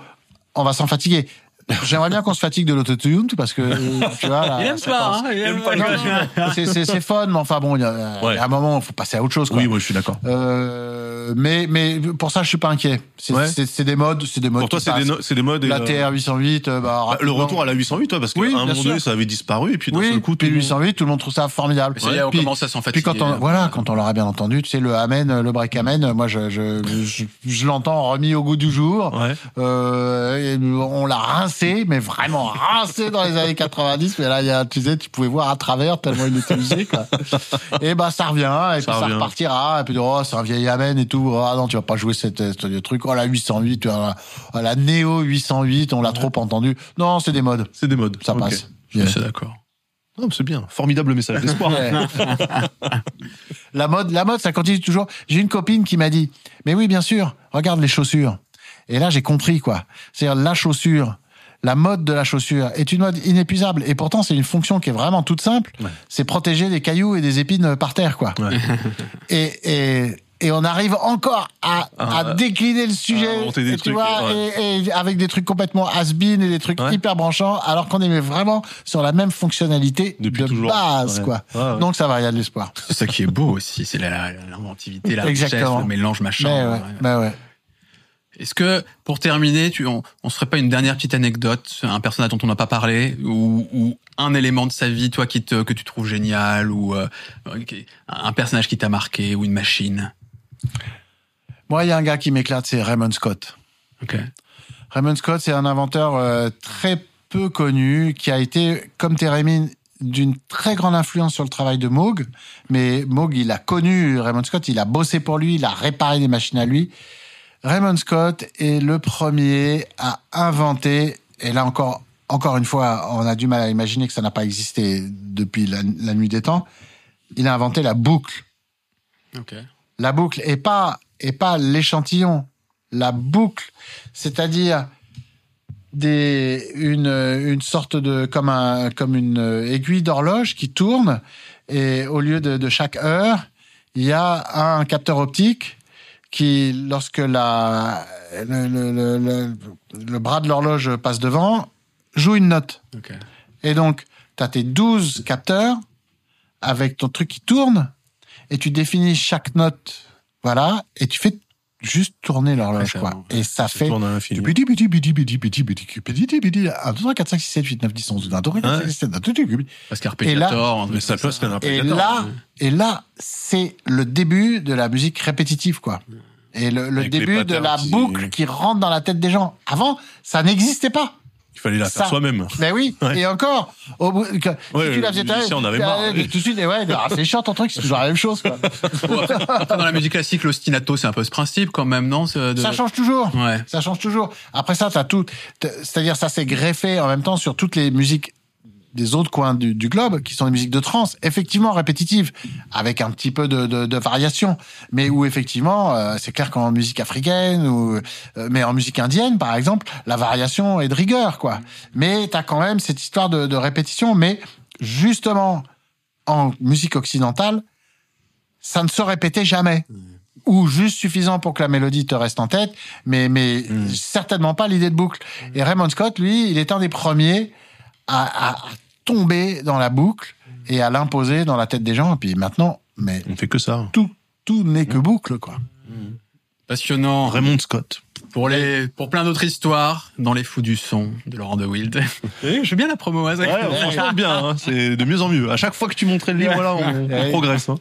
on va s'en fatiguer. J'aimerais bien qu'on se fatigue de l'autotune, parce que, euh, tu vois, là, Il aime ça pas, hein, il aime pas c'est- c'est c'est fun, mais enfin bon, il y a, Ouais. il y a un moment, il faut passer à autre chose, quoi. Oui, moi, je suis d'accord. Euh, mais, mais pour ça, je suis pas inquiet. C'est Ouais. c'est- c'est des modes, c'est des modes. Pour toi, c'est des, passent. no- c'est des modes. La euh, TR 808, euh, bah, bah, le retour à la 808, ouais, parce qu'à Oui, un moment sûr. donné, ça avait disparu, et puis d'un Oui, seul coup, tout puis le monde- 808, tout le monde trouve ça formidable. Est, on Puis- commence à s'en Puis fatiguer. quand on, voilà, quand on l'aura bien entendu, tu sais, le amen, le break amen, moi, je, je, je, je l'entends remis au goût du jour. Euh, on l'a rincé, mais vraiment rincé dans les années 90. Mais là, il y a, tu sais, tu pouvais voir à travers tellement il était usé, quoi. Et bah, ça revient, et Ça puis ça repartira. Et puis, oh, c'est un vieil amen et tout. Ah non, tu vas pas jouer cette, ce truc. Oh, la 808, tu vois, la, la Neo 808, on l'a trop entendu. Non, c'est des modes. C'est des modes. Ça passe. Je suis d'accord. Non, c'est bien. Formidable message d'espoir. Ouais. la mode, la mode, ça continue toujours. J'ai une copine qui m'a dit, mais oui, bien sûr, regarde les chaussures. Et là, j'ai compris, quoi. C'est-à-dire, la chaussure, la mode de la chaussure est une mode inépuisable. Et pourtant, c'est une fonction qui est vraiment toute simple. Ouais. C'est protéger des cailloux et des épines par terre, quoi. Ouais. Et, et, et on arrive encore à, Ah, à décliner le sujet, des tu trucs, vois, ouais. et, et avec des trucs complètement has-been et des trucs Ouais. hyper branchants, alors qu'on est vraiment sur la même fonctionnalité Depuis de toujours. base, Ouais. quoi. Donc ça va, il y a de l'espoir. C'est ça qui est beau aussi, c'est la- l'inventivité, la richesse, le mélange machin. Mais ouais, Ouais. Est-ce que, pour terminer, tu, on, on se ferait pas une dernière petite anecdote, un personnage dont on n'a pas parlé, ou, ou un élément de sa vie, toi, qui te, que tu trouves génial, ou euh, un personnage qui t'a marqué, ou une machine? Moi, il y a un gars qui m'éclate, c'est Raymond Scott. Raymond Scott, c'est un inventeur euh, très peu connu qui a été, comme Térémine, d'une très grande influence sur le travail de Moog. Mais Moog, il a connu Raymond Scott, il a bossé pour lui, il a réparé des machines à lui. Raymond Scott est le premier à inventer, et là encore, encore une fois, on a du mal à imaginer que ça n'a pas existé depuis la, la nuit des temps. Il a inventé la boucle. La boucle et pas et pas l'échantillon la boucle c'est-à-dire des une une sorte de comme un comme une aiguille d'horloge qui tourne et au lieu de, de chaque heure il y a un capteur optique qui lorsque la le, le, le, bras de l'horloge passe devant joue une note et donc, tu as tes 12 capteurs avec ton truc qui tourne et tu définis chaque note. Voilà. Et tu fais juste tourner l'horloge, quoi. Et ça Ça fait. tourne à l'infini. du petit, petit, petit, petit, petit, petit, petit, petit, petit, 1, 2, 3, 4, 5, 6, 7, 8, 9, 10, 11, 12, 1, 2, 3, 4, 5, 6, 7, 1, 2, 3, 4, 5, Parce qu'arpégiator, un truc Mais ça comme peut, c'est un Et là, et là, c'est le début de la musique répétitive, quoi. Et le, début de la boucle qui rentre dans la tête des gens. Avant, ça n'existait pas. Il fallait la faire soi-même. Ben oui, Ouais. et encore, au bout, que- Ouais, si tu la faisais toi, en avait marre, euh, tout de suite, et ouais, ah, c'est chiant ton truc, c'est toujours la même chose. Quoi. Dans la musique classique, l'ostinato, c'est un peu ce principe quand même, non de- Ça change toujours. Ouais. Ça change toujours. Après ça, t'as tout. C'est-à-dire, ça s'est greffé en même temps sur toutes les musiques des autres coins du, du globe, qui sont des musiques de trance, effectivement répétitives, avec un petit peu de, de, de variation, mais où effectivement, euh, c'est clair qu'en musique africaine ou euh, mais en musique indienne, par exemple, la variation est de rigueur, quoi. Mais t'as quand même cette histoire de, de répétition, mais justement en musique occidentale, ça ne se répétait jamais ou juste suffisant pour que la mélodie te reste en tête, mais, mais certainement pas l'idée de boucle. Et Raymond Scott, lui, il est un des premiers à tomber dans la boucle et à l'imposer dans la tête des gens. Et puis maintenant, mais On fait que ça. tout, tout n'est que boucle, quoi. Passionnant. Raymond Scott. Pour les, pour plein d'autres histoires, dans les fous du son de Laurent de Wild. je fais bien la promo, hein. Ouais, franchement bien, hein. c'est de mieux en mieux. À chaque fois que tu montrais le livre, là, on, on progresse. hein.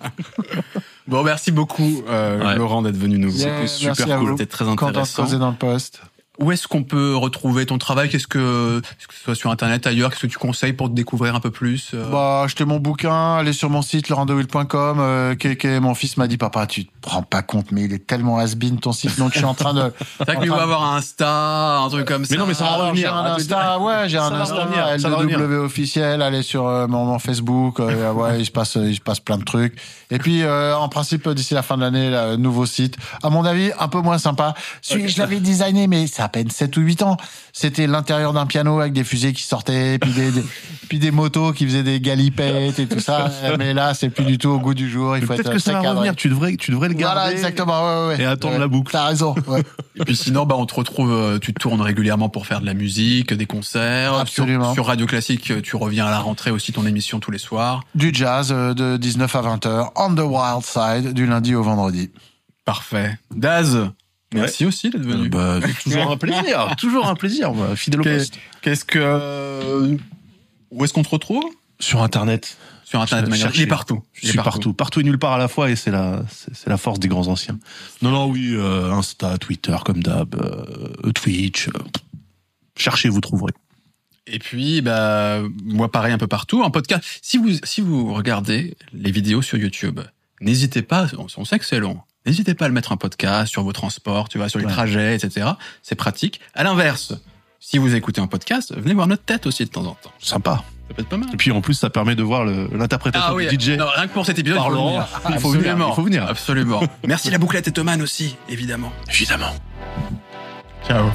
Bon, merci beaucoup, euh, Ouais. Laurent, d'être venu nous. Yeah, C'était super cool. C'était très Content de intéressant. creuser dans le poste. Où est-ce qu'on peut retrouver ton travail? Qu'est-ce que, est-ce que ce soit sur Internet, ailleurs, qu'est-ce que tu conseilles pour te découvrir un peu plus euh, Bah, achetez mon bouquin, allez sur mon site laurentdeville.com. Euh, mon fils m'a dit, papa, tu te prends pas compte, mais il est tellement has-been ton site, donc je suis en train de. C'est vrai qu'il doit avoir un Insta, un truc comme ça. Mais non, mais ça va revenir. J'ai un Ah, Insta, ouais, j'ai un Ça va Insta, ça va LDW officiel, allez sur euh, mon, mon Facebook, euh, ouais, il se passe, il se passe plein de trucs. Et puis, euh, en principe, d'ici la fin de l'année, là, nouveau site. À mon avis, un peu moins sympa. Celui, Je l'avais designé, mais c'est à peine 7 ou 8 ans. C'était l'intérieur d'un piano avec des fusées qui sortaient, puis des, des- puis des motos qui faisaient des galipettes et tout ça. Mais là, c'est plus du tout au goût du jour. Il faut être Peut-être que ça va revenir. Tu devrais, tu devrais le garder. Voilà, exactement. Ouais, ouais, ouais. et attendre Ouais, la boucle. T'as raison. Et puis sinon, bah, on te retrouve, euh, tu tournes régulièrement pour faire de la musique, des concerts. Absolument. Sur, sur Radio Classique, tu reviens à la rentrée aussi, ton émission tous les soirs. Du jazz euh, de 19 à 20 heures, on the wild side, du lundi au vendredi. Parfait. Daz, merci aussi d'être venu. Bah, toujours un plaisir. toujours un plaisir. fidèle au poste. Qu'est-ce que, euh, où est-ce qu'on te retrouve? Sur Internet. Sur Internet, manière- il est partout. Je Il est suis partout. partout, et nulle part à la fois, et c'est la, c'est la force des grands anciens. Non, non, oui, euh, Insta, Twitter, comme d'hab, euh, Twitch. euh, cherchez, vous trouverez. Et puis, bah, moi, pareil, un peu partout. En podcast, si vous, si vous regardez les vidéos sur YouTube, n'hésitez pas, on, on sait que c'est long. N'hésitez pas à le mettre en podcast sur vos transports, tu vois, sur les Ouais. trajets, etc. C'est pratique. À l'inverse, si vous écoutez en podcast, venez voir notre tête aussi de temps en temps. Sympa. Ça peut être pas mal. Et puis en plus, ça permet de voir l'interprétation du DJ. Ah Non, rien que pour cet épisode, il faut venir. Il faut venir, Absolument. il faut venir. Absolument. Merci la bouclette étomane aussi, évidemment. Évidemment. Ciao.